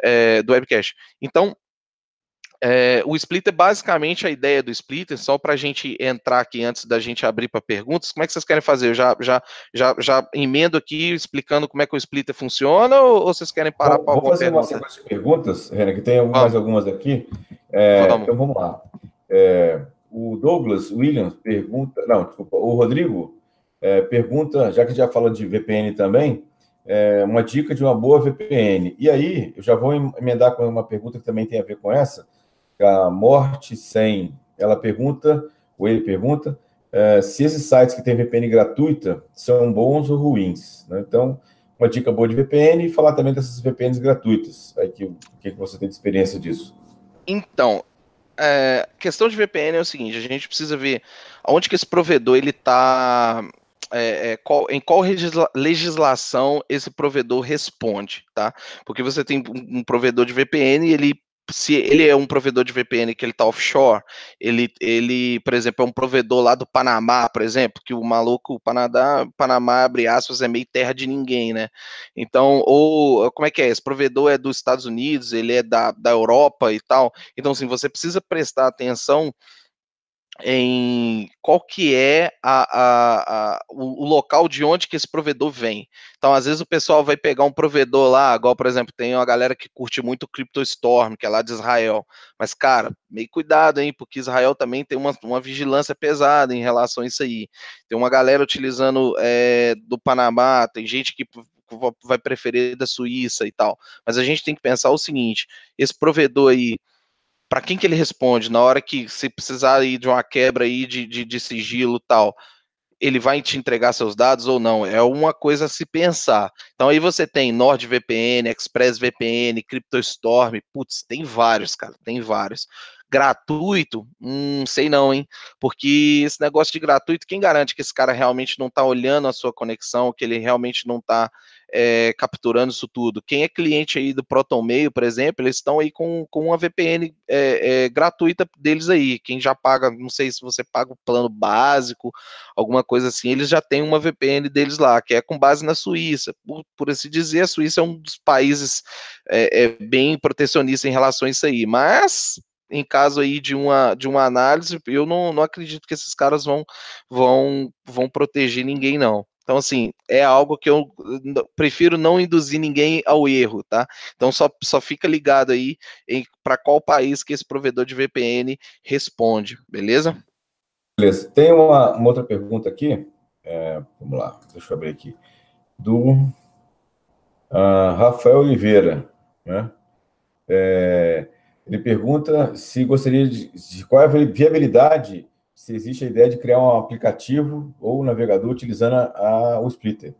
é, do Webcache. Então, é, o Splitter, basicamente, a ideia do Splitter, só para a gente entrar aqui antes da gente abrir para perguntas, como é que vocês querem fazer? Eu já, já, já, já emendo aqui explicando como é que o Splitter funciona ou, ou vocês querem parar para alguma pergunta? Fazer uma sequência de perguntas, Renan, que tem mais algumas aqui. É, vamos. Então vamos lá. É, o Douglas Williams pergunta, não, desculpa, o Rodrigo é, pergunta, já que já fala de VPN também, é, uma dica de uma boa VPN. E aí, eu já vou emendar com uma pergunta que também tem a ver com essa, a Morte Sem, ela pergunta, ou ele pergunta, é, se esses sites que têm VPN gratuita são bons ou ruins. Né? Então, uma dica boa de VPN e falar também dessas VPNs gratuitas. Aí que, o que você tem de experiência disso? Então, é, questão de VPN é o seguinte: a gente precisa ver onde que esse provedor ele está é, é, qual, em qual legislação esse provedor responde, tá? Porque você tem um, um provedor de VPN e ele se ele é um provedor de VPN que ele está offshore, ele, ele, por exemplo, é um provedor lá do Panamá, por exemplo, que o maluco, o Panamá, Panamá, abre aspas, é meio terra de ninguém, né? Então, ou como é que é? Esse provedor é dos Estados Unidos, ele é da, da Europa e tal. Então, assim, você precisa prestar atenção em qual que é a, a, a, o, local de onde que esse provedor vem. Então, às vezes o pessoal vai pegar um provedor lá, igual, por exemplo, tem uma galera que curte muito o CryptoStorm, que é lá de Israel. Mas, cara, meio cuidado, hein, porque Israel também tem uma, uma vigilância pesada em relação a isso aí. Tem uma galera utilizando é, do Panamá, tem gente que vai preferir da Suíça e tal. Mas a gente tem que pensar o seguinte, esse provedor aí, para quem que ele responde na hora que se precisar aí de uma quebra aí de, de, de sigilo tal, ele vai te entregar seus dados ou não? É uma coisa a se pensar. Então aí você tem NordVPN, ExpressVPN, CryptoStorm, putz, tem vários, cara, tem vários. Gratuito? Hum, sei não, hein? Porque esse negócio de gratuito, quem garante que esse cara realmente não está olhando a sua conexão, que ele realmente não está é, capturando isso tudo? Quem é cliente aí do ProtonMail, por exemplo, eles estão aí com, com uma VPN é, é, gratuita deles aí. Quem já paga, não sei se você paga o plano básico, alguma coisa assim, eles já têm uma VPN deles lá, que é com base na Suíça. Por, por assim dizer, a Suíça é um dos países é, é, bem protecionista em relação a isso aí. Mas em caso aí de uma, de uma análise, eu não, não acredito que esses caras vão, vão, vão proteger ninguém, não. Então, assim, é algo que eu prefiro não induzir ninguém ao erro, tá? Então, só, só fica ligado aí para qual país que esse provedor de VPN responde, beleza? Beleza. Tem uma, uma outra pergunta aqui. É, vamos lá, deixa eu abrir aqui. Do uh, Rafael Oliveira, né? É, ele pergunta se gostaria de, de, qual é a viabilidade, se existe a ideia de criar um aplicativo ou um navegador utilizando a, o splitter.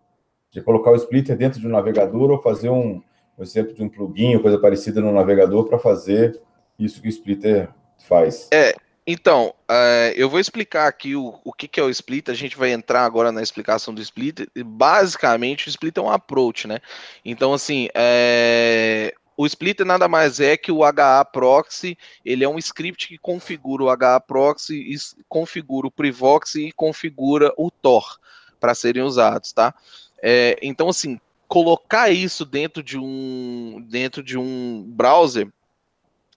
De colocar o splitter dentro de um navegador ou fazer um, um exemplo de um plugin ou coisa parecida no navegador para fazer isso que o splitter faz. É, então, uh, eu vou explicar aqui o, o que, que, é o split. A gente vai entrar agora na explicação do split. Basicamente, o split é um approach, né? Então, assim, é, o splitter nada mais é que o HA proxy, ele é um script que configura o HA proxy, configura o Privox e configura o Tor para serem usados, tá? É, então, assim, colocar isso dentro de um dentro de um browser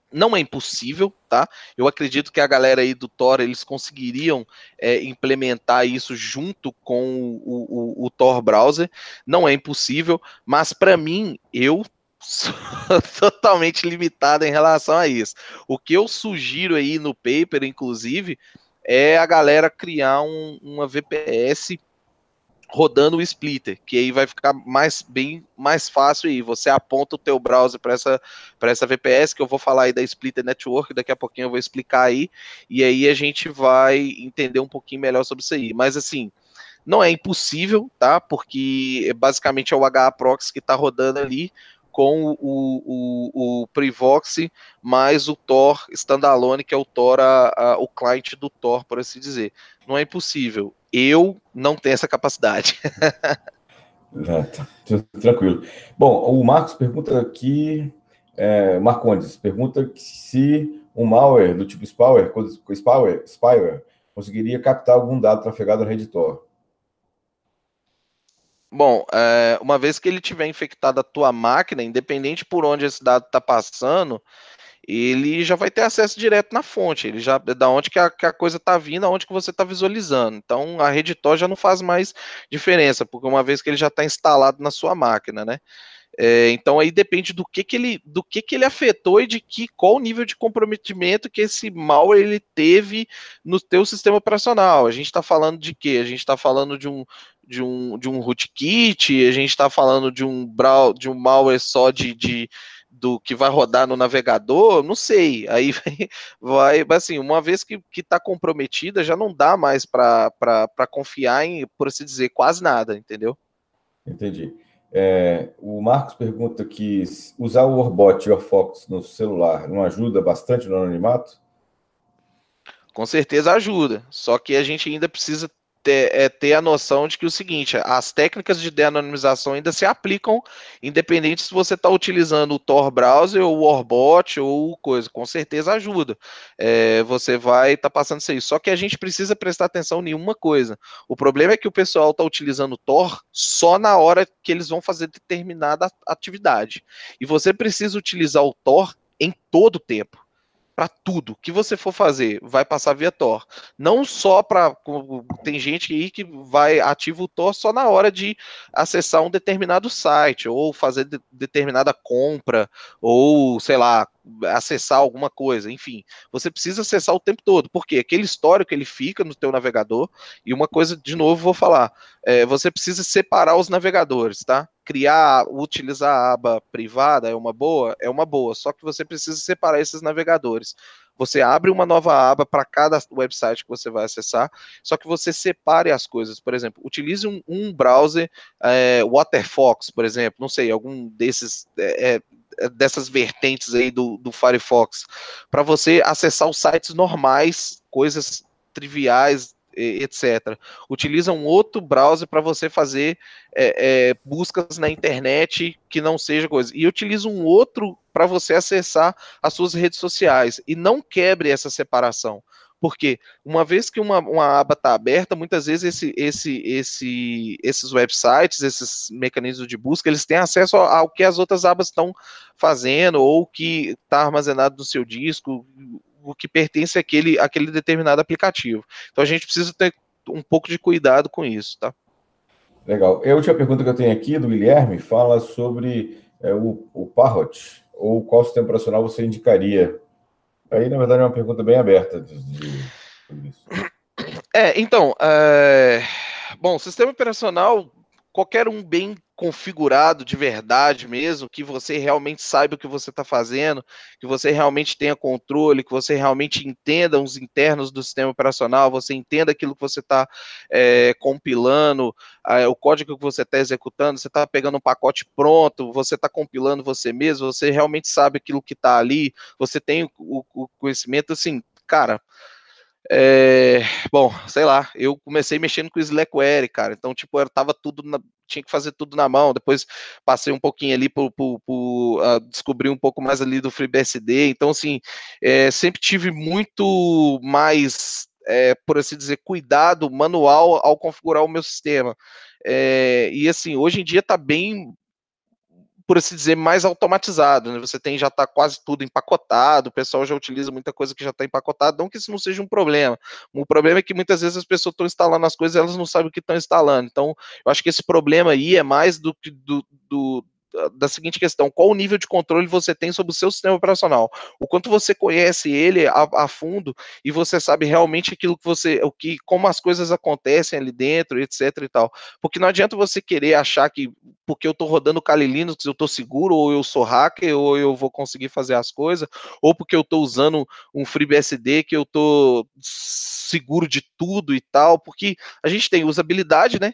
não é impossível, tá? Eu acredito que a galera aí do Tor eles conseguiriam é, implementar isso junto com o, o, o Tor browser. Não é impossível, mas para mim eu totalmente limitada em relação a isso. O que eu sugiro aí no paper, inclusive, é a galera criar um, uma VPS rodando o splitter, que aí vai ficar mais bem mais fácil aí. Você aponta o teu browser para essa para essa VPS que eu vou falar aí da Splitter Network, daqui a pouquinho eu vou explicar aí, e aí a gente vai entender um pouquinho melhor sobre isso aí. Mas assim, não é impossível, tá? Porque basicamente é o HA Proxy que está rodando ali com o, o, o Privox mais o Tor standalone, que é o Tor, a, a, o cliente do Tor, por assim dizer. Não é impossível. Eu não tenho essa capacidade. é, tá, tranquilo. Bom, o Marcos pergunta aqui, é, Marcondes, pergunta se um malware do tipo spyware, spyware, spyware conseguiria captar algum dado trafegado na rede Tor. Bom, é, uma vez que ele tiver infectado a tua máquina, independente por onde esse dado está passando, ele já vai ter acesso direto na fonte, ele já da onde que a, que a coisa está vindo, aonde que você está visualizando. Então a rede Tor já não faz mais diferença, porque uma vez que ele já está instalado na sua máquina, né? É, então aí depende do que, que ele do que, que ele afetou e de que qual o nível de comprometimento que esse malware ele teve no teu sistema operacional. A gente está falando de quê? A gente está falando de um de um, de um rootkit, a gente está falando de um brawl, de um malware só de, de do que vai rodar no navegador, não sei. Aí vai, vai assim, uma vez que está comprometida, já não dá mais para confiar em, por assim dizer, quase nada, entendeu? Entendi. É, o Marcos pergunta que usar o Orbot e o Fox no celular não ajuda bastante no anonimato? Com certeza ajuda. Só que a gente ainda precisa ter, é, ter a noção de que o seguinte, as técnicas de de-anonimização ainda se aplicam, independente se você está utilizando o Tor Browser ou o Warbot ou coisa, com certeza ajuda. É, você vai estar tá passando isso aí. Só que a gente precisa prestar atenção em uma coisa. O problema é que o pessoal está utilizando o Tor só na hora que eles vão fazer determinada atividade. E você precisa utilizar o Tor em todo o tempo para tudo que você for fazer, vai passar via Tor. Não só para tem gente aí que vai ativa o Tor só na hora de acessar um determinado site ou fazer de, determinada compra ou sei lá acessar alguma coisa, enfim, você precisa acessar o tempo todo, porque aquele histórico ele fica no teu navegador, e uma coisa, de novo, vou falar, é, você precisa separar os navegadores, tá? Criar, utilizar a aba privada é uma boa? É uma boa, só que você precisa separar esses navegadores. Você abre uma nova aba para cada website que você vai acessar, só que você separe as coisas. Por exemplo, utilize um, um browser, é, Waterfox, por exemplo, não sei, algum desses é, dessas vertentes aí do, do Firefox, para você acessar os sites normais, coisas triviais, etc. Utiliza um outro browser para você fazer é, é, buscas na internet que não seja coisa. E utiliza um outro para você acessar as suas redes sociais. E não quebre essa separação. Porque uma vez que uma, uma aba está aberta, muitas vezes esse, esse, esse, esses websites, esses mecanismos de busca, eles têm acesso ao que as outras abas estão fazendo, ou que está armazenado no seu disco, o que pertence àquele, àquele determinado aplicativo. Então a gente precisa ter um pouco de cuidado com isso, tá? Legal. A última pergunta que eu tenho aqui do Guilherme fala sobre é, o, o Parrot, ou qual sistema operacional você indicaria Aí, na verdade, é uma pergunta bem aberta de, de, É, então, é... bom, sistema operacional, qualquer um bem configurado de verdade mesmo, que você realmente saiba o que você está fazendo, que você realmente tenha controle, que você realmente entenda os internos do sistema operacional, você entenda aquilo que você está é, compilando, é, o código que você está executando, você está pegando um pacote pronto, você está compilando você mesmo, você realmente sabe aquilo que está ali, você tem o, o conhecimento, assim, cara, é, bom, sei lá, eu comecei mexendo com o Slackware, cara, então, tipo, eu tava tudo, na, tinha que fazer tudo na mão, depois passei um pouquinho ali por uh, descobrir um pouco mais ali do FreeBSD, então, assim, é, sempre tive muito mais, é, por assim dizer, cuidado manual ao configurar o meu sistema, é, e assim, hoje em dia tá bem por assim dizer, mais automatizado. Né? Você tem já está quase tudo empacotado, o pessoal já utiliza muita coisa que já está empacotado, não que isso não seja um problema. O problema é que muitas vezes as pessoas estão instalando as coisas e elas não sabem o que estão instalando. Então, eu acho que esse problema aí é mais do que do, do da seguinte questão: qual o nível de controle você tem sobre o seu sistema operacional? O quanto você conhece ele a, a, fundo e você sabe realmente aquilo que você, o que, como as coisas acontecem ali dentro, etc e tal. Porque não adianta você querer achar que porque eu estou rodando Kali Linux eu estou seguro, ou eu sou hacker, ou eu vou conseguir fazer as coisas, ou porque eu estou usando um FreeBSD que eu estou seguro de tudo e tal, porque a gente tem usabilidade, né?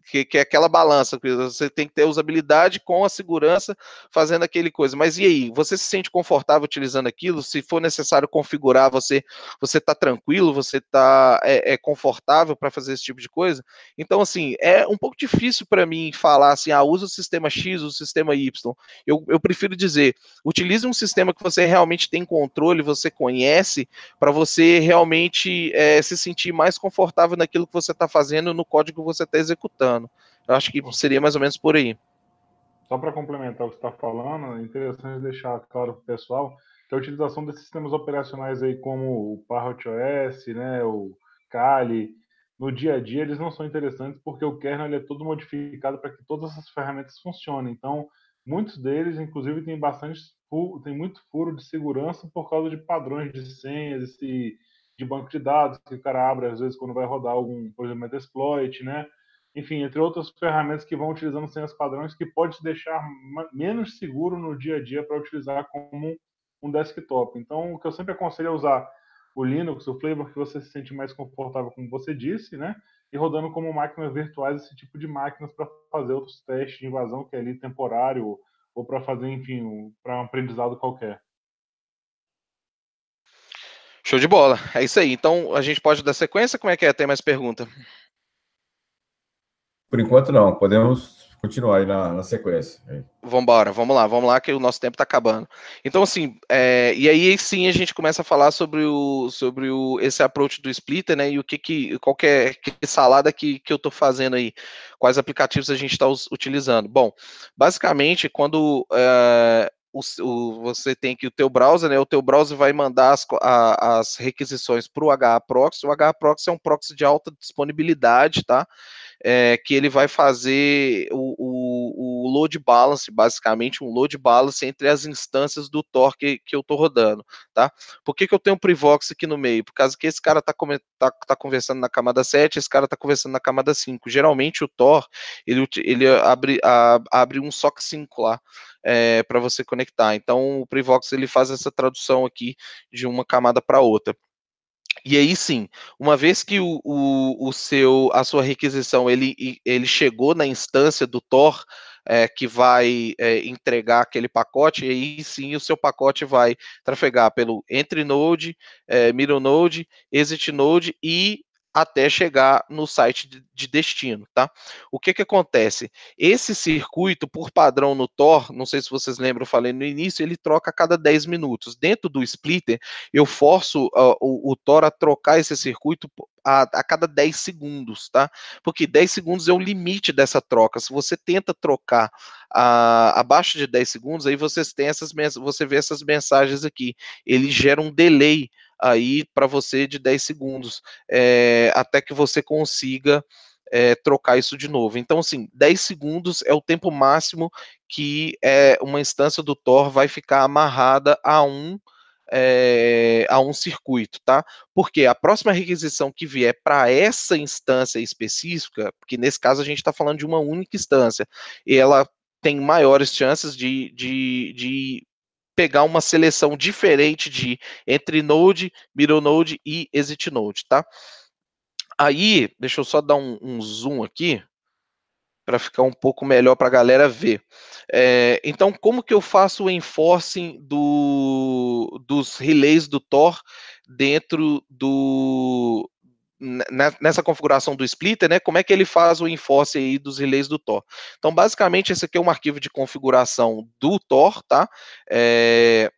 Que, que, é aquela balança, você tem que ter usabilidade com a segurança fazendo aquele coisa. Mas e aí, você se sente confortável utilizando aquilo? Se for necessário configurar, você você está tranquilo, você está é, é, confortável para fazer esse tipo de coisa? Então, assim, é um pouco difícil para mim falar assim, ah, usa o sistema X, o sistema Y. Eu, eu prefiro dizer, utilize um sistema que você realmente tem controle, você conhece, para você realmente é, se sentir mais confortável naquilo que você está fazendo, no código que você está executando Eu acho que seria mais ou menos por aí. Só para complementar o que está falando, é interessante deixar claro para o pessoal que a utilização desses sistemas operacionais aí como o Parrot OS, né, o Kali, no dia a dia eles não são interessantes porque o kernel é todo modificado para que todas essas ferramentas funcionem. Então, muitos deles, inclusive, tem bastante tem muito furo de segurança por causa de padrões de senhas, esse, de banco de dados que o cara abre às vezes quando vai rodar algum, por exemplo, exploit, né? Enfim, entre outras ferramentas que vão utilizando senhas padrões que pode te deixar menos seguro no dia a dia para utilizar como um desktop. Então, o que eu sempre aconselho é usar o Linux, o Flavor que você se sente mais confortável, como você disse, né? E rodando como máquinas virtuais esse tipo de máquinas para fazer outros testes de invasão que é ali temporário ou para fazer, enfim, para um aprendizado qualquer. Show de bola. É isso aí. Então a gente pode dar sequência? Como é que é? Tem mais pergunta? Por enquanto não. Podemos continuar aí na, na sequência. Vamos embora, vamos lá, vamos lá, que o nosso tempo está acabando. Então, assim, é, e aí sim a gente começa a falar sobre o sobre o, esse approach do splitter, né? E o que que qual que é que salada que, que eu estou fazendo aí, quais aplicativos a gente está utilizando. Bom, basicamente, quando é, o, o, você tem que o teu browser, né? O teu browser vai mandar as, a, as requisições para o HAProxy. O HAProxy é um proxy de alta disponibilidade, tá? É, que ele vai fazer o, o, o, load balance, basicamente um load balance entre as instâncias do Tor que, que eu estou rodando, tá? Por que, que eu tenho um Privox aqui no meio? Por causa que esse cara está tá, tá conversando na camada 7, esse cara está conversando na camada 5. Geralmente o Tor, ele, ele abre, a, abre um SOC 5 lá, é, para você conectar. Então o Privox ele faz essa tradução aqui de uma camada para outra. E aí sim, uma vez que o, o, o, seu, a sua requisição ele, ele chegou na instância do Tor é, que vai é, entregar aquele pacote, e aí sim o seu pacote vai trafegar pelo entre node, é, middle node, exit node e até chegar no site de, destino, tá? O que que acontece? Esse circuito, por padrão no Tor, não sei se vocês lembram, falei no início, ele troca a cada 10 minutos. Dentro do splitter, eu forço uh, o, o Tor a trocar esse circuito a, a, cada 10 segundos, tá? Porque 10 segundos é o limite dessa troca. Se você tenta trocar a, abaixo de 10 segundos, aí vocês têm essas você vê essas mensagens aqui. Ele gera um delay aí para você de 10 segundos, é, até que você consiga é, trocar isso de novo. Então, assim, 10 segundos é o tempo máximo que é, uma instância do Tor vai ficar amarrada a um é, a um circuito, tá? Porque a próxima requisição que vier para essa instância específica, porque nesse caso a gente está falando de uma única instância, e ela tem maiores chances de, de, de pegar uma seleção diferente de entre node, middle node e exit node, tá? Aí, deixa eu só dar um, um zoom aqui para ficar um pouco melhor para a galera ver. É, então, como que eu faço o enforcing do, dos relays do Tor dentro do, nessa configuração do splitter, né, como é que ele faz o enforce aí dos relays do Tor. Então, basicamente, esse aqui é um arquivo de configuração do Tor, tá? É,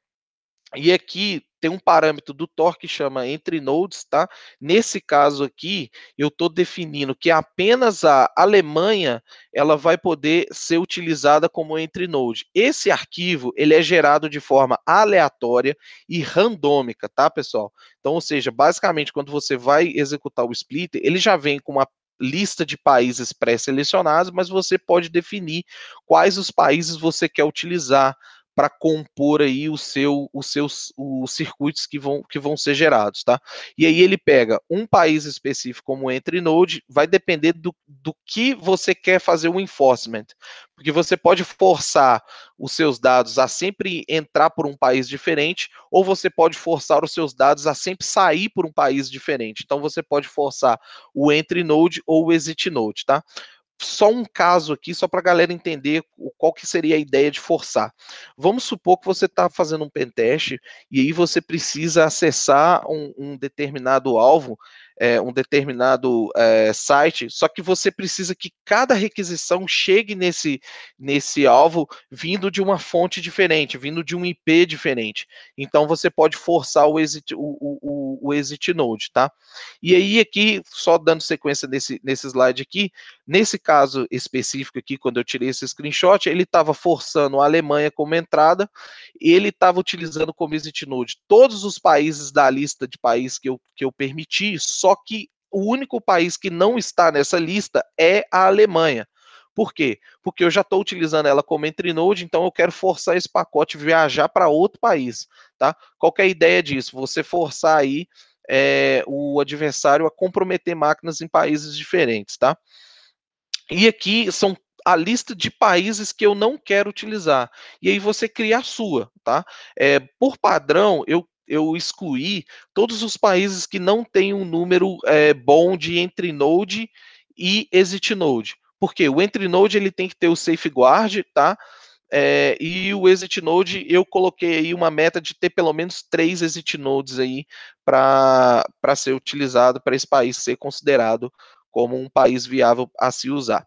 e aqui tem um parâmetro do Tor que chama entre nodes, tá? Nesse caso aqui, eu estou definindo que apenas a Alemanha ela vai poder ser utilizada como entre node. Esse arquivo ele é gerado de forma aleatória e randômica, tá, pessoal? Então, ou seja, basicamente quando você vai executar o splitter, ele já vem com uma lista de países pré-selecionados, mas você pode definir quais os países você quer utilizar para compor aí o seu, os seus os circuitos que vão, que vão ser gerados, tá? E aí ele pega um país específico como entre node, vai depender do, do que você quer fazer o enforcement, porque você pode forçar os seus dados a sempre entrar por um país diferente, ou você pode forçar os seus dados a sempre sair por um país diferente. Então você pode forçar o entre node ou o exit node, tá? Só um caso aqui, só para a galera entender qual que seria a ideia de forçar. Vamos supor que você está fazendo um pentest e aí você precisa acessar um, um determinado alvo é, um determinado é, site, só que você precisa que cada requisição chegue nesse, nesse alvo vindo de uma fonte diferente, vindo de um IP diferente. Então você pode forçar o exit, o, o, o exit node, tá? E aí aqui, só dando sequência nesse, nesse slide aqui, nesse caso específico aqui, quando eu tirei esse screenshot, ele estava forçando a Alemanha como entrada, ele estava utilizando como exit node todos os países da lista de países que eu, que eu permiti, só que o único país que não está nessa lista é a Alemanha. Por quê? Porque eu já estou utilizando ela como entry node, então eu quero forçar esse pacote viajar para outro país, tá? Qual é a ideia disso? Você forçar aí é, o adversário a comprometer máquinas em países diferentes, tá? E aqui são a lista de países que eu não quero utilizar. E aí você cria a sua, tá? É, por padrão, eu eu excluí todos os países que não têm um número é, bom de entre node e exit node. Porque o entre node ele tem que ter o safeguard, tá? É, e o exit node eu coloquei aí uma meta de ter pelo menos três exit nodes aí para ser utilizado para esse país ser considerado como um país viável a se usar.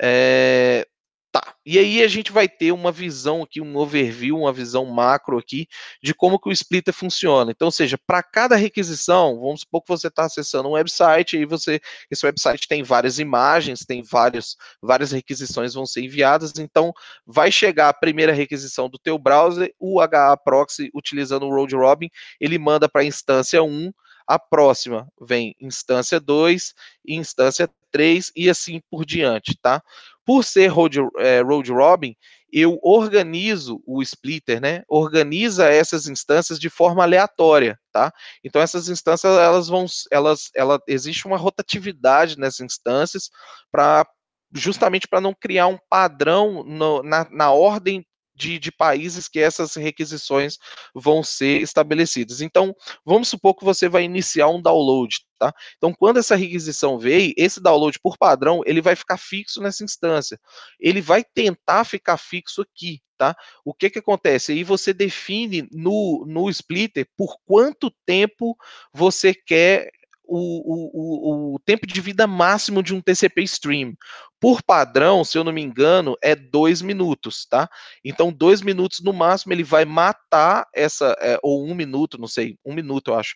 É, Tá. E aí a gente vai ter uma visão aqui, um overview, uma visão macro aqui de como que o splitter funciona. Então, ou seja, para cada requisição, vamos supor que você está acessando um website e você, esse website tem várias imagens, tem vários, várias requisições vão ser enviadas. Então, vai chegar a primeira requisição do teu browser, o HA proxy utilizando o road robin, ele manda para a instância 1, a próxima vem instância 2, instância 3 e assim por diante, tá? Por ser road, é, road robin, eu organizo o splitter, né? Organiza essas instâncias de forma aleatória, tá? Então essas instâncias elas vão, elas, ela existe uma rotatividade nessas instâncias para justamente para não criar um padrão no, na, na ordem de, de, países que essas requisições vão ser estabelecidas. Então, vamos supor que você vai iniciar um download, tá? Então, quando essa requisição veio, esse download por padrão, ele vai ficar fixo nessa instância. Ele vai tentar ficar fixo aqui, tá? O que que acontece? Aí você define no, no splitter por quanto tempo você quer o, o, o, tempo de vida máximo de um TCP stream. Por padrão, se eu não me engano, é dois minutos, tá? Então, dois minutos no máximo ele vai matar essa, é, ou um minuto, não sei, um minuto eu acho.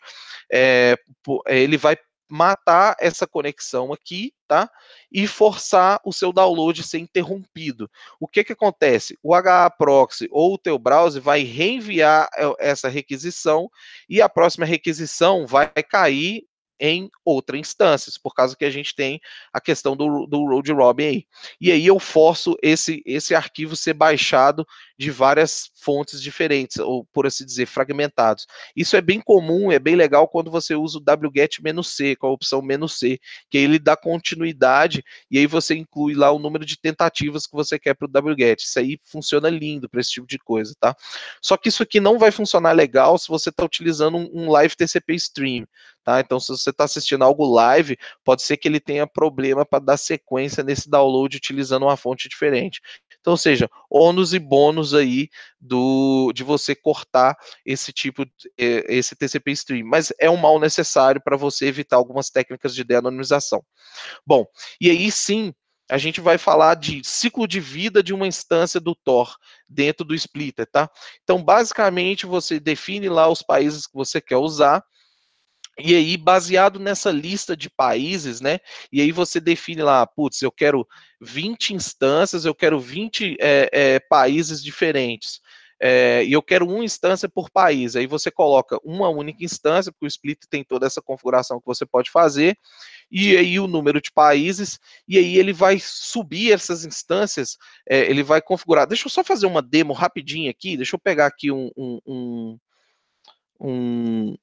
É, ele vai matar essa conexão aqui, tá? E forçar o seu download ser interrompido. O que que acontece? O HA proxy ou o teu browser vai reenviar é, essa requisição e a próxima requisição vai cair em outra instância, por causa que a gente tem a questão do, do road robin aí. E aí eu forço esse, esse arquivo ser baixado de várias fontes diferentes, ou por assim dizer, fragmentados. Isso é bem comum, é bem legal quando você usa o wget-c, com a opção "-c", que ele dá continuidade e aí você inclui lá o número de tentativas que você quer para o wget. Isso aí funciona lindo para esse tipo de coisa, tá? Só que isso aqui não vai funcionar legal se você está utilizando um, um live TCP stream, tá? Então, se você está assistindo algo live, pode ser que ele tenha problema para dar sequência nesse download utilizando uma fonte diferente. Então, ou seja, ônus e bônus aí do de você cortar esse tipo eh, esse TCP stream, mas é um mal necessário para você evitar algumas técnicas de de-anonimização. Bom, e aí sim, a gente vai falar de ciclo de vida de uma instância do Tor dentro do splitter, tá? Então, basicamente, você define lá os países que você quer usar, e aí, baseado nessa lista de países, né? E aí você define lá, putz, eu quero 20 instâncias, eu quero 20 é, é, países diferentes. É, e eu quero uma instância por país. Aí você coloca uma única instância, porque o split tem toda essa configuração que você pode fazer, e aí o número de países, e aí ele vai subir essas instâncias, é, ele vai configurar. Deixa eu só fazer uma demo rapidinho aqui, deixa eu pegar aqui um, um, um, um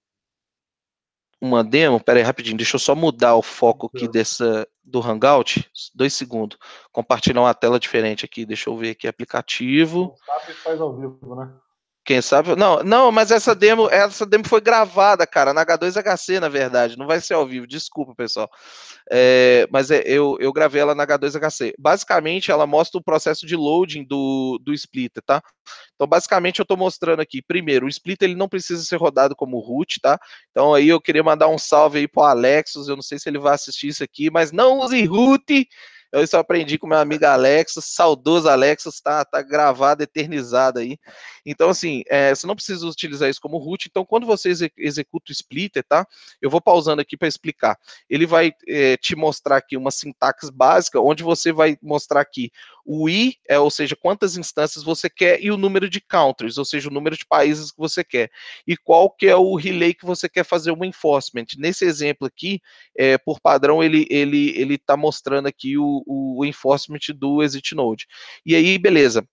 uma demo. Pera aí, rapidinho, deixa eu só mudar o foco aqui dessa, do Hangout. Dois segundos. Compartilhar uma tela diferente aqui. Deixa eu ver aqui, aplicativo. Sabe faz ao vivo, né? Quem sabe? Não, não, mas essa demo, essa demo foi gravada, cara, na H2HC, na verdade. Não vai ser ao vivo, desculpa, pessoal. É, mas é, eu, eu gravei ela na H2HC. Basicamente, ela mostra o processo de loading do, do splitter, tá? Então, basicamente, eu estou mostrando aqui. Primeiro, o splitter ele não precisa ser rodado como root, tá? Então, aí eu queria mandar um salve aí pro Alexos. Eu não sei se ele vai assistir isso aqui, mas não use root eu isso aprendi com meu amigo Alexo, saudoso Alexo, está tá gravado, eternizado aí. Então, assim, é, você não precisa utilizar isso como root. Então, quando você executa o splitter, tá? Eu vou pausando aqui para explicar. Ele vai é, te mostrar aqui uma sintaxe básica, onde você vai mostrar aqui o i, é, ou seja, quantas instâncias você quer, e o número de countries, ou seja, o número de países que você quer. E qual que é o relay que você quer fazer o enforcement. Nesse exemplo aqui, é, por padrão, ele ele ele está mostrando aqui o, o enforcement do exit node. E aí, beleza.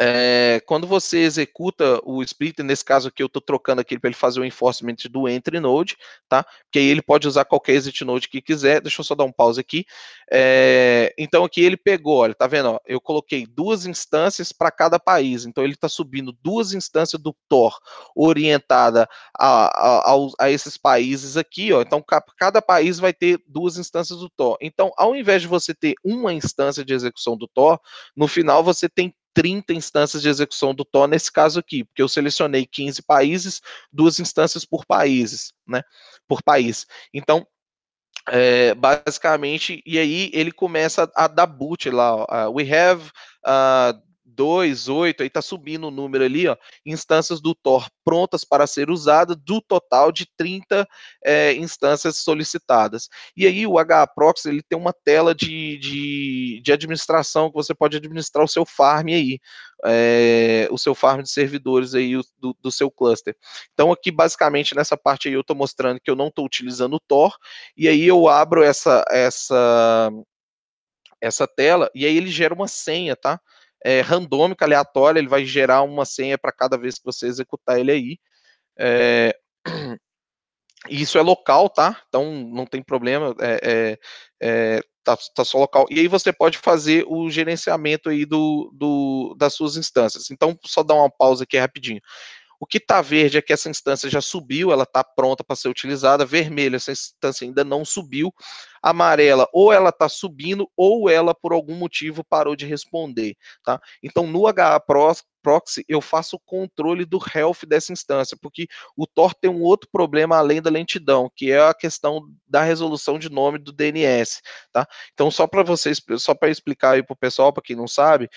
É, quando você executa o splitter, nesse caso aqui eu estou trocando aqui para ele fazer o enforcement do entry node, tá? Porque aí ele pode usar qualquer exit node que quiser. Deixa eu só dar um pause aqui. É, então aqui ele pegou, olha, tá vendo? Ó, eu coloquei duas instâncias para cada país. Então ele está subindo duas instâncias do Tor orientada a, a, a, a, esses países aqui, ó. Então cada país vai ter duas instâncias do Tor. Então, ao invés de você ter uma instância de execução do Tor, no final você tem 30 instâncias de execução do Tor nesse caso aqui, porque eu selecionei 15 países, duas instâncias por países, né? Por país. Então, é, basicamente, e aí ele começa a, a dar boot lá, ó, uh, we have uh, 2, 8, aí tá subindo o número ali, ó, instâncias do Tor prontas para ser usadas, do total de 30 é, instâncias solicitadas. E aí o HProxy, ele tem uma tela de, de, de, administração que você pode administrar o seu farm aí, é, o seu farm de servidores aí do, do, seu cluster. Então aqui, basicamente, nessa parte aí eu estou mostrando que eu não estou utilizando o Tor, e aí eu abro essa, essa, essa tela, e aí ele gera uma senha, tá? É, randômica, aleatória, ele vai gerar uma senha para cada vez que você executar ele aí. É, isso é local, tá? Então não tem problema, é, é, tá, tá, só local. E aí você pode fazer o gerenciamento aí do, do, das suas instâncias. Então, só dar uma pausa aqui rapidinho. O que está verde é que essa instância já subiu, ela está pronta para ser utilizada. Vermelho, essa instância ainda não subiu. Amarela, ou ela está subindo, ou ela, por algum motivo, parou de responder. Tá? Então, no HA Proxy, eu faço o controle do health dessa instância, porque o Tor tem um outro problema além da lentidão, que é a questão da resolução de nome do DNS, tá? Então, só para vocês, só para explicar aí para o pessoal, para quem não sabe,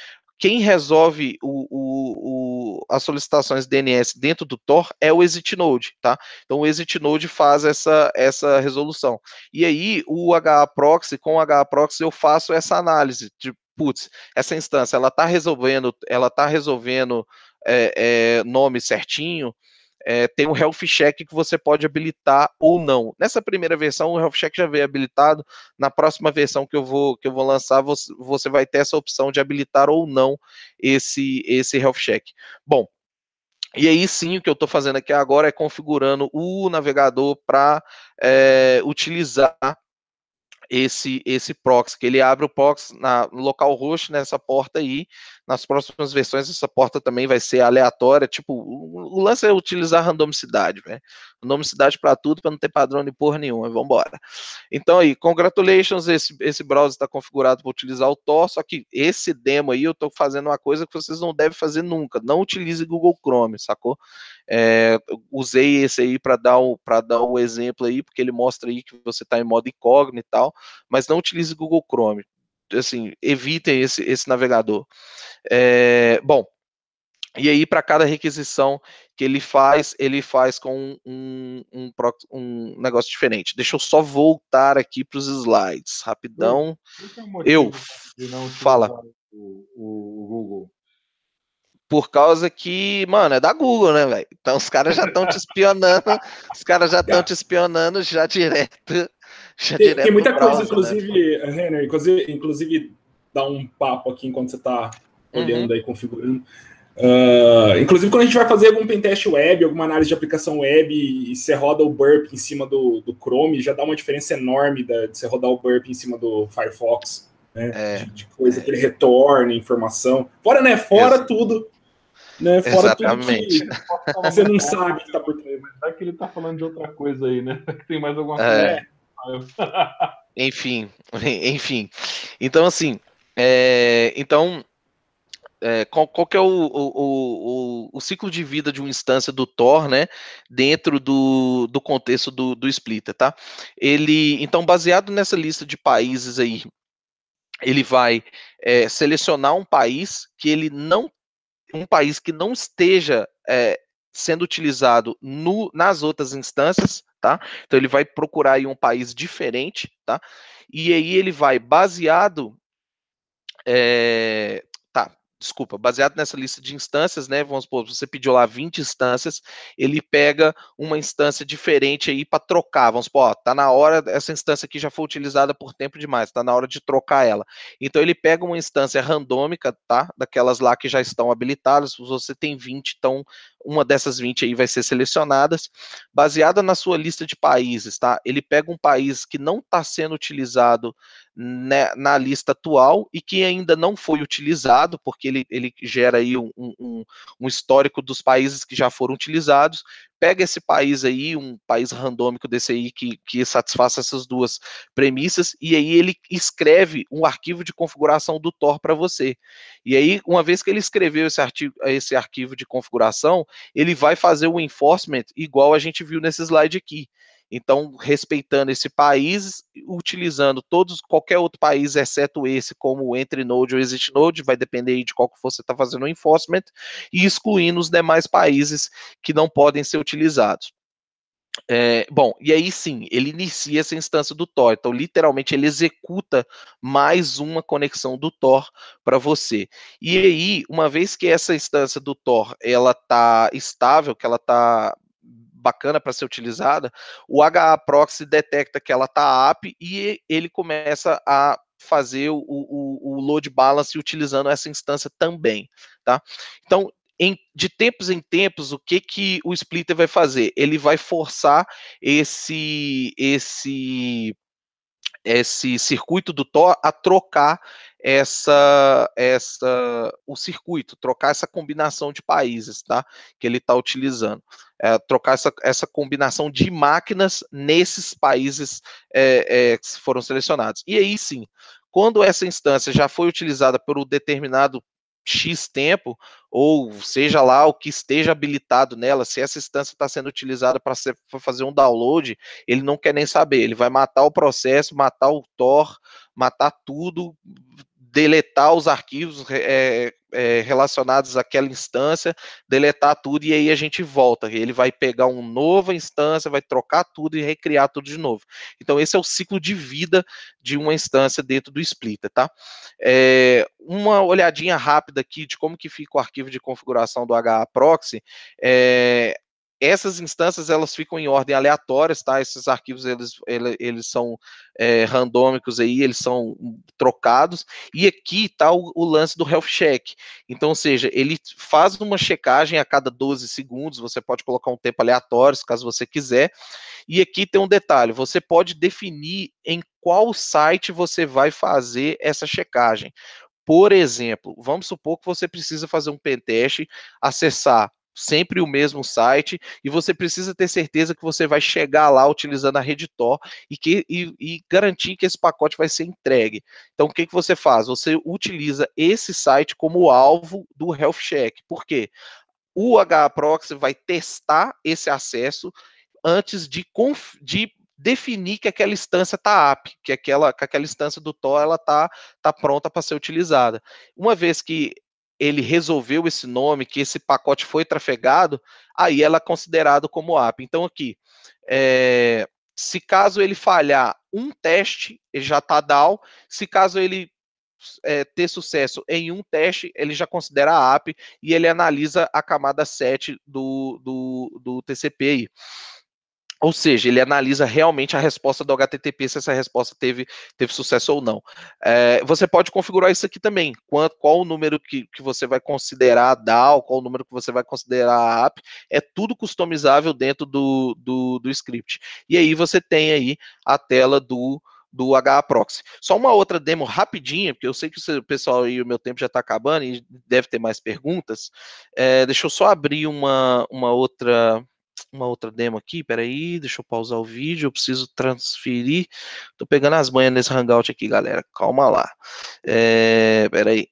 quem resolve o, o, o, as solicitações DNS dentro do Tor é o Exit Node, tá? Então o Exit Node faz essa, essa resolução. E aí o HA Proxy, com o HA Proxy eu faço essa análise de, putz, essa instância ela está resolvendo, ela tá resolvendo é, é, nome certinho, é, tem um health check que você pode habilitar ou não. Nessa primeira versão, o health check já veio habilitado. Na próxima versão que eu vou, que eu vou lançar, você, você vai ter essa opção de habilitar ou não esse, esse health check. Bom, e aí sim, o que eu estou fazendo aqui agora é configurando o navegador para é, utilizar esse esse proxy, que ele abre o proxy na, no local host nessa porta aí. Nas próximas versões, essa porta também vai ser aleatória. Tipo, o, lance é utilizar randomicidade, velho. Randomicidade para tudo, para não ter padrão de porra nenhuma. Embora. Então aí, congratulations, esse, esse browser está configurado para utilizar o Tor, só que esse demo aí eu estou fazendo uma coisa que vocês não devem fazer nunca. Não utilize Google Chrome, sacou? É, usei esse aí para dar o dar o exemplo aí, porque ele mostra aí que você está em modo incógnito e tal, mas não utilize Google Chrome. Assim, evitem esse, esse navegador. É, bom, e aí, para cada requisição que ele faz, ele faz com um, um, um, negócio diferente. Deixa eu só voltar aqui para os slides, rapidão. É eu, fala. O, o, Google por causa que, mano, é da Google, né, velho? Então os caras já estão te espionando, os caras já estão te espionando já direto. Já tem, tem muita coisa, né? inclusive, né? Henry, inclusive, inclusive, dá um papo aqui enquanto você está olhando uhum. aí, configurando. Uh, inclusive, quando a gente vai fazer algum pentest web, alguma análise de aplicação web, e você roda o burp em cima do, do Chrome, já dá uma diferença enorme da, de você rodar o burp em cima do Firefox. Né? É, de, de, coisa é. que ele retorna informação. Fora, né? Fora tudo né? Fora Exatamente. tudo que você não sabe que tá por trás. Mas vai que ele tá falando de outra coisa aí, né? Que tem mais alguma é. Enfim, enfim. Então, assim, é, então, é, qual, qual, que é o, o, o, o, ciclo de vida de uma instância do Tor, né, dentro do, do contexto do, do Splitter, tá? Ele, então, baseado nessa lista de países aí, ele vai é, selecionar um país que ele não um país que não esteja é, sendo utilizado no, nas outras instâncias, tá? Então ele vai procurar aí um país diferente, tá? E aí ele vai baseado é, desculpa, baseado nessa lista de instâncias, né? Vamos supor, você pediu lá 20 instâncias, ele pega uma instância diferente aí para trocar. Vamos supor, ó, tá na hora, essa instância aqui já foi utilizada por tempo demais, tá na hora de trocar ela. Então ele pega uma instância randômica, tá? Daquelas lá que já estão habilitadas, você tem 20, então uma dessas 20 aí vai ser selecionadas, baseada na sua lista de países, tá? Ele pega um país que não está sendo utilizado né, na lista atual e que ainda não foi utilizado, porque ele, ele gera aí um, um, um histórico dos países que já foram utilizados, pega esse país aí, um país randômico desse aí que, que satisfaça essas duas premissas, e aí ele escreve um arquivo de configuração do Tor para você. E aí, uma vez que ele escreveu esse, artigo, esse arquivo de configuração, ele vai fazer o enforcement igual a gente viu nesse slide aqui. Então, respeitando esse país, utilizando todos, qualquer outro país, exceto esse, como entre node ou exit node, vai depender de qual que você está fazendo o enforcement, e excluindo os demais países que não podem ser utilizados. É, bom, e aí sim, ele inicia essa instância do Tor. Então, literalmente, ele executa mais uma conexão do Tor para você. E aí, uma vez que essa instância do Tor ela está estável, que ela está bacana para ser utilizada, o HA Proxy detecta que ela está app e ele começa a fazer o, o, o, load balance utilizando essa instância também, tá? Então, em, de tempos em tempos, o que que o splitter vai fazer? Ele vai forçar esse esse esse circuito do Tor a trocar essa essa o circuito, trocar essa combinação de países, tá? Que ele está utilizando, é, trocar essa, essa combinação de máquinas nesses países é, é, que foram selecionados. E aí sim, quando essa instância já foi utilizada por um determinado X tempo, ou seja lá o que esteja habilitado nela, se essa instância está sendo utilizada para fazer um download, ele não quer nem saber, ele vai matar o processo, matar o Tor, matar tudo, deletar os arquivos é, é, relacionados àquela instância, deletar tudo e aí a gente volta. Ele vai pegar uma nova instância, vai trocar tudo e recriar tudo de novo. Então esse é o ciclo de vida de uma instância dentro do splitter, tá? É, uma olhadinha rápida aqui de como que fica o arquivo de configuração do HA Proxy. É, essas instâncias elas ficam em ordem aleatória, tá? Esses arquivos eles, eles, eles são é, randômicos aí, eles são trocados. E aqui está o, o, lance do health check. Então, ou seja, ele faz uma checagem a cada 12 segundos. Você pode colocar um tempo aleatório, caso você quiser. E aqui tem um detalhe: você pode definir em qual site você vai fazer essa checagem. Por exemplo, vamos supor que você precisa fazer um pentest, acessar sempre o mesmo site e você precisa ter certeza que você vai chegar lá utilizando a rede Tor e, que, e, e garantir que esse pacote vai ser entregue. Então, o que, que você faz? Você utiliza esse site como alvo do Health Check. Por quê? O HProxy vai testar esse acesso antes de, de definir que aquela instância está app, que aquela, que aquela instância do Tor ela está tá pronta para ser utilizada. Uma vez que ele resolveu esse nome, que esse pacote foi trafegado, aí ela é considerado como app. Então aqui, é, se caso ele falhar um teste, ele já está down. Se caso ele é, ter sucesso em um teste, ele já considera a app e ele analisa a camada 7 do, do, do. Ou seja, ele analisa realmente a resposta do HTTP, se essa resposta teve, teve sucesso ou não. É, você pode configurar isso aqui também. Qual, qual o número que, que você vai considerar DAO, qual o número que você vai considerar app. É tudo customizável dentro do, do, do script. E aí você tem aí a tela do, do HAProxy. Só uma outra demo rapidinha, porque eu sei que o pessoal e o meu tempo já está acabando e deve ter mais perguntas. É, deixa eu só abrir uma, uma outra uma outra demo aqui, peraí, deixa eu pausar o vídeo, eu preciso transferir, tô pegando as manhas nesse Hangout aqui, galera, calma lá, é, peraí,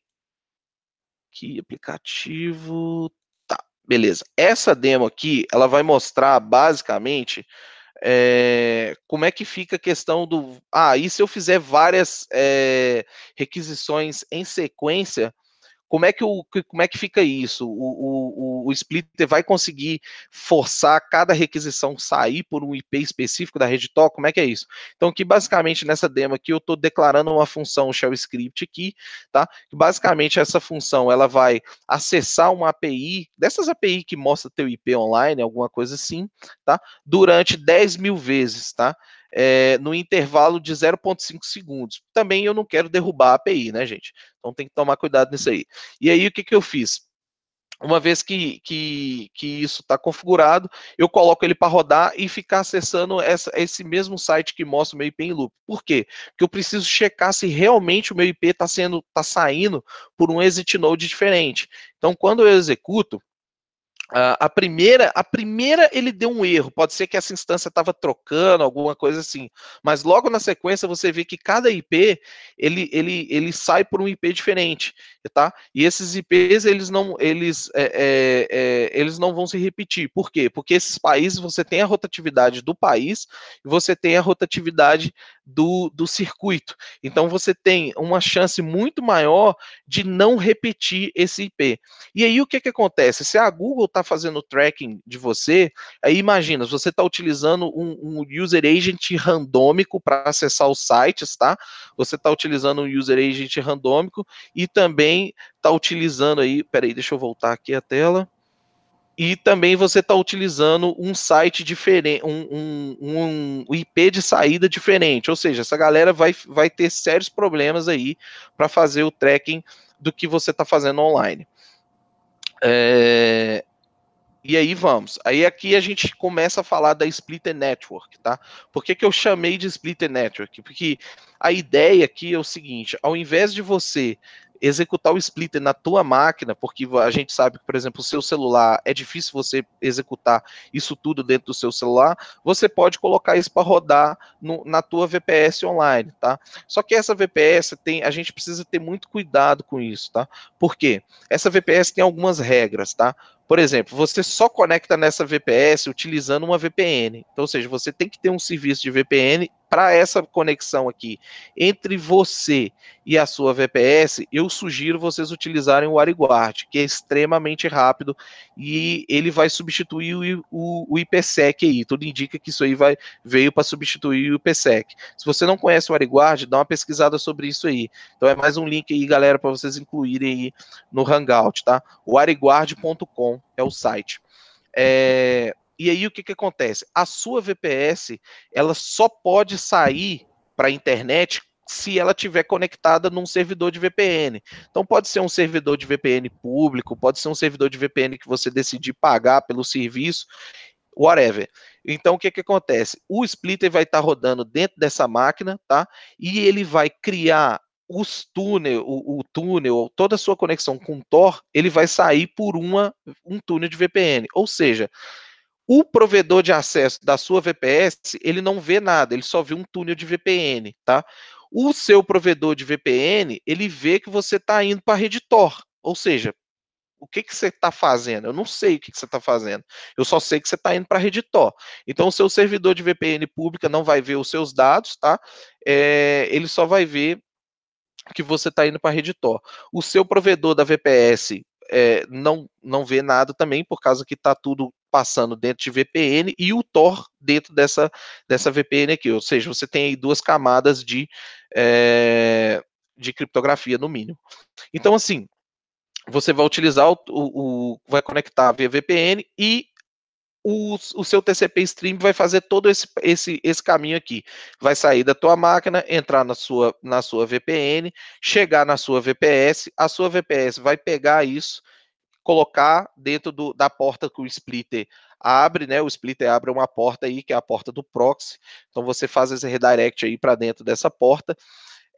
aqui, aplicativo, tá, beleza, essa demo aqui, ela vai mostrar, basicamente, é, como é que fica a questão do, ah, e se eu fizer várias é, requisições em sequência, como é que, o, como é que fica isso? O, o, o splitter vai conseguir forçar cada requisição sair por um IP específico da rede Tor? Como é que é isso? Então, aqui, basicamente, nessa demo aqui, eu estou declarando uma função shell script aqui, tá? Basicamente, essa função, ela vai acessar uma API, dessas API que mostra teu IP online, alguma coisa assim, tá? Durante 10 mil vezes, tá? É, no intervalo de 0,5 segundos. Também eu não quero derrubar a API, né, gente? Então tem que tomar cuidado nisso aí. E aí, o que, que eu fiz? uma vez que, que, que isso está configurado, eu coloco ele para rodar e ficar acessando essa, esse mesmo site que mostra o meu IP em loop. Por quê? Porque eu preciso checar se realmente o meu IP está sendo tá saindo por um exit node diferente. Então, quando eu executo, Uh, a primeira, a primeira ele deu um erro. Pode ser que essa instância estava trocando, alguma coisa assim. Mas logo na sequência você vê que cada IP ele, ele, ele sai por um IP diferente, tá? E esses IPs eles não eles, é, é, é, eles não vão se repetir. Por quê? Porque esses países você tem a rotatividade do país e você tem a rotatividade do, do circuito. Então você tem uma chance muito maior de não repetir esse IP. E aí o que, que acontece? Se a Google está fazendo tracking de você, aí imagina, você está utilizando um, um, user agent randômico para acessar os sites, tá? Você está utilizando um user agent randômico e também está utilizando aí, peraí, deixa eu voltar aqui a tela. E também você está utilizando um site diferente, um, um, um, IP de saída diferente. Ou seja, essa galera vai, vai ter sérios problemas aí para fazer o tracking do que você está fazendo online. É, e aí vamos. Aí aqui a gente começa a falar da Splitter Network, tá? Por que, que eu chamei de Splitter Network? Porque a ideia aqui é o seguinte: ao invés de você executar o splitter na tua máquina, porque a gente sabe que, por exemplo, o seu celular é difícil você executar isso tudo dentro do seu celular, você pode colocar isso para rodar no, na tua VPS online, tá? Só que essa VPS tem, a gente precisa ter muito cuidado com isso, tá? Por quê? Essa VPS tem algumas regras, tá? Por exemplo, você só conecta nessa VPS utilizando uma VPN. Então, ou seja, você tem que ter um serviço de VPN para essa conexão aqui entre você e a sua VPS, eu sugiro vocês utilizarem o WariguArd, que é extremamente rápido e ele vai substituir o, o, o IPsec aí. Tudo indica que isso aí vai, veio para substituir o IPsec. Se você não conhece o WariguArd, dá uma pesquisada sobre isso aí. Então é mais um link aí, galera, para vocês incluírem aí no Hangout, tá? É o site. É, e aí o que, que acontece? A sua VPS ela só pode sair para a internet se ela tiver conectada num servidor de VPN. Então pode ser um servidor de VPN público, pode ser um servidor de VPN que você decidir pagar pelo serviço, whatever. Então o que que acontece? O splitter vai estar tá rodando dentro dessa máquina, tá? E ele vai criar os túnel, o, o, túnel, toda a sua conexão com Tor, ele vai sair por uma, um túnel de VPN. Ou seja, o provedor de acesso da sua VPS, ele não vê nada, ele só vê um túnel de VPN, tá? O seu provedor de VPN, ele vê que você está indo para a rede Tor, ou seja, o que, que você está fazendo? Eu não sei o que, que você está fazendo. Eu só sei que você está indo para a rede Tor. Então, o seu servidor de VPN pública não vai ver os seus dados, tá? É, ele só vai ver que você está indo para a rede Tor. O seu provedor da VPS é, não, não vê nada também, por causa que está tudo passando dentro de VPN e o Tor dentro dessa, dessa VPN aqui. Ou seja, você tem aí duas camadas de, é, de criptografia, no mínimo. Então, assim, você vai utilizar o, o, o vai conectar via VPN e o, o, seu TCP stream vai fazer todo esse, esse, esse caminho aqui. Vai sair da tua máquina, entrar na sua, na sua VPN, chegar na sua VPS, a sua VPS vai pegar isso, colocar dentro do, da porta que o splitter abre, né? O splitter abre uma porta aí, que é a porta do proxy. Então você faz esse redirect aí para dentro dessa porta.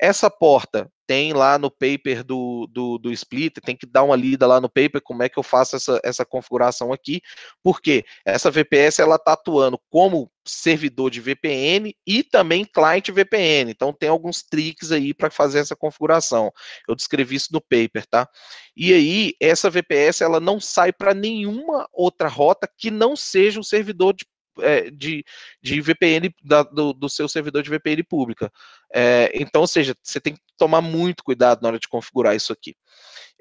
Essa porta tem lá no paper do, do, do splitter, tem que dar uma lida lá no paper como é que eu faço essa, essa configuração aqui, porque essa VPS ela está atuando como servidor de VPN e também client VPN. Então tem alguns tricks aí para fazer essa configuração. Eu descrevi isso no paper, tá? E aí essa VPS ela não sai para nenhuma outra rota que não seja um servidor de é, de, de VPN da, do, do, seu servidor de VPN pública. É, então, ou seja, você tem que tomar muito cuidado na hora de configurar isso aqui.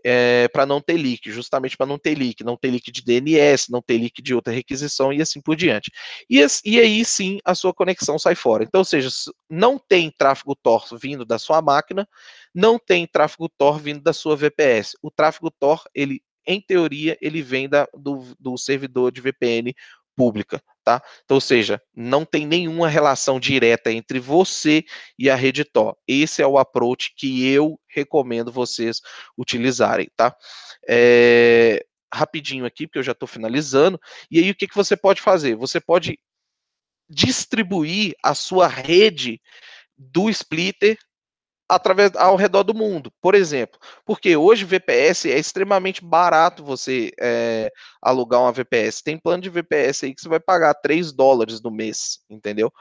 É, para não ter leak, justamente para não ter leak, não ter leak de DNS, não ter leak de outra requisição e assim por diante. E, e aí sim a sua conexão sai fora. Então, ou seja, não tem tráfego Tor vindo da sua máquina, não tem tráfego Tor vindo da sua VPS. O tráfego Tor, ele em teoria, ele vem da, do, do servidor de VPN pública, tá? Então, ou seja, não tem nenhuma relação direta entre você e a rede Tor. Esse é o approach que eu recomendo vocês utilizarem, tá? É, rapidinho aqui, porque eu já estou finalizando. E aí, o que, que você pode fazer? Você pode distribuir a sua rede do splitter através ao redor do mundo, por exemplo, porque hoje VPS é extremamente barato você é, alugar uma VPS. Tem plano de VPS aí que você vai pagar 3 dólares no mês, entendeu?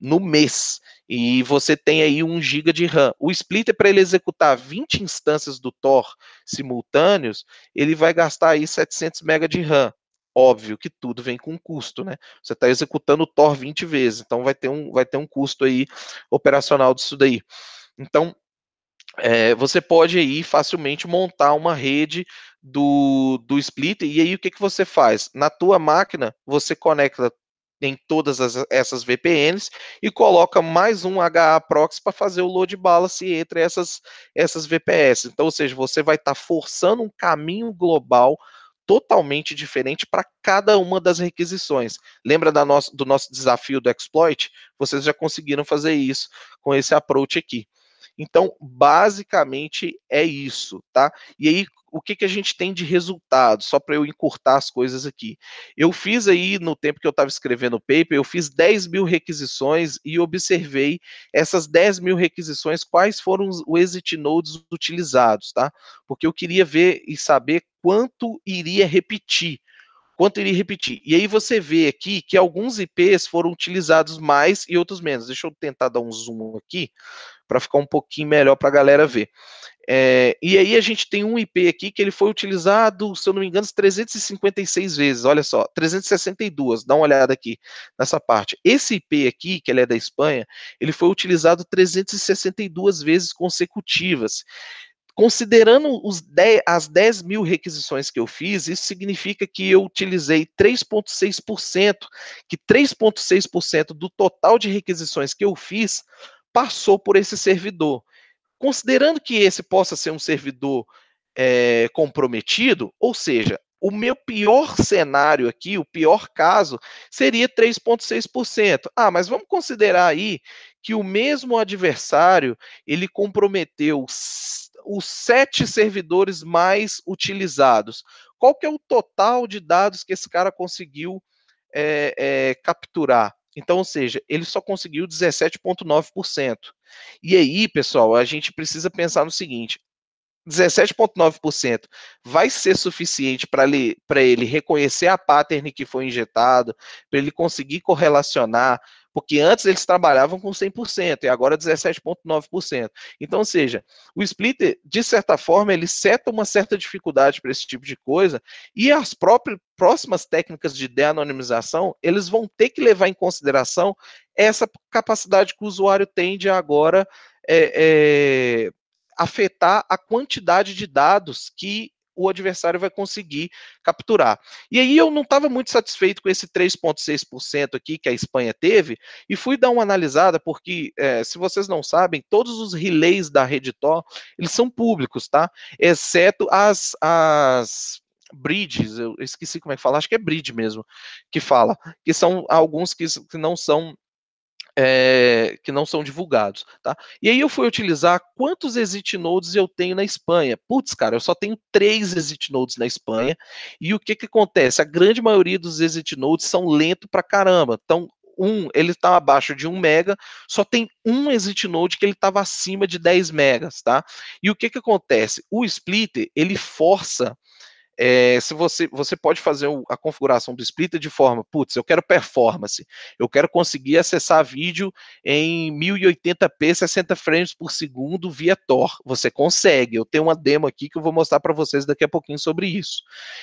No mês. E você tem aí 1 GB de RAM. O splitter, para ele executar 20 instâncias do Tor simultâneos, ele vai gastar aí 700 MB de RAM. Óbvio que tudo vem com custo, né? Você está executando o Tor 20 vezes, então vai ter um, vai ter um custo aí operacional disso daí. Então, é, você pode aí facilmente montar uma rede do, do splitter, e aí o que, que você faz? Na tua máquina, você conecta em todas as, essas VPNs e coloca mais um HA proxy para fazer o load balance entre essas, essas VPS. Então, ou seja, você vai estar tá forçando um caminho global totalmente diferente para cada uma das requisições. Lembra da nosso, do nosso desafio do exploit? Vocês já conseguiram fazer isso com esse approach aqui. Então, basicamente é isso, tá? E aí, o que, que a gente tem de resultado? Só para eu encurtar as coisas aqui. Eu fiz aí, no tempo que eu estava escrevendo o paper, eu fiz 10 mil requisições e observei essas 10 mil requisições, quais foram os exit nodes utilizados, tá? Porque eu queria ver e saber quanto iria repetir quanto iria repetir. E aí você vê aqui que alguns IPs foram utilizados mais e outros menos. Deixa eu tentar dar um zoom aqui para ficar um pouquinho melhor para a galera ver. É, e aí a gente tem um IP aqui que ele foi utilizado, se eu não me engano, 356 vezes. Olha só, 362. Dá uma olhada aqui nessa parte. Esse IP aqui, que ele é da Espanha, ele foi utilizado 362 vezes consecutivas. Considerando os 10, as 10 mil requisições que eu fiz, isso significa que eu utilizei 3,6%, que 3,6% do total de requisições que eu fiz passou por esse servidor. Considerando que esse possa ser um servidor é, comprometido, ou seja, o meu pior cenário aqui, o pior caso, seria 3,6%. Ah, mas vamos considerar aí que o mesmo adversário ele comprometeu os sete servidores mais utilizados. Qual que é o total de dados que esse cara conseguiu é, é, capturar? Então, ou seja, ele só conseguiu 17,9%. E aí, pessoal, a gente precisa pensar no seguinte: 17,9% vai ser suficiente para ele, ele reconhecer a pattern que foi injetado, para ele conseguir correlacionar, porque antes eles trabalhavam com 100% e agora 17,9%. Então, ou seja, o splitter, de certa forma, ele seta uma certa dificuldade para esse tipo de coisa e as próprias próximas técnicas de de-anonimização, eles vão ter que levar em consideração essa capacidade que o usuário tem de agora é, é, afetar a quantidade de dados que o adversário vai conseguir capturar. E aí eu não estava muito satisfeito com esse 3,6% aqui que a Espanha teve, e fui dar uma analisada, porque, é, se vocês não sabem, todos os relays da rede Tor, eles são públicos, tá? Exceto as, as bridges, eu esqueci como é que fala, acho que é bridge mesmo, que fala, que são alguns que, que não são é, que não são divulgados, tá? E aí eu fui utilizar quantos exit nodes eu tenho na Espanha. Putz, cara, eu só tenho três exit nodes na Espanha. E o que que acontece? A grande maioria dos exit nodes são lento pra caramba. Então, um, ele está abaixo de 1 mega, só tem um exit node que ele estava acima de 10 megas, tá? E o que que acontece? O splitter, ele força é, se você, você pode fazer a configuração do splitter de forma, putz, eu quero performance, eu quero conseguir acessar vídeo em 1080p, 60 frames por segundo via Tor. Você consegue. Eu tenho uma demo aqui que eu vou mostrar para vocês daqui a pouquinho sobre isso.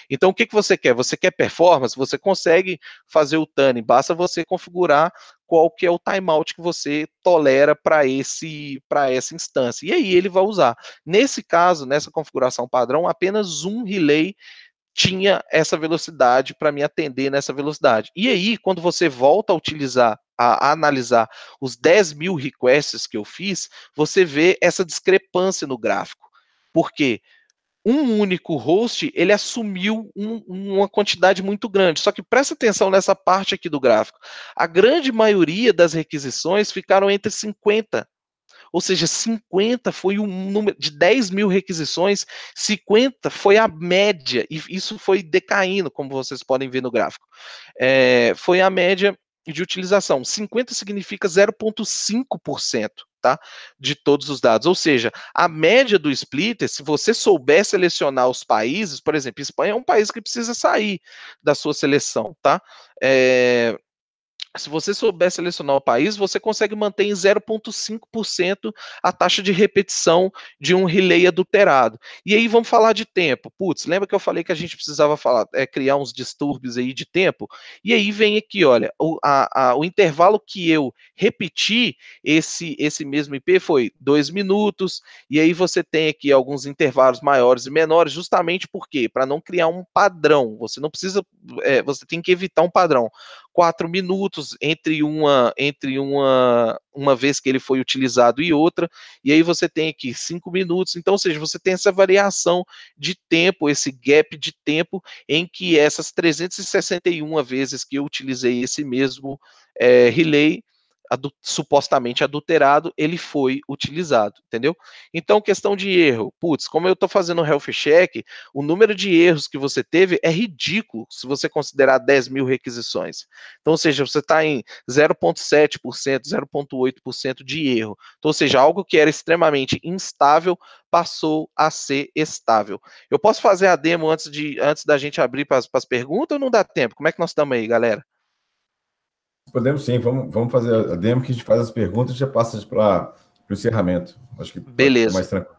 Então, o que, que você quer? Você quer performance? Você consegue fazer o tuning, basta você configurar qual que é o timeout que você tolera para esse para essa instância. E aí ele vai usar. Nesse caso, nessa configuração padrão, apenas um relay tinha essa velocidade para me atender nessa velocidade. E aí, quando você volta a utilizar, a, a, analisar os 10 mil requests que eu fiz, você vê essa discrepância no gráfico. Por quê? Um único host, ele assumiu um, uma quantidade muito grande. Só que presta atenção nessa parte aqui do gráfico. A grande maioria das requisições ficaram entre 50. Ou seja, 50 foi um número de 10 mil requisições, 50 foi a média, e isso foi decaindo, como vocês podem ver no gráfico. É, foi a média de utilização. 50 significa 0,5%. Tá? De todos os dados. Ou seja, a média do splitter, se você souber selecionar os países, por exemplo, Espanha é um país que precisa sair da sua seleção, tá? É, se você souber selecionar o país, você consegue manter em 0,5% a taxa de repetição de um relay adulterado. E aí vamos falar de tempo. Putz, lembra que eu falei que a gente precisava falar, é, criar uns distúrbios aí de tempo? E aí vem aqui, olha, o, a, a, o intervalo que eu repeti esse, esse mesmo IP foi dois minutos, e aí você tem aqui alguns intervalos maiores e menores, justamente por quê? Para não criar um padrão. Você não precisa, é, você tem que evitar um padrão quatro minutos entre uma entre uma uma vez que ele foi utilizado e outra, e aí você tem aqui cinco minutos. Então, ou seja, você tem essa variação de tempo, esse gap de tempo em que essas 361 vezes que eu utilizei esse mesmo é, relay adu supostamente adulterado, ele foi utilizado, entendeu? Então, questão de erro, putz, como eu estou fazendo um health check, o número de erros que você teve é ridículo se você considerar 10 mil requisições. Então, ou seja, você está em 0,7%, 0,8% de erro. Então, ou seja, algo que era extremamente instável passou a ser estável. Eu posso fazer a demo antes, de, antes da gente abrir para as perguntas ou não dá tempo? Como é que nós estamos aí, galera? Podemos sim, vamos, vamos fazer a demo que a gente faz as perguntas e já passa para o encerramento. Acho que Beleza. mais tranquilo.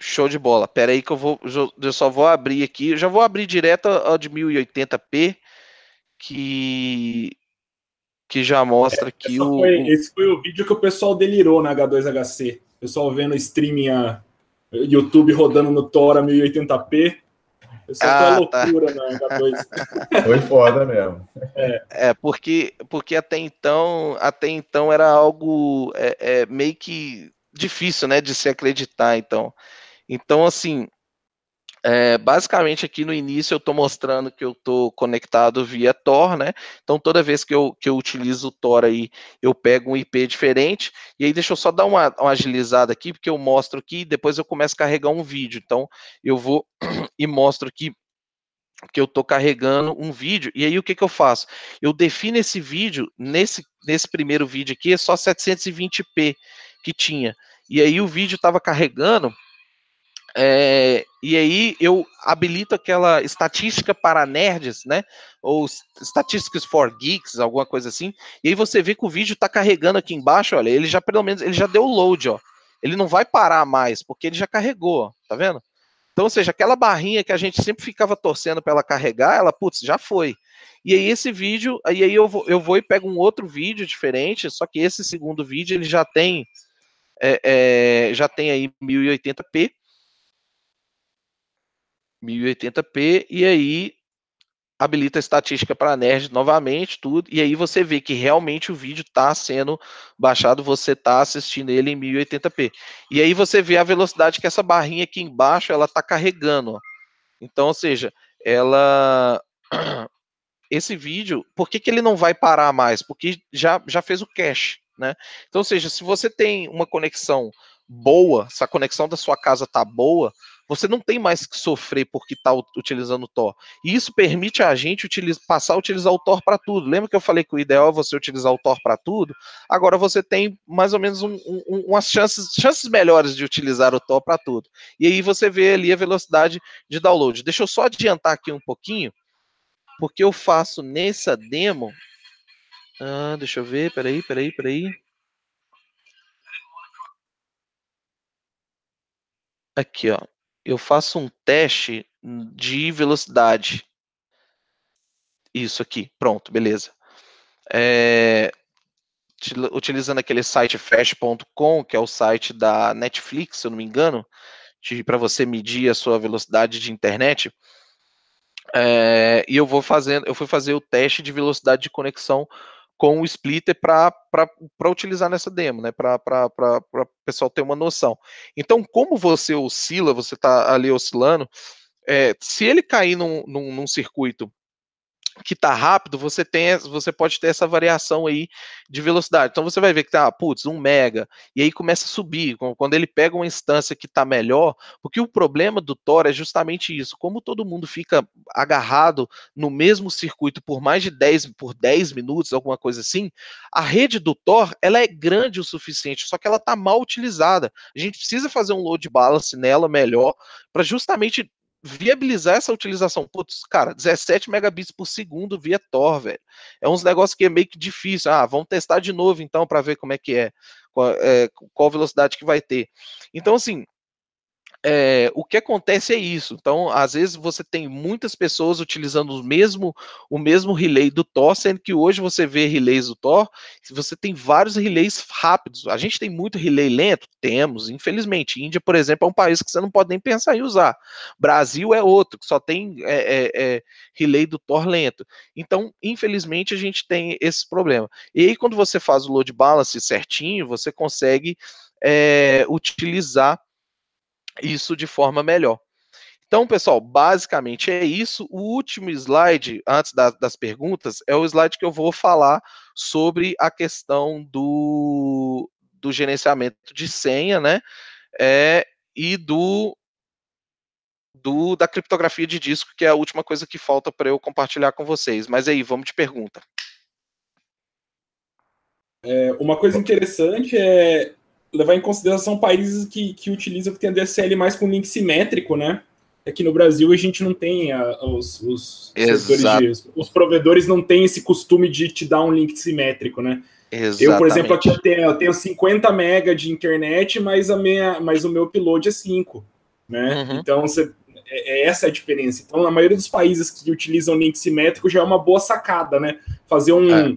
Show de bola. Pera aí que eu vou, eu só vou abrir aqui. Eu já vou abrir direto ao de 1080p, que que já mostra é, que o foi, esse foi o vídeo que o pessoal delirou na H2HC. O pessoal vendo streaming a YouTube rodando no Tora 1080p isso ah, foi tá. loucura tá. na H2. Foi foda mesmo. É, é porque, porque até então, até então era algo é, é, meio que difícil, né, de se acreditar. Então, então assim, é, basicamente aqui no início eu estou mostrando que eu estou conectado via Tor, né? Então toda vez que eu, que eu utilizo o Tor aí, eu pego um IP diferente, e aí deixa eu só dar uma, uma agilizada aqui, porque eu mostro aqui, depois eu começo a carregar um vídeo. Então eu vou e mostro aqui que eu estou carregando um vídeo, e aí o que, que eu faço? Eu defino esse vídeo, nesse, nesse primeiro vídeo aqui, é só 720p que tinha, e aí o vídeo estava carregando é, e aí eu habilito aquela estatística para nerds, né? Ou statistics for geeks, alguma coisa assim. E aí você vê que o vídeo está carregando aqui embaixo, olha, ele já pelo menos ele já deu load, ó. Ele não vai parar mais, porque ele já carregou, ó, tá vendo? Então, ou seja, aquela barrinha que a gente sempre ficava torcendo para ela carregar, ela, putz, já foi. E aí esse vídeo, aí, eu, vou, eu vou e pego um outro vídeo diferente, só que esse segundo vídeo ele já tem é, é, já tem aí 1080p 1080p, e aí habilita a estatística para nerd novamente, tudo, e aí você vê que realmente o vídeo está sendo baixado, você está assistindo ele em 1080p. E aí você vê a velocidade que essa barrinha aqui embaixo, ela está carregando. Ó. Então, ou seja, ela... Esse vídeo, por que, que ele não vai parar mais? Porque já, já fez o cache, né? Então, ou seja, se você tem uma conexão boa, se a conexão da sua casa tá boa, você não tem mais que sofrer porque está utilizando o Tor. E isso permite a gente passar a utilizar o Tor para tudo. Lembra que eu falei que o ideal é você utilizar o Tor para tudo? Agora você tem mais ou menos um, um, umas chances, chances melhores de utilizar o Tor para tudo. E aí você vê ali a velocidade de download. Deixa eu só adiantar aqui um pouquinho, porque eu faço nessa demo. Ah, deixa eu ver, peraí, peraí, peraí. Aqui, ó eu faço um teste de velocidade. Isso aqui, pronto, beleza. É, utilizando aquele site fast.com, que é o site da Netflix, se eu não me engano, para você medir a sua velocidade de internet. É, e eu vou fazendo, eu fui fazer o teste de velocidade de conexão com o splitter para utilizar nessa demo, né? Para o pessoal ter uma noção. Então, como você oscila, você está ali oscilando, é, se ele cair num, num, num circuito que tá rápido, você tem, você pode ter essa variação aí de velocidade. Então você vai ver que tá, putz, 1 mega, e aí começa a subir, quando ele pega uma instância que tá melhor, porque o problema do Tor é justamente isso, como todo mundo fica agarrado no mesmo circuito por mais de 10 por 10 minutos, alguma coisa assim, a rede do Tor, ela é grande o suficiente, só que ela tá mal utilizada. A gente precisa fazer um load balance nela melhor para justamente viabilizar essa utilização. Putz, cara, 17 megabits por segundo via Tor, velho. É uns negócios que é meio que difícil. Ah, vamos testar de novo então para ver como é que é qual, é, qual velocidade que vai ter. Então, assim, é, o que acontece é isso. Então, às vezes você tem muitas pessoas utilizando o mesmo o mesmo relay do Tor, sendo que hoje você vê relays do Tor, você tem vários relays rápidos. A gente tem muito relay lento? Temos, infelizmente. Índia, por exemplo, é um país que você não pode nem pensar em usar. Brasil é outro, que só tem é, é, relay do Tor lento. Então, infelizmente, a gente tem esse problema. E aí, quando você faz o load balance certinho, você consegue utilizar isso de forma melhor. Então, pessoal, basicamente é isso. O último slide, antes da, das perguntas, é o slide que eu vou falar sobre a questão do, do gerenciamento de senha, né? É, e do, do da criptografia de disco, que é a última coisa que falta para eu compartilhar com vocês. Mas aí, vamos de pergunta. É, uma coisa interessante é levar em consideração países que, que utilizam, que tem a DSL mais com link simétrico, né? Aqui no Brasil a gente não tem a, os, os, de, os provedores não têm esse costume de te dar um link simétrico, né? Exatamente. Eu, por exemplo, aqui eu tenho, eu tenho 50 mega de internet, mas, a minha, mas o meu upload é 5, né? Uhum. Então, você, é, é essa a diferença. Então, na maioria dos países que utilizam link simétrico já é uma boa sacada, né? Fazer um, é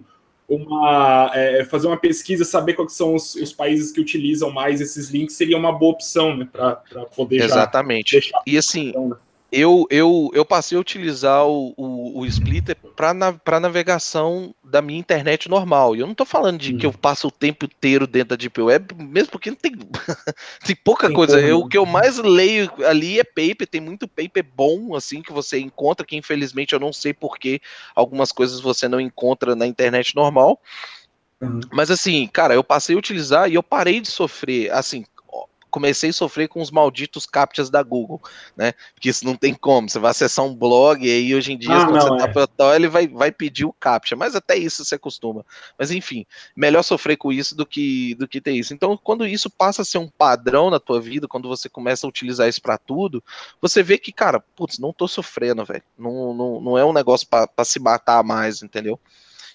uma é, fazer uma pesquisa, saber quais são os, os, países que utilizam mais esses links seria uma boa opção, né, para poder exatamente. e assim, então, né? Eu, eu, eu passei a utilizar o, o, o Splitter para na, navegação da minha internet normal. E eu não estou falando de hum. que eu passo o tempo inteiro dentro da Deep Web, mesmo porque não tem, tem pouca tem coisa. Eu, o que eu mais leio ali é paper, tem muito paper bom, assim, que você encontra, que infelizmente eu não sei porque algumas coisas você não encontra na internet normal. Mas assim, cara, eu passei a utilizar e eu parei de sofrer, assim, comecei a sofrer com os malditos captchas da Google, né? Porque isso não tem como. Você vai acessar um blog e aí hoje em dia, ah, quando não, você tá é. tá ele vai, vai pedir o captcha, mas até isso você acostuma. Mas enfim, melhor sofrer com isso do que, do que ter isso. Então, quando isso passa a ser um padrão na tua vida, quando você começa a utilizar isso para tudo, você vê que, cara, putz, não tô sofrendo, velho. Não, não, não é um negócio para se matar mais, entendeu?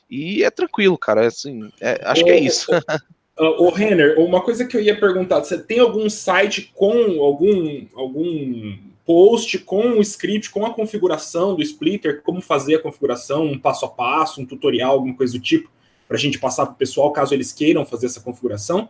E é tranquilo, cara. Assim, é, acho que é isso. Uh, o Renner, uma coisa que eu ia perguntar, você tem algum site com algum algum post com o script, com a configuração do splitter, como fazer a configuração, um passo a passo, um tutorial, alguma coisa do tipo, para a gente passar para o pessoal, caso eles queiram fazer essa configuração?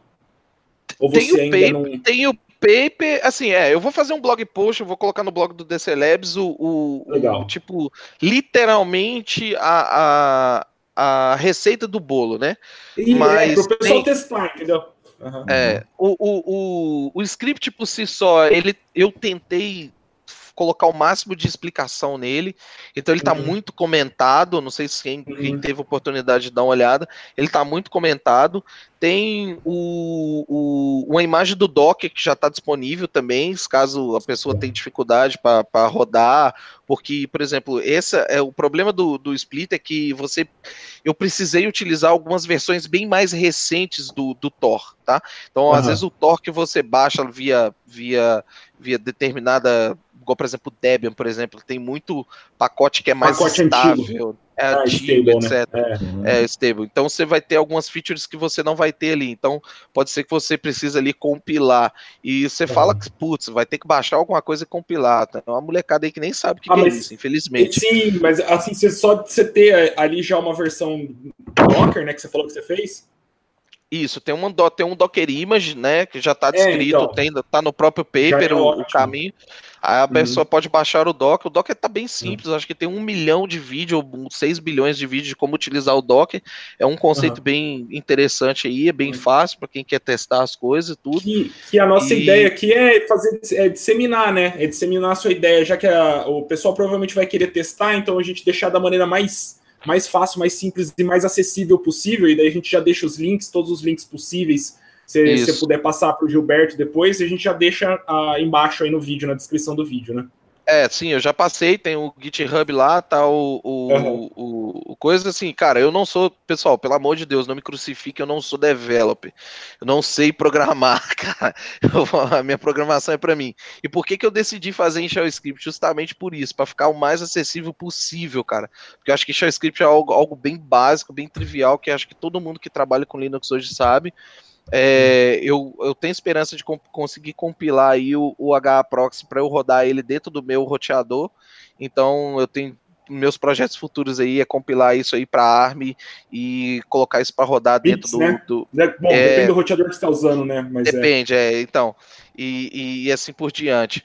Ou você tem ainda paper, não... Tem o paper, assim, é, eu vou fazer um blog post, eu vou colocar no blog do DC Labs o, o, o tipo, literalmente a, a a receita do bolo, né? E é, Mas é, para o pessoal tem... testar, entendeu? Uhum. É, o, o, o, o script por si só, ele, eu tentei colocar o máximo de explicação nele. Então ele está uhum. muito comentado. Não sei se quem, uhum. quem, teve oportunidade de dar uma olhada. Ele está muito comentado. Tem o, o, uma imagem do Docker que já está disponível também, caso a pessoa tenha dificuldade para rodar. Porque, por exemplo, esse é o problema do, do Split é que você eu precisei utilizar algumas versões bem mais recentes do, do Tor, tá? Então, uhum. às vezes o Tor que você baixa via via via determinada igual, por exemplo, o Debian, por exemplo, tem muito pacote que é mais pacote estável. Antigo. É ah, antigo, stable, etc. Né? É. é stable. Então você vai ter algumas features que você não vai ter ali. Então pode ser que você precise ali compilar. E você fala que, putz, vai ter que baixar alguma coisa e compilar. Tá? É uma molecada aí que nem sabe o que, ah, que é isso, infelizmente. Sim, mas assim, você só de você ter ali já uma versão Docker, né, que você falou que você fez, Isso, tem, uma, tem um Docker Image, né? Que já está descrito, é, então, tem, tá no próprio paper é o, o, caminho. Aí a uhum. pessoa pode baixar o Docker. O Docker está bem simples, uhum. acho que tem um milhão de vídeos, 6 bilhões de vídeos de como utilizar o Docker. É um conceito uhum. bem interessante aí, é bem fácil para quem quer testar as coisas e tudo. Que, que a nossa e... ideia aqui é fazer é disseminar, né? É disseminar a sua ideia, já que a, o pessoal provavelmente vai querer testar, então a gente deixar da maneira mais mais fácil, mais simples e mais acessível possível. E daí a gente já deixa os links, todos os links possíveis. Se você puder passar para o Gilberto depois, a gente já deixa ah, embaixo aí no vídeo, na descrição do vídeo, né? É, sim, eu já passei, tem o GitHub lá, tá o, o, uhum. o, o, coisa assim, cara, eu não sou, pessoal, pelo amor de Deus, não me crucifique, eu não sou developer, eu não sei programar, cara, eu, a minha programação é para mim. E por que que eu decidi fazer em Shell Script? Justamente por isso, para ficar o mais acessível possível, cara, porque eu acho que Shell Script é algo, algo bem básico, bem trivial, que acho que todo mundo que trabalha com Linux hoje sabe, é, eu, eu tenho esperança de comp conseguir compilar aí o, o HAProxy para eu rodar ele dentro do meu roteador. Então eu tenho meus projetos futuros aí é compilar isso aí para ARM e colocar isso para rodar dentro do, né? do, Bom, é, depende do roteador que você está usando, né? Mas é. depende, é. é então e, e, assim por diante.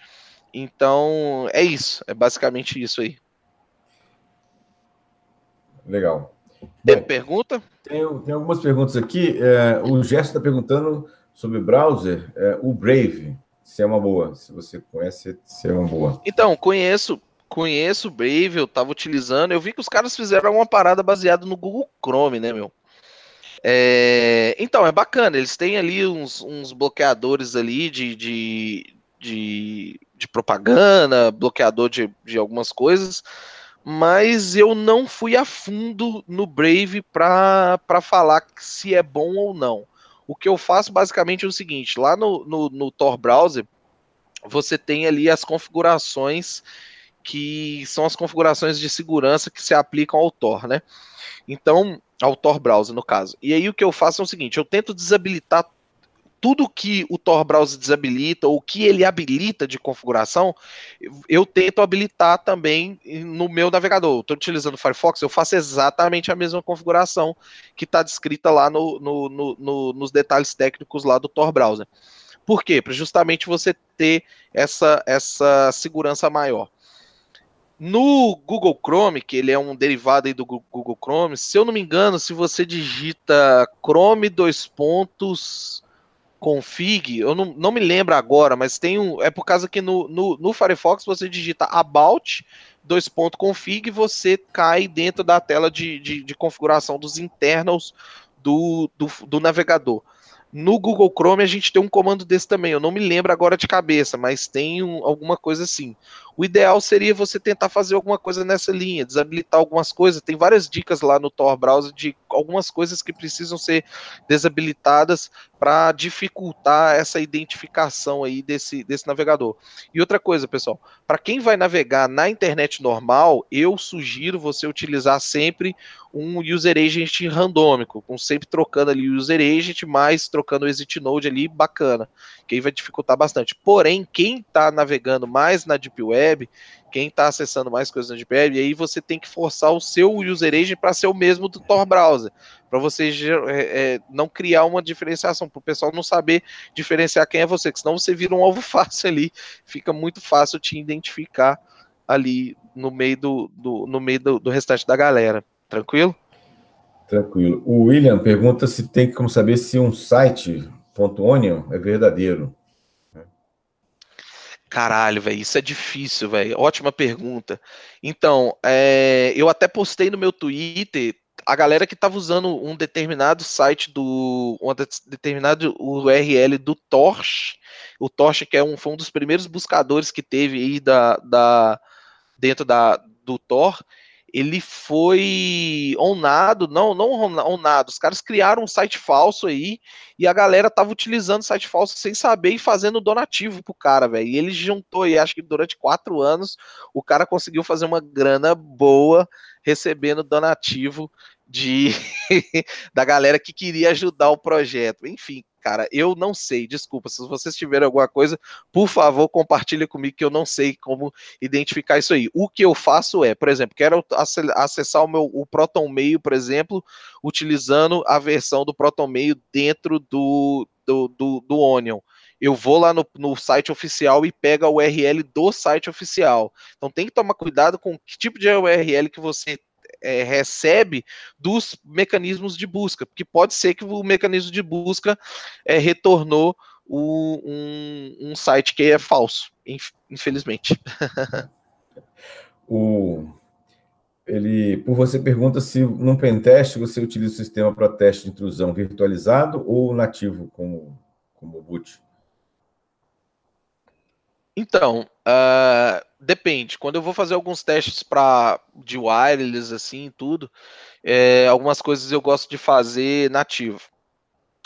Então é isso, é basicamente isso aí. Legal. Tem Bom, pergunta? Tem, tem, algumas perguntas aqui. É, o Gerson está perguntando sobre browser, é, o Brave, se é uma boa. Se você conhece, se é uma boa. Então, conheço, conheço o Brave, eu estava utilizando. Eu vi que os caras fizeram uma parada baseada no Google Chrome, né, meu? É, então, é bacana. Eles têm ali uns, uns bloqueadores ali de, de, de, de propaganda, bloqueador de, de algumas coisas mas eu não fui a fundo no Brave para falar se é bom ou não. O que eu faço basicamente é o seguinte: lá no, no, no Tor Browser, você tem ali as configurações que são as configurações de segurança que se aplicam ao Tor, né? Então, ao Tor Browser, no caso. E aí o que eu faço é o seguinte: eu tento desabilitar tudo que o Tor Browser desabilita ou que ele habilita de configuração, eu tento habilitar também no meu navegador. Estou utilizando o Firefox, eu faço exatamente a mesma configuração que está descrita lá no, no, no, nos detalhes técnicos lá do Tor Browser. Por quê? Para justamente você ter essa, essa segurança maior. No Google Chrome, que ele é um derivado do Google Chrome, se eu não me engano, se você digita Chrome dois pontos config, eu não, não me lembro agora, mas tem um. É por causa que no, no, no Firefox você digita about dois ponto config você cai dentro da tela de, de, de configuração dos internals do, do, do, navegador. No Google Chrome a gente tem um comando desse também, eu não me lembro agora de cabeça, mas tem um, alguma coisa assim. O ideal seria você tentar fazer alguma coisa nessa linha, desabilitar algumas coisas. Tem várias dicas lá no Tor Browser de algumas coisas que precisam ser desabilitadas para dificultar essa identificação aí desse, desse navegador. E outra coisa, pessoal, para quem vai navegar na internet normal, eu sugiro você utilizar sempre um user agent randômico, com sempre trocando ali o user agent, mais trocando o exit node ali, bacana, que aí vai dificultar bastante. Porém, quem está navegando mais na Deep Web, Web, quem está acessando mais coisas na Deep e aí você tem que forçar o seu user agent para ser o mesmo do Tor Browser, para você é, é, não criar uma diferenciação, para o pessoal não saber diferenciar quem é você, que senão você vira um alvo fácil ali, fica muito fácil te identificar ali no meio do, do no meio do, do restante da galera. Tranquilo? Tranquilo. O William pergunta se tem como saber se um site .onion é verdadeiro. Caralho, velho, isso é difícil, velho. Ótima pergunta. Então, é, eu até postei no meu Twitter a galera que estava usando um determinado site do um determinado URL do Torch, o Torch que é um, foi um dos primeiros buscadores que teve aí da, da dentro da do Tor, ele foi onado, não, não onado, os caras criaram um site falso aí e a galera tava utilizando site falso sem saber e fazendo donativo pro cara, velho. E ele juntou e acho que durante quatro anos o cara conseguiu fazer uma grana boa recebendo donativo de da galera que queria ajudar o projeto. Enfim, cara, eu não sei, desculpa, se vocês tiverem alguma coisa, por favor, compartilhe comigo que eu não sei como identificar isso aí. O que eu faço é, por exemplo, quero acessar o meu o Proton Mail, por exemplo, utilizando a versão do Proton Mail dentro do, do, do, do Onion eu vou lá no, no, site oficial e pego a URL do site oficial. Então tem que tomar cuidado com que tipo de URL que você é, recebe dos mecanismos de busca, porque pode ser que o mecanismo de busca é, retornou o, um, um, site que é falso, infelizmente. o, ele, por você pergunta se num pentest você utiliza o sistema para teste de intrusão virtualizado ou nativo como, como boot? Então, uh, depende. Quando eu vou fazer alguns testes para de wireless assim, tudo, é, algumas coisas eu gosto de fazer nativo.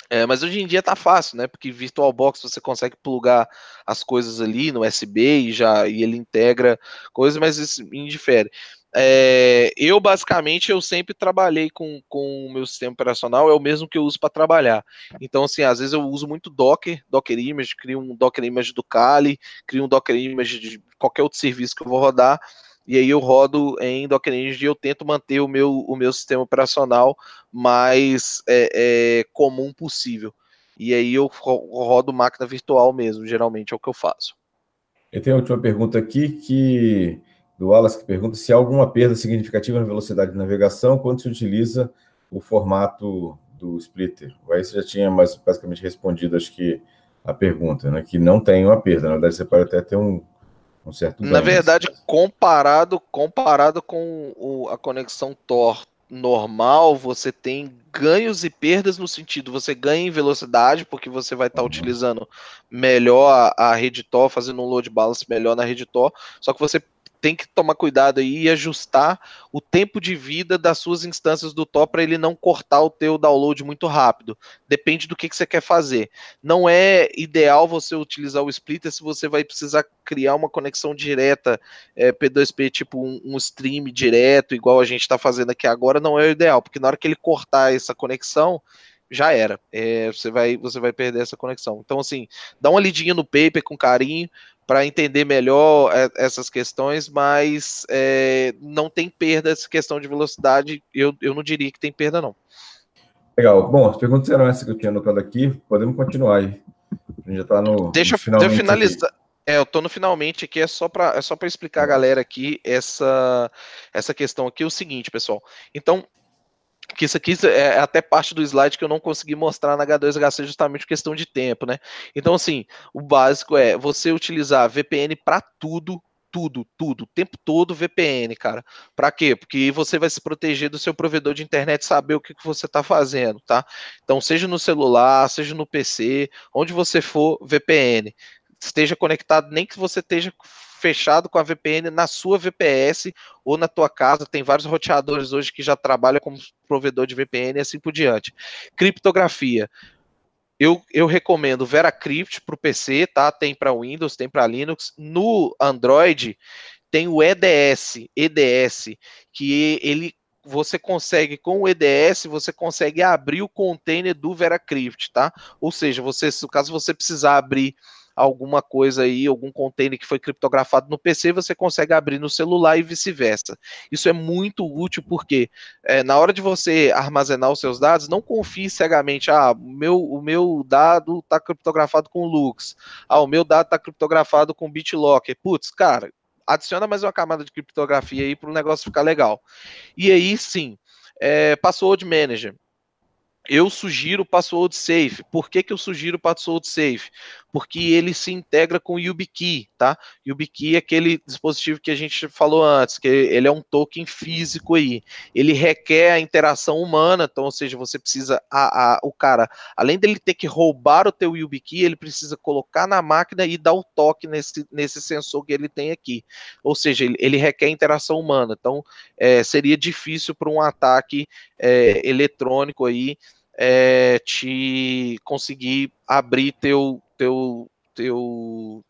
É, mas hoje em dia tá fácil, né? Porque VirtualBox você consegue plugar as coisas ali no USB e já e ele integra coisas, mas isso indifere. É, eu basicamente eu sempre trabalhei com, com o meu sistema operacional, é o mesmo que eu uso para trabalhar. Então, assim, às vezes eu uso muito Docker, Docker Image, crio um Docker Image do Kali, crio um Docker Image de qualquer outro serviço que eu vou rodar, e aí eu rodo em Docker Image e eu tento manter o meu, o meu sistema operacional mais é, é, comum possível. E aí eu rodo máquina virtual mesmo, geralmente é o que eu faço. Eu tenho a última pergunta aqui que do Wallace que pergunta se há alguma perda significativa na velocidade de navegação quando se utiliza o formato do splitter. Aí você já tinha mais, basicamente respondido, acho que, a pergunta, né? Que não tem uma perda. Na verdade, você pode até ter um, um certo ganho. Na verdade, comparado, comparado com o, a conexão Tor normal, você tem ganhos e perdas no sentido, você ganha em velocidade, porque você vai estar tá uhum. utilizando melhor a, a rede Tor, fazendo um load balance melhor na rede Tor, só que você tem que tomar cuidado aí e ajustar o tempo de vida das suas instâncias do top para ele não cortar o teu download muito rápido. Depende do que, que você quer fazer. Não é ideal você utilizar o splitter se você vai precisar criar uma conexão direta é, P2P, tipo um, um, stream direto, igual a gente está fazendo aqui agora, não é o ideal, porque na hora que ele cortar essa conexão, já era. É, você, vai, você vai perder essa conexão. Então, assim, dá uma lidinha no paper com carinho, para entender melhor é, essas questões, mas é, não tem perda essa questão de velocidade. Eu, eu não diria que tem perda, não. Legal. Bom, as perguntas eram essas que eu tinha anotado aqui. Podemos continuar aí. A gente já está no. Deixa, no eu finalizar. Aqui. É, eu estou no finalmente aqui, é só para é só para explicar a galera aqui essa, essa questão aqui, é o seguinte, pessoal. Então, que isso aqui é, é até parte do slide que eu não consegui mostrar na H2HC justamente por questão de tempo, né? Então, assim, o básico é você utilizar VPN para tudo, tudo, tudo, o tempo todo VPN, cara. Para quê? Porque você vai se proteger do seu provedor de internet saber o que, que você está fazendo, tá? Então, seja no celular, seja no PC, onde você for, VPN. Esteja conectado, nem que você esteja fechado com a VPN na sua VPS ou na tua casa. Tem vários roteadores hoje que já trabalham como provedor de VPN e assim por diante. Criptografia. Eu, eu recomendo VeraCrypt para o PC, tá? Tem para Windows, tem para Linux. No Android tem o EDS, EDS, que ele você consegue com o EDS, você consegue abrir o container do VeraCrypt, tá? Ou seja, você, caso você precisar abrir alguma coisa aí, algum container que foi criptografado no PC, você consegue abrir no celular e vice-versa. Isso é muito útil porque é, na hora de você armazenar os seus dados, não confie cegamente, ah, meu, o meu dado está criptografado com Lux, ah, o meu dado está criptografado com BitLocker. Putz, cara, adiciona mais uma camada de criptografia aí para o negócio ficar legal. E aí sim, é, Password Manager eu sugiro Password Safe. Por que, que eu sugiro Password Safe? Porque ele se integra com o YubiKey, tá? YubiKey é aquele dispositivo que a gente falou antes, que ele é um token físico aí. Ele requer a interação humana, então, ou seja, você precisa, a, a, o cara, além dele ter que roubar o teu YubiKey, ele precisa colocar na máquina e dar o toque nesse, nesse sensor que ele tem aqui. Ou seja, ele, ele requer interação humana. Então, é, seria difícil para um ataque é, eletrônico aí é, te conseguir abrir teu, teu, teu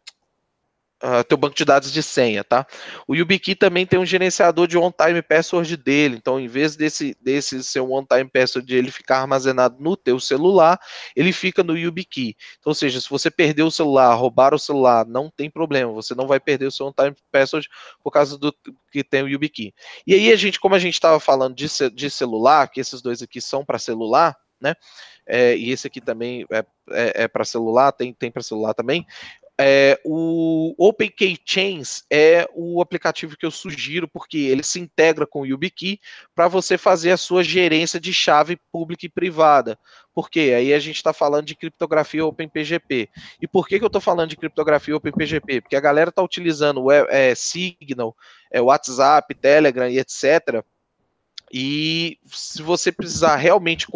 uh, teu banco de dados de senha, tá? O YubiKey também tem um gerenciador de on-time password dele, então em vez desse, desse seu on-time password ele ficar armazenado no teu celular, ele fica no YubiKey. Então, ou seja, se você perder o celular, roubar o celular, não tem problema, você não vai perder o seu on-time password por causa do que tem o YubiKey. E aí a gente, como a gente estava falando de, de celular, que esses dois aqui são para celular, né? É, e esse aqui também é, é, é para celular, tem, tem para celular também. É, o OpenKey Chains é o aplicativo que eu sugiro, porque ele se integra com o YubiKey para você fazer a sua gerência de chave pública e privada. Porque aí a gente está falando de criptografia OpenPGP. E por que, que eu estou falando de criptografia OpenPGP? Porque a galera está utilizando é, Signal, é, WhatsApp, Telegram e etc. E se você precisar realmente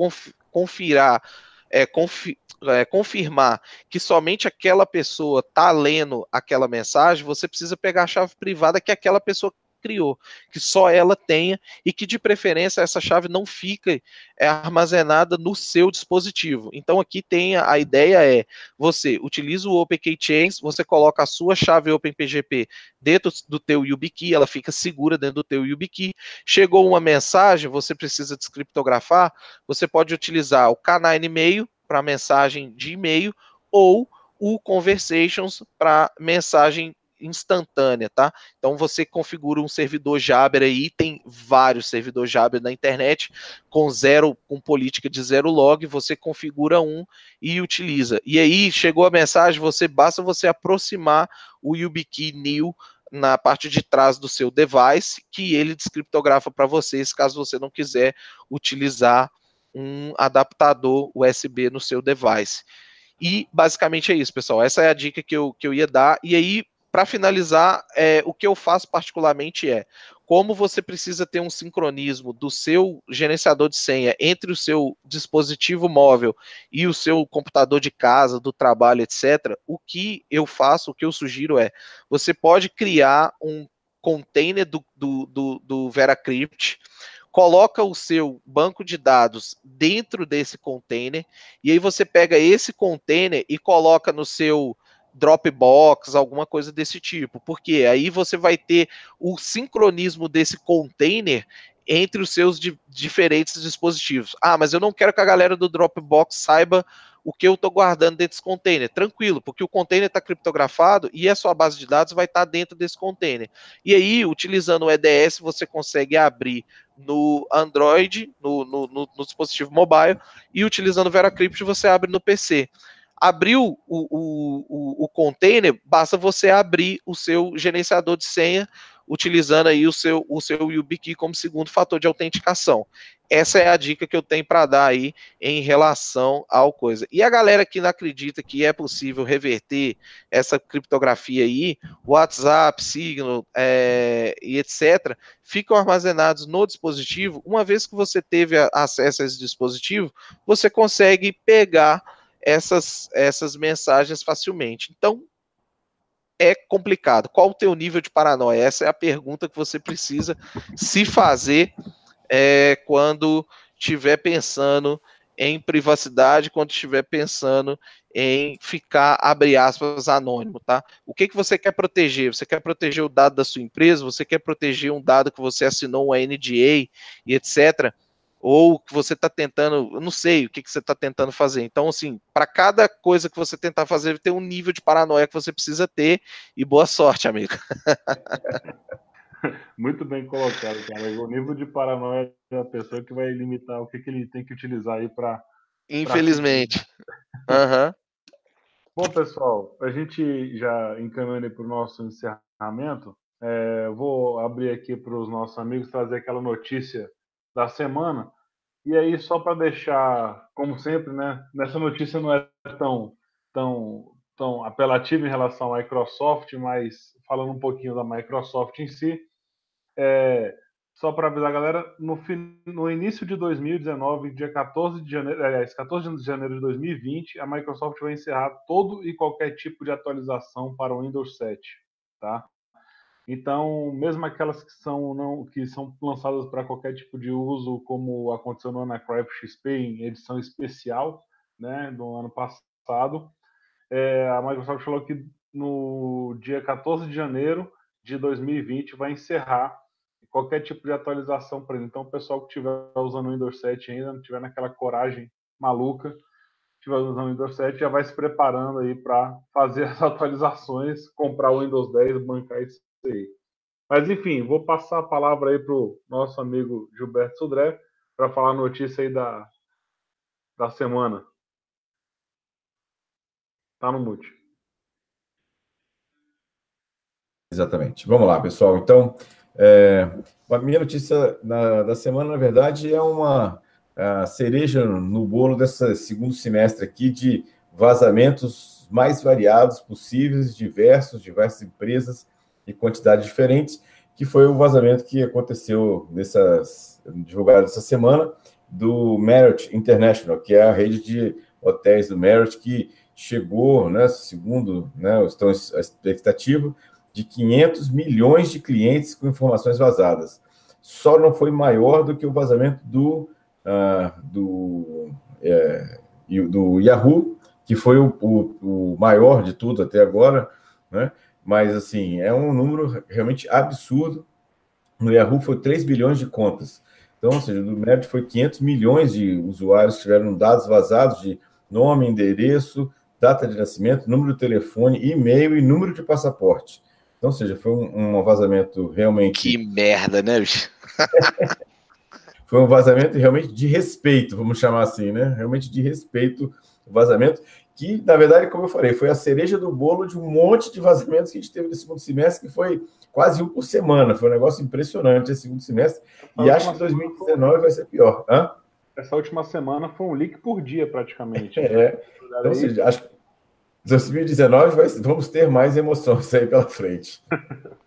confirar, é, confi, é, confirmar que somente aquela pessoa está lendo aquela mensagem, você precisa pegar a chave privada que aquela pessoa criou, que só ela tenha e que de preferência essa chave não fique é, armazenada no seu dispositivo. Então aqui tem a, a ideia é você utiliza o OpenKey Chains, você coloca a sua chave OpenPGP dentro do teu YubiKey, ela fica segura dentro do teu YubiKey. Chegou uma mensagem, você precisa descriptografar, você pode utilizar o K9 e-mail para mensagem de e-mail ou o Conversations para mensagem instantânea, tá? Então você configura um servidor Jabber aí, tem vários servidores Jabber na internet com zero, com política de zero log, você configura um e utiliza. E aí chegou a mensagem, você basta você aproximar o YubiKey New na parte de trás do seu device, que ele descriptografa para vocês, caso você não quiser utilizar um adaptador USB no seu device. E basicamente é isso, pessoal. Essa é a dica que eu, que eu ia dar. E aí, para finalizar, é, o que eu faço particularmente é como você precisa ter um sincronismo do seu gerenciador de senha entre o seu dispositivo móvel e o seu computador de casa, do trabalho, etc. O que eu faço, o que eu sugiro é você pode criar um container do, do, do, do VeraCrypt coloca o seu banco de dados dentro desse container, e aí você pega esse container e coloca no seu Dropbox, alguma coisa desse tipo, porque aí você vai ter o sincronismo desse container entre os seus di diferentes dispositivos. Ah, mas eu não quero que a galera do Dropbox saiba o que eu estou guardando dentro desse container. Tranquilo, porque o container está criptografado e a sua base de dados vai estar tá dentro desse container. E aí, utilizando o EDS, você consegue abrir no Android, no, no, no, no dispositivo mobile, e utilizando o VeraCrypt você abre no PC. Abriu o, o, o, container, basta você abrir o seu gerenciador de senha utilizando aí o seu, o seu YubiKey como segundo fator de autenticação. Essa é a dica que eu tenho para dar aí em relação ao coisa. E a galera que não acredita que é possível reverter essa criptografia aí, WhatsApp, Signal é, e etc., ficam armazenados no dispositivo. Uma vez que você teve acesso a esse dispositivo, você consegue pegar essas, essas mensagens facilmente. Então, é complicado. Qual o teu nível de paranoia? Essa é a pergunta que você precisa se fazer é, quando estiver pensando em privacidade, quando estiver pensando em ficar, abre aspas, anônimo, tá? O que, que você quer proteger? Você quer proteger o dado da sua empresa? Você quer proteger um dado que você assinou uma NDA e etc ou que você está tentando, eu não sei o que, que você está tentando fazer. Então, assim, para cada coisa que você tentar fazer, tem um nível de paranoia que você precisa ter, e boa sorte, amigo. Muito bem colocado, cara. O nível de paranoia da pessoa que vai limitar o que, que ele tem que utilizar aí para. Infelizmente. Uhum. Bom, pessoal, a gente já encaminhando para o nosso encerramento, é, vou abrir aqui para os nossos amigos trazer aquela notícia da semana. E aí, só para deixar, como sempre, né, nessa notícia não é tão, tão, tão apelativa em relação à Microsoft, mas falando um pouquinho da Microsoft em si, é, só para avisar a galera, no, no, início de 2019, dia 14 de janeiro, aliás, 14 de janeiro de 2020, a Microsoft vai encerrar todo e qualquer tipo de atualização para o Windows 7, tá? Então, mesmo aquelas que são não que são lançadas para qualquer tipo de uso, como aconteceu no Anacraft XP em edição especial, né, do ano passado, é, a Microsoft falou que no dia 14 de janeiro de 2020 vai encerrar qualquer tipo de atualização para ele. Então, o pessoal que estiver usando o Windows 7 ainda, não tiver naquela coragem maluca, estiver usando o Windows 7, já vai se preparando aí para fazer as atualizações, comprar o Windows 10, bancar isso Mas, enfim, vou passar a palavra aí para o nosso amigo Gilberto Sudré para falar a notícia aí da, da semana. Tá no mute. Exatamente. Vamos lá, pessoal. Então, é, a minha notícia na, da semana, na verdade, é uma cereja no bolo desse segundo semestre aqui de vazamentos mais variados possíveis, diversos, diversas empresas e quantidades diferentes, que foi o vazamento que aconteceu nessas divulgado essa semana do Marriott International, que é a rede de hotéis do Marriott que chegou, né, segundo né, estão a expectativa, de 500 milhões de clientes com informações vazadas. Só não foi maior do que o vazamento do, uh, do, é, do Yahoo, que foi o, o, o, maior de tudo até agora, né? Mas assim, é um número realmente absurdo. No Yahoo foi 3 bilhões de contas. Então, ou seja, do Meta foi 500 milhões de usuários que tiveram dados vazados de nome, endereço, data de nascimento, número de telefone, e-mail e número de passaporte. Então, ou seja, foi um, um vazamento realmente. Que merda, né, bicho? foi um vazamento realmente de respeito, vamos chamar assim, né? Realmente de respeito, vazamento, que, na verdade, como eu falei, foi a cereja do bolo de um monte de vazamentos que a gente teve nesse segundo semestre, que foi quase um por semana. Foi um negócio impressionante esse segundo semestre. e acho que 2019 vai ser pior. Hã? Essa última semana foi um leak por dia, praticamente. É. Então, ou seja, acho que 2019 vai, vamos ter mais emoções aí pela frente.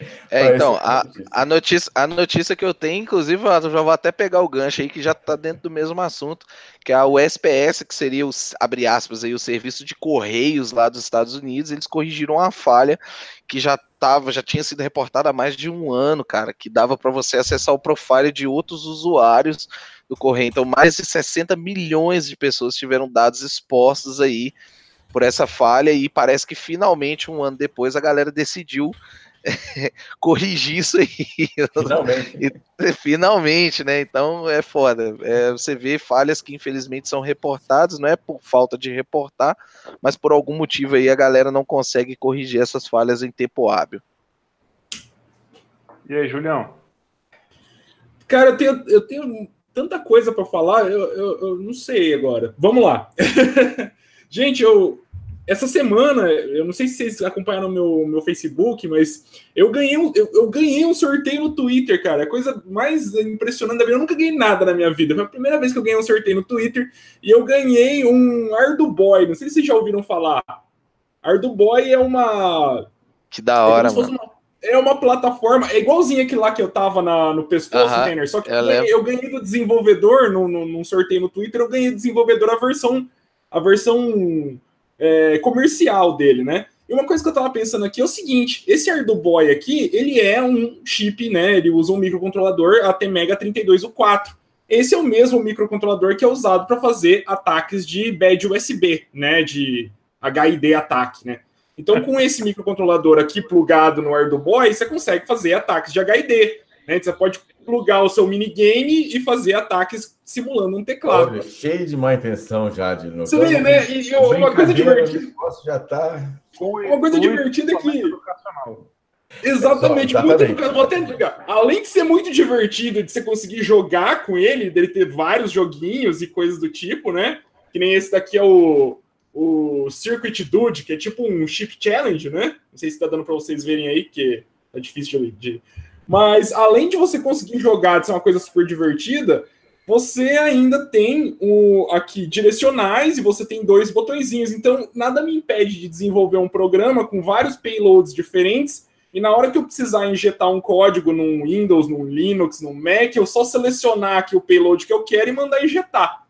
É, então, a, a, notícia, a notícia que eu tenho, inclusive, eu já vou até pegar o gancho aí, que já está dentro do mesmo assunto, que é o SPS, que seria o, abre aspas, aí, o serviço de correios lá dos Estados Unidos, eles corrigiram uma falha que já tava, já tinha sido reportada há mais de um ano, cara, que dava para você acessar o profile de outros usuários do correio. Então, mais de 60 milhões de pessoas tiveram dados expostos aí por essa falha e parece que finalmente um ano depois a galera decidiu corrigir isso aí. Finalmente. E, finalmente, né? Então é foda. É, você vê falhas que infelizmente são reportadas, não é por falta de reportar, mas por algum motivo aí a galera não consegue corrigir essas falhas em tempo hábil. E aí, Julião? Cara, eu tenho, eu tenho tanta coisa para falar, eu, eu, eu não sei agora. Vamos lá. Gente, eu essa semana, eu não sei se vocês acompanharam meu, meu Facebook, mas eu ganhei, um, eu, eu, ganhei um sorteio no Twitter, cara. A coisa mais impressionante da vida. Eu nunca ganhei nada na minha vida. Foi a primeira vez que eu ganhei um sorteio no Twitter. E eu ganhei um Arduboy. Não sei se vocês já ouviram falar. Arduboy é uma. Que da hora, é mano. Uma, é uma plataforma. É igualzinha que lá que eu tava na, no pescoço, uh -huh, Renner. Só que eu ganhei, eu ganhei, do desenvolvedor, no, num sorteio no Twitter, eu ganhei do desenvolvedor a versão a versão é, comercial dele, né? E uma coisa que eu tava pensando aqui é o seguinte: esse Arduboy aqui, ele é um chip, né? Ele usa um microcontrolador ATmega 32U4. Esse é o mesmo microcontrolador que é usado para fazer ataques de bad USB, né? De HID ataque, né? Então, com esse microcontrolador aqui plugado no Arduboy, você consegue fazer ataques de HID. Né? Você pode plugar o seu minigame e fazer ataques simulando um teclado. Olha, cheio de má intenção já, de novo. Você vê, né? E, uma coisa divertida. Já tá... Uma coisa divertida é que. Exatamente, muito Vou até ligar. Além de ser muito divertido, de você conseguir jogar com ele, dele ter vários joguinhos e coisas do tipo, né? Que nem esse daqui é o, o Circuit Dude, que é tipo um chip challenge, né? Não sei se tá dando para vocês verem aí, que é difícil de, de mas além de você conseguir jogar, de ser uma coisa super divertida, você ainda tem o aqui direcionais e você tem dois botõezinhos. Então, nada me impede de desenvolver um programa com vários payloads diferentes. E na hora que eu precisar injetar um código no Windows, no Linux, no Mac, eu só selecionar aqui o payload que eu quero e mandar injetar.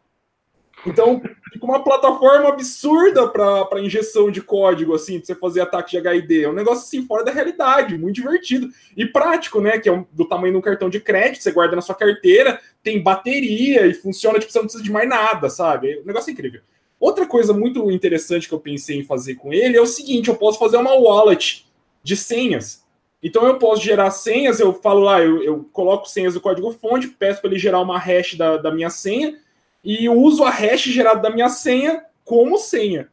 Então, fica uma plataforma absurda para injeção de código, assim, para você fazer ataque de HID. É um negócio assim, fora da realidade, muito divertido. E prático, né? Que é do tamanho de um cartão de crédito, você guarda na sua carteira, tem bateria e funciona, tipo, você não precisa de mais nada, sabe? O negócio é incrível. Outra coisa muito interessante que eu pensei em fazer com ele é o seguinte: eu posso fazer uma wallet de senhas. Então eu posso gerar senhas, eu falo lá, eu, eu coloco senhas do código-fonte, peço para ele gerar uma hash da, da minha senha, e uso a hash gerada da minha senha como senha.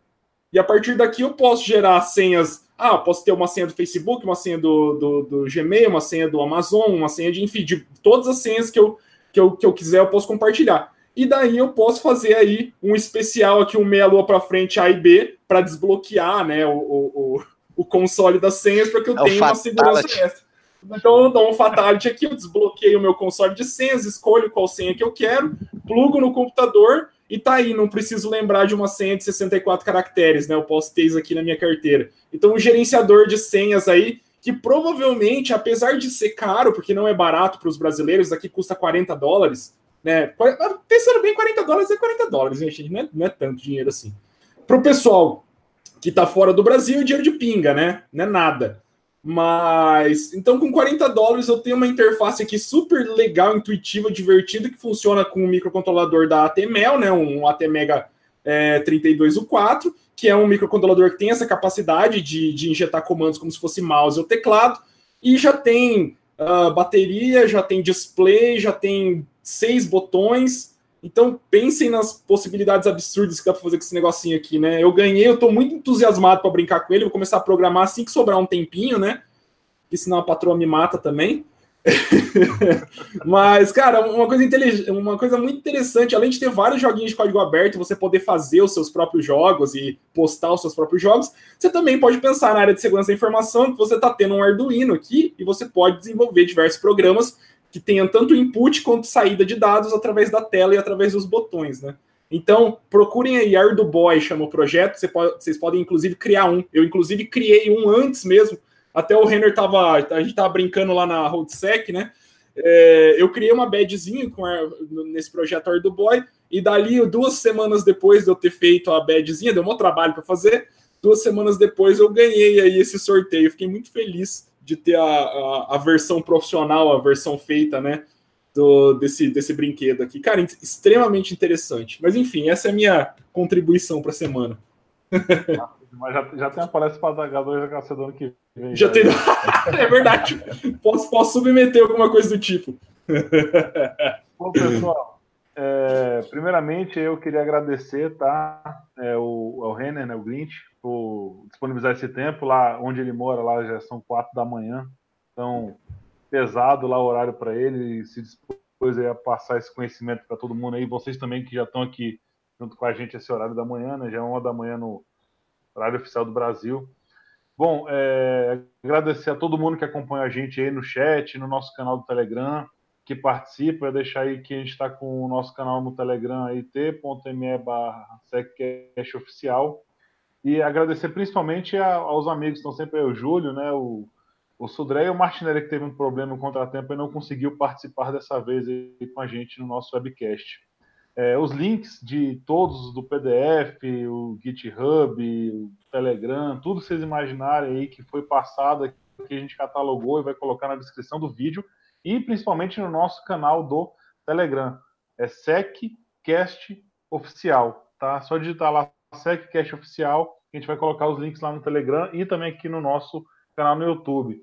E a partir daqui eu posso gerar senhas. Ah, posso ter uma senha do Facebook, uma senha do, do, do Gmail, uma senha do Amazon, uma senha de, enfim, de todas as senhas que eu, que eu, que eu quiser, eu posso compartilhar. E daí eu posso fazer aí um especial aqui, um meia lua para frente A e B, para desbloquear né, o, o, o, console das senhas, para que eu é tenha uma segurança extra. Então eu dou um fatality aqui, eu desbloqueio o meu console de senhas, escolho qual senha que eu quero, plugo no computador e tá aí, não preciso lembrar de uma senha de 64 caracteres, né? Eu posso ter isso aqui na minha carteira. Então, um gerenciador de senhas aí, que provavelmente, apesar de ser caro, porque não é barato para os brasileiros, aqui custa 40 dólares, né? Pensando bem, 40 dólares é 40 dólares, gente, não é, não é tanto dinheiro assim. Para o pessoal que está fora do Brasil, é dinheiro de pinga, né? Não é nada. Mas então com 40 dólares eu tenho uma interface aqui super legal, intuitiva, divertida que funciona com o microcontrolador da ATmel, né, um ATmega é, 32U4, que é um microcontrolador que tem essa capacidade de, de injetar comandos como se fosse mouse ou teclado, e já tem uh, bateria, já tem display, já tem seis botões. Então pensem nas possibilidades absurdas que dá para fazer com esse negocinho aqui, né? Eu ganhei, eu estou muito entusiasmado para brincar com ele, vou começar a programar assim que sobrar um tempinho, né? Porque senão a patroa me mata também. Mas, cara, uma coisa, uma coisa muito interessante, além de ter vários joguinhos de código aberto, você poder fazer os seus próprios jogos e postar os seus próprios jogos, você também pode pensar na área de segurança da informação, que você está tendo um Arduino aqui e você pode desenvolver diversos programas que tenham tanto input quanto saída de dados através da tela e através dos botões, né? Então, procurem aí Arduboy, chama o projeto, vocês podem inclusive criar um. Eu inclusive criei um antes mesmo, até o Renner tava, a gente tava brincando lá na Roadsec, né? É, eu criei uma badzinha com a, nesse projeto Arduboy e dali duas semanas depois de eu ter feito a badzinha, deu um trabalho para fazer. Duas semanas depois eu ganhei aí esse sorteio. Fiquei muito feliz de ter a, a, a, versão profissional, a versão feita, né? Do, desse, desse brinquedo aqui. Cara, extremamente interessante. Mas enfim, essa é a minha contribuição para a semana. Mas já, já tem a palestra para H2 HC do ano que vem. Já, já tem. é verdade. Posso, posso submeter alguma coisa do tipo. Bom, pessoal, é, primeiramente eu queria agradecer tá, é, o, ao Renner, né, o Grinch, por disponibilizar esse tempo. Lá onde ele mora, lá já são quatro da manhã. Então, pesado lá o horário para ele e se dispôs a passar esse conhecimento para todo mundo aí. Vocês também que já estão aqui junto com a gente esse horário da manhã, né? Já é uma da manhã no horário oficial do Brasil. Bom, é, agradecer a todo mundo que acompanha a gente aí no chat, no nosso canal do Telegram, que participa, deixar aí que a gente está com o nosso canal no Telegram aí, t.me barra oficial. E agradecer principalmente a, aos amigos estão sempre aí, o Júlio, né, o, o Sudré e o Martinelli, que teve um problema, um contratempo e não conseguiu participar dessa vez aí com a gente no nosso webcast. É, os links de todos do PDF, o GitHub, o Telegram, tudo que vocês imaginarem aí que foi passado que a gente catalogou e vai colocar na descrição do vídeo e principalmente no nosso canal do Telegram. É SecCast Oficial, tá? Só digitar lá SecCast Oficial a gente vai colocar os links lá no Telegram e também aqui no nosso canal no YouTube.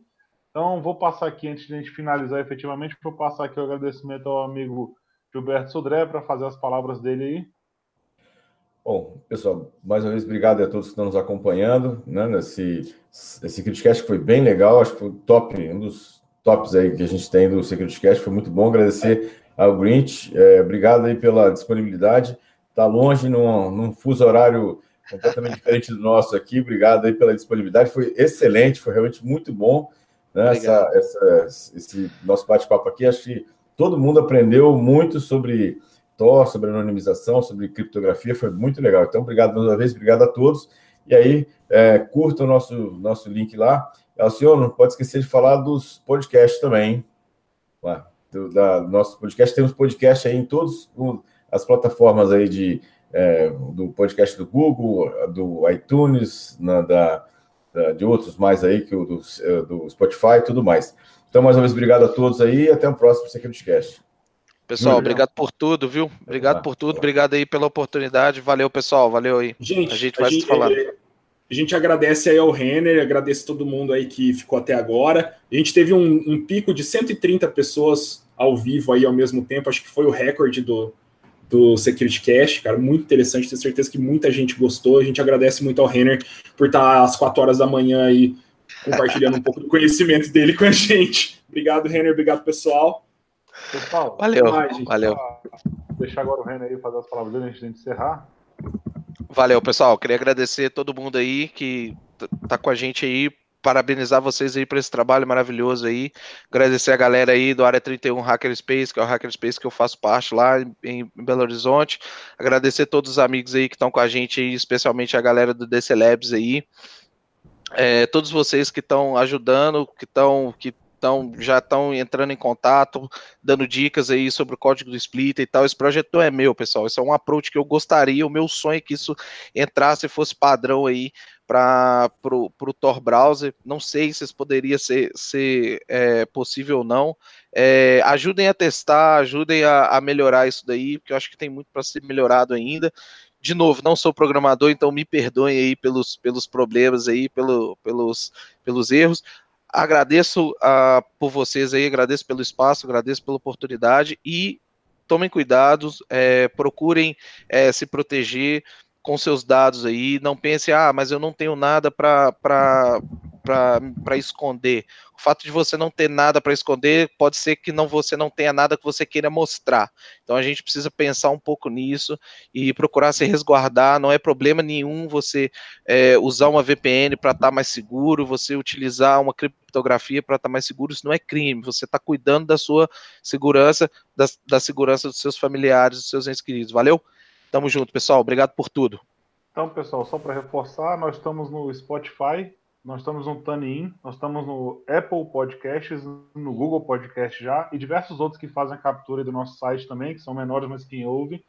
Então, vou passar aqui, antes de a gente finalizar efetivamente, vou passar aqui o agradecimento ao amigo Gilberto Sodré para fazer as palavras dele aí. Bom, pessoal, mais uma vez, obrigado a todos que estão nos acompanhando, né, nesse esse CritiCast que foi bem legal, acho que foi top, um dos tops aí que a gente tem do CritiCast, foi muito bom, agradecer ao Grinch, é, obrigado aí pela disponibilidade, está longe, num, num fuso horário completamente diferente do nosso aqui. Obrigado aí pela disponibilidade, foi excelente, foi realmente muito bom né, essa, essa, esse nosso bate-papo aqui. Acho que todo mundo aprendeu muito sobre Tor, sobre anonimização, sobre criptografia, foi muito legal. Então, obrigado mais uma vez, obrigado a todos. E aí, é, curta o nosso, nosso link lá. Alcione, não pode esquecer de falar dos podcasts também. Do, da, nosso podcast, temos podcast aí em todas as plataformas aí de é, do podcast do Google, do iTunes, na, da, da, de outros mais aí, que o do, do Spotify e tudo mais. Então, mais uma vez, obrigado a todos aí e até o próximo Security Cast. Pessoal, obrigado por tudo, viu? Obrigado por tudo, obrigado aí pela oportunidade. Valeu, pessoal, valeu aí. Gente, a gente vai a gente, falando. A gente agradece aí ao Renner, agradece todo mundo aí que ficou até agora. A gente teve um, um pico de 130 pessoas ao vivo aí ao mesmo tempo, acho que foi o recorde do, do Security Cash, cara, muito interessante, tenho certeza que muita gente gostou. A gente agradece muito ao Renner por estar às 4 horas da manhã aí compartilhando um pouco do conhecimento dele com a gente. Obrigado, Renner, obrigado, pessoal. Pessoal, valeu, mais, valeu. Deixar agora o Renner aí fazer as palavras dele antes de encerrar. Valeu, pessoal. Queria agradecer todo mundo aí que tá com a gente aí. Parabenizar vocês aí por esse trabalho maravilhoso aí. Agradecer a galera aí do Área 31 Hackerspace, que é o Hackerspace que eu faço parte lá em, Belo Horizonte. Agradecer todos os amigos aí que estão com a gente aí, especialmente a galera do DC Labs aí. É, todos vocês que estão ajudando, que estão que então já estão entrando em contato, dando dicas aí sobre o código do Splitter e tal. Esse projeto não é meu, pessoal. Esse é um approach que eu gostaria. O meu sonho é que isso entrasse e fosse padrão aí para o Tor Browser. Não sei se isso poderia ser, ser é, possível ou não. É, ajudem a testar, ajudem a, a melhorar isso daí, porque eu acho que tem muito para ser melhorado ainda de novo, não sou programador, então me perdoem aí pelos, pelos problemas aí, pelo, pelos, pelos erros, Agradeço uh, por vocês aí, agradeço pelo espaço, agradeço pela oportunidade e tomem cuidado, é, procurem é, se proteger com seus dados aí. Não pense, ah, mas eu não tenho nada para esconder. O fato de você não ter nada para esconder pode ser que não você não tenha nada que você queira mostrar. Então a gente precisa pensar um pouco nisso e procurar se resguardar. Não é problema nenhum você é, usar uma VPN para estar tá mais seguro, você utilizar uma criptografia para estar tá mais seguro. Isso não é crime. Você está cuidando da sua segurança, da, da segurança dos seus familiares, dos seus entes queridos. Valeu? Tamo junto, pessoal. Obrigado por tudo. Então, pessoal, só para reforçar, nós estamos no Spotify, nós estamos no TuneIn, nós estamos no Apple Podcasts, no Google Podcast já, e diversos outros que fazem a captura do nosso site também, que são menores, mas quem ouve.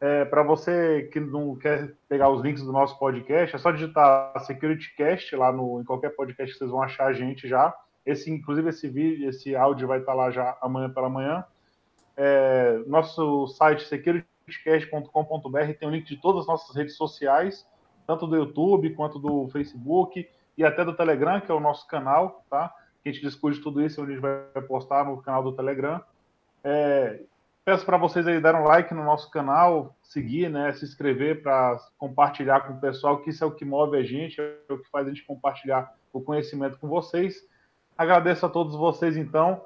É, Para você que não quer pegar os links do nosso podcast, é só digitar SecurityCast lá no, em qualquer podcast que vocês vão achar a gente já. Esse, inclusive, esse vídeo, esse áudio vai estar lá já amanhã pela manhã. É, nosso site securitycast.com.br tem o link de todas as nossas redes sociais, tanto do YouTube quanto do Facebook e até do Telegram, que é o nosso canal, tá? A gente discute tudo isso, a gente vai postar no canal do Telegram. É, peço para vocês aí darem um like no nosso canal, seguir, né, se inscrever para compartilhar com o pessoal, que isso é o que move a gente, é o que faz a gente compartilhar o conhecimento com vocês. Agradeço a todos vocês, então.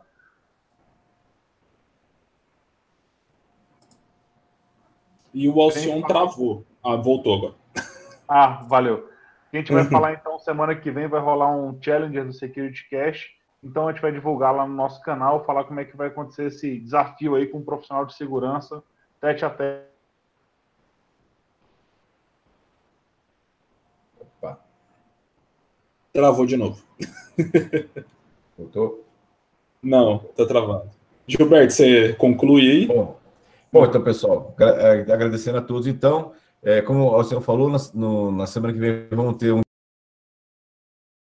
E o Alcion travou. Ah, voltou agora. Ah, valeu. A gente vai uhum. falar então semana que vem vai rolar um challenger do Security Cash. Então a gente vai divulgar lá no nosso canal, falar como é que vai acontecer esse desafio aí com um profissional de segurança, tete a tete. Opa. Travou de novo. Voltou? Não, tá travado. Gilberto, você conclui aí? Bom, bom então, pessoal, é, agradecendo a todos, então. É, como o senhor falou, na, no, na semana que vem vamos ter um